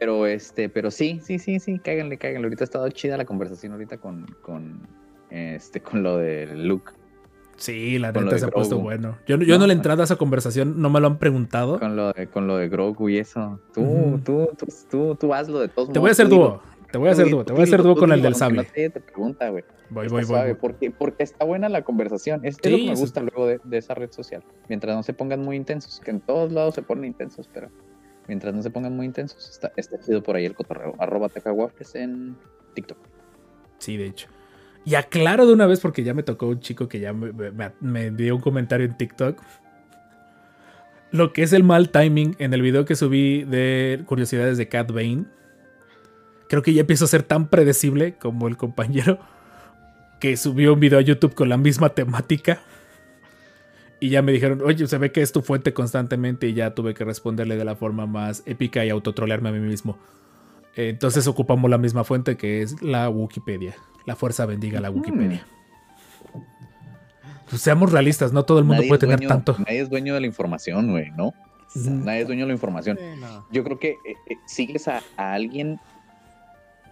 Pero este, pero sí, sí, sí, sí, cáiganle, cáiganle. Ahorita ha estado chida la conversación ahorita con, con este, con lo de Luke,
Sí, la neta se ha puesto bueno. Yo, no- yo no,
No,
le he entrado a esa conversación, no me lo han preguntado.
con lo de, con lo de Grogu y eso. Tú, tú, tú, tú, tú hazlo de todos
Te
modos.
voy a hacer dúo. Te voy a hacer dúo. Te voy a hacer dúo con el del sable.
no te, te pregunta, güey.
Voy, voy, voy.
Porque, porque está buena la conversación. Es, lo que me gusta luego de, de esa red social. Mientras no se pongan muy intensos, que en todos lados se ponen intensos, pero mientras no se pongan muy intensos, está, está chido por ahí el cotorreo. Arroba en TikTok.
Sí, de hecho. Y aclaro de una vez porque ya me tocó un chico que ya me, dio un comentario en TikTok. Lo que es el mal timing en el video que subí de curiosidades de Cat Bane. Creo que ya empiezo a ser tan predecible como el compañero [laughs] que subió un video a YouTube con la misma temática. Y ya me dijeron, oye, se ve que es tu fuente constantemente y ya tuve que responderle de la forma más épica y autotrolearme a mí mismo. Entonces ocupamos la misma fuente que es la Wikipedia. La fuerza bendiga la Wikipedia. pues, seamos realistas, no todo el mundo
Nadie
puede tener
dueño-
tanto.
Nadie es dueño de la información, güey, ¿no? Nadie es dueño de la información.
Sí, no.
Yo creo que eh, eh, sigues a, a alguien,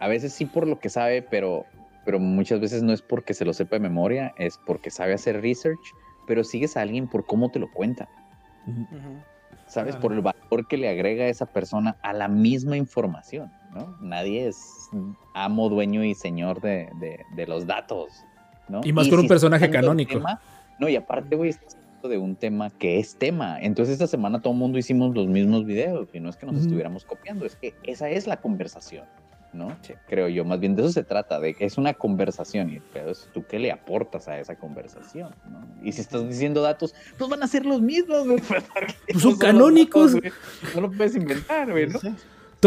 a veces sí por lo que sabe, pero, pero muchas veces no es porque se lo sepa de memoria, es porque sabe hacer research, pero sigues a alguien por cómo te lo cuenta. ¿sabes?
Claro.
Por el valor que le agrega esa persona a la misma información, ¿no? Nadie es amo, dueño y señor de, de- de los datos, ¿no?
Y más con un personaje canónico.
tema- no, y aparte, güey, estás hablando de un tema que es tema. Entonces esta semana todo el mundo hicimos los mismos videos y no es que nos estuviéramos copiando, es que esa es la conversación, ¿no? Creo yo, más bien de eso se trata, de que es una conversación y el pedo es tú qué le aportas a esa conversación, ¿no? Y si estás diciendo datos, pues van a ser los mismos, [laughs]
Pues son canónicos.
datos. No lo puedes inventar, güey, ¿no?
Sí.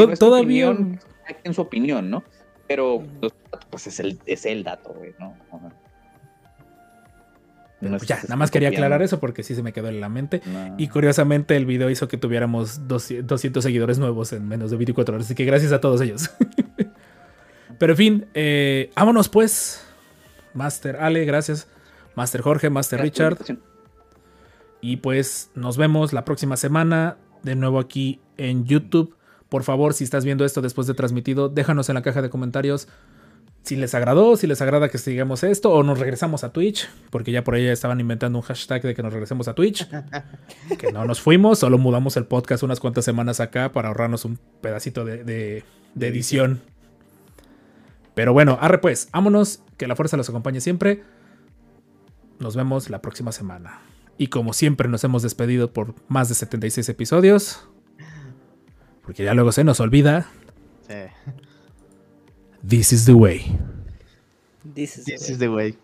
Todavía.
opinión, quien su opinión, ¿no? Pero datos, pues es el, es el dato, güey, ¿no?
Pues
es
ya, nada más quería
copiando.
aclarar eso porque sí se me quedó en la mente.
No.
Y curiosamente el video hizo que tuviéramos 200, 200 seguidores nuevos en menos de 24 horas. Así que gracias a todos ellos. [laughs] Pero en fin, eh, vámonos pues. Master Ale, gracias. Master Jorge, Master
Gracias
Richard. Y pues nos vemos la próxima semana. De nuevo aquí en YouTube. Por favor, si estás viendo esto después de transmitido, déjanos en la caja de comentarios si les agradó, si les agrada que sigamos esto o nos regresamos a Twitch, porque ya por ahí estaban inventando un hashtag de que nos regresemos a Twitch. [laughs] que no nos fuimos, solo mudamos el podcast unas cuantas semanas acá para ahorrarnos un pedacito de, de- de edición. Pero bueno, arre pues, vámonos, que la fuerza los acompañe siempre. Nos vemos la próxima semana. Y como siempre nos hemos despedido por más de 76 episodios. Porque ya luego se nos olvida.
Sí.
This is the way.
This is the
This
way.
is the way.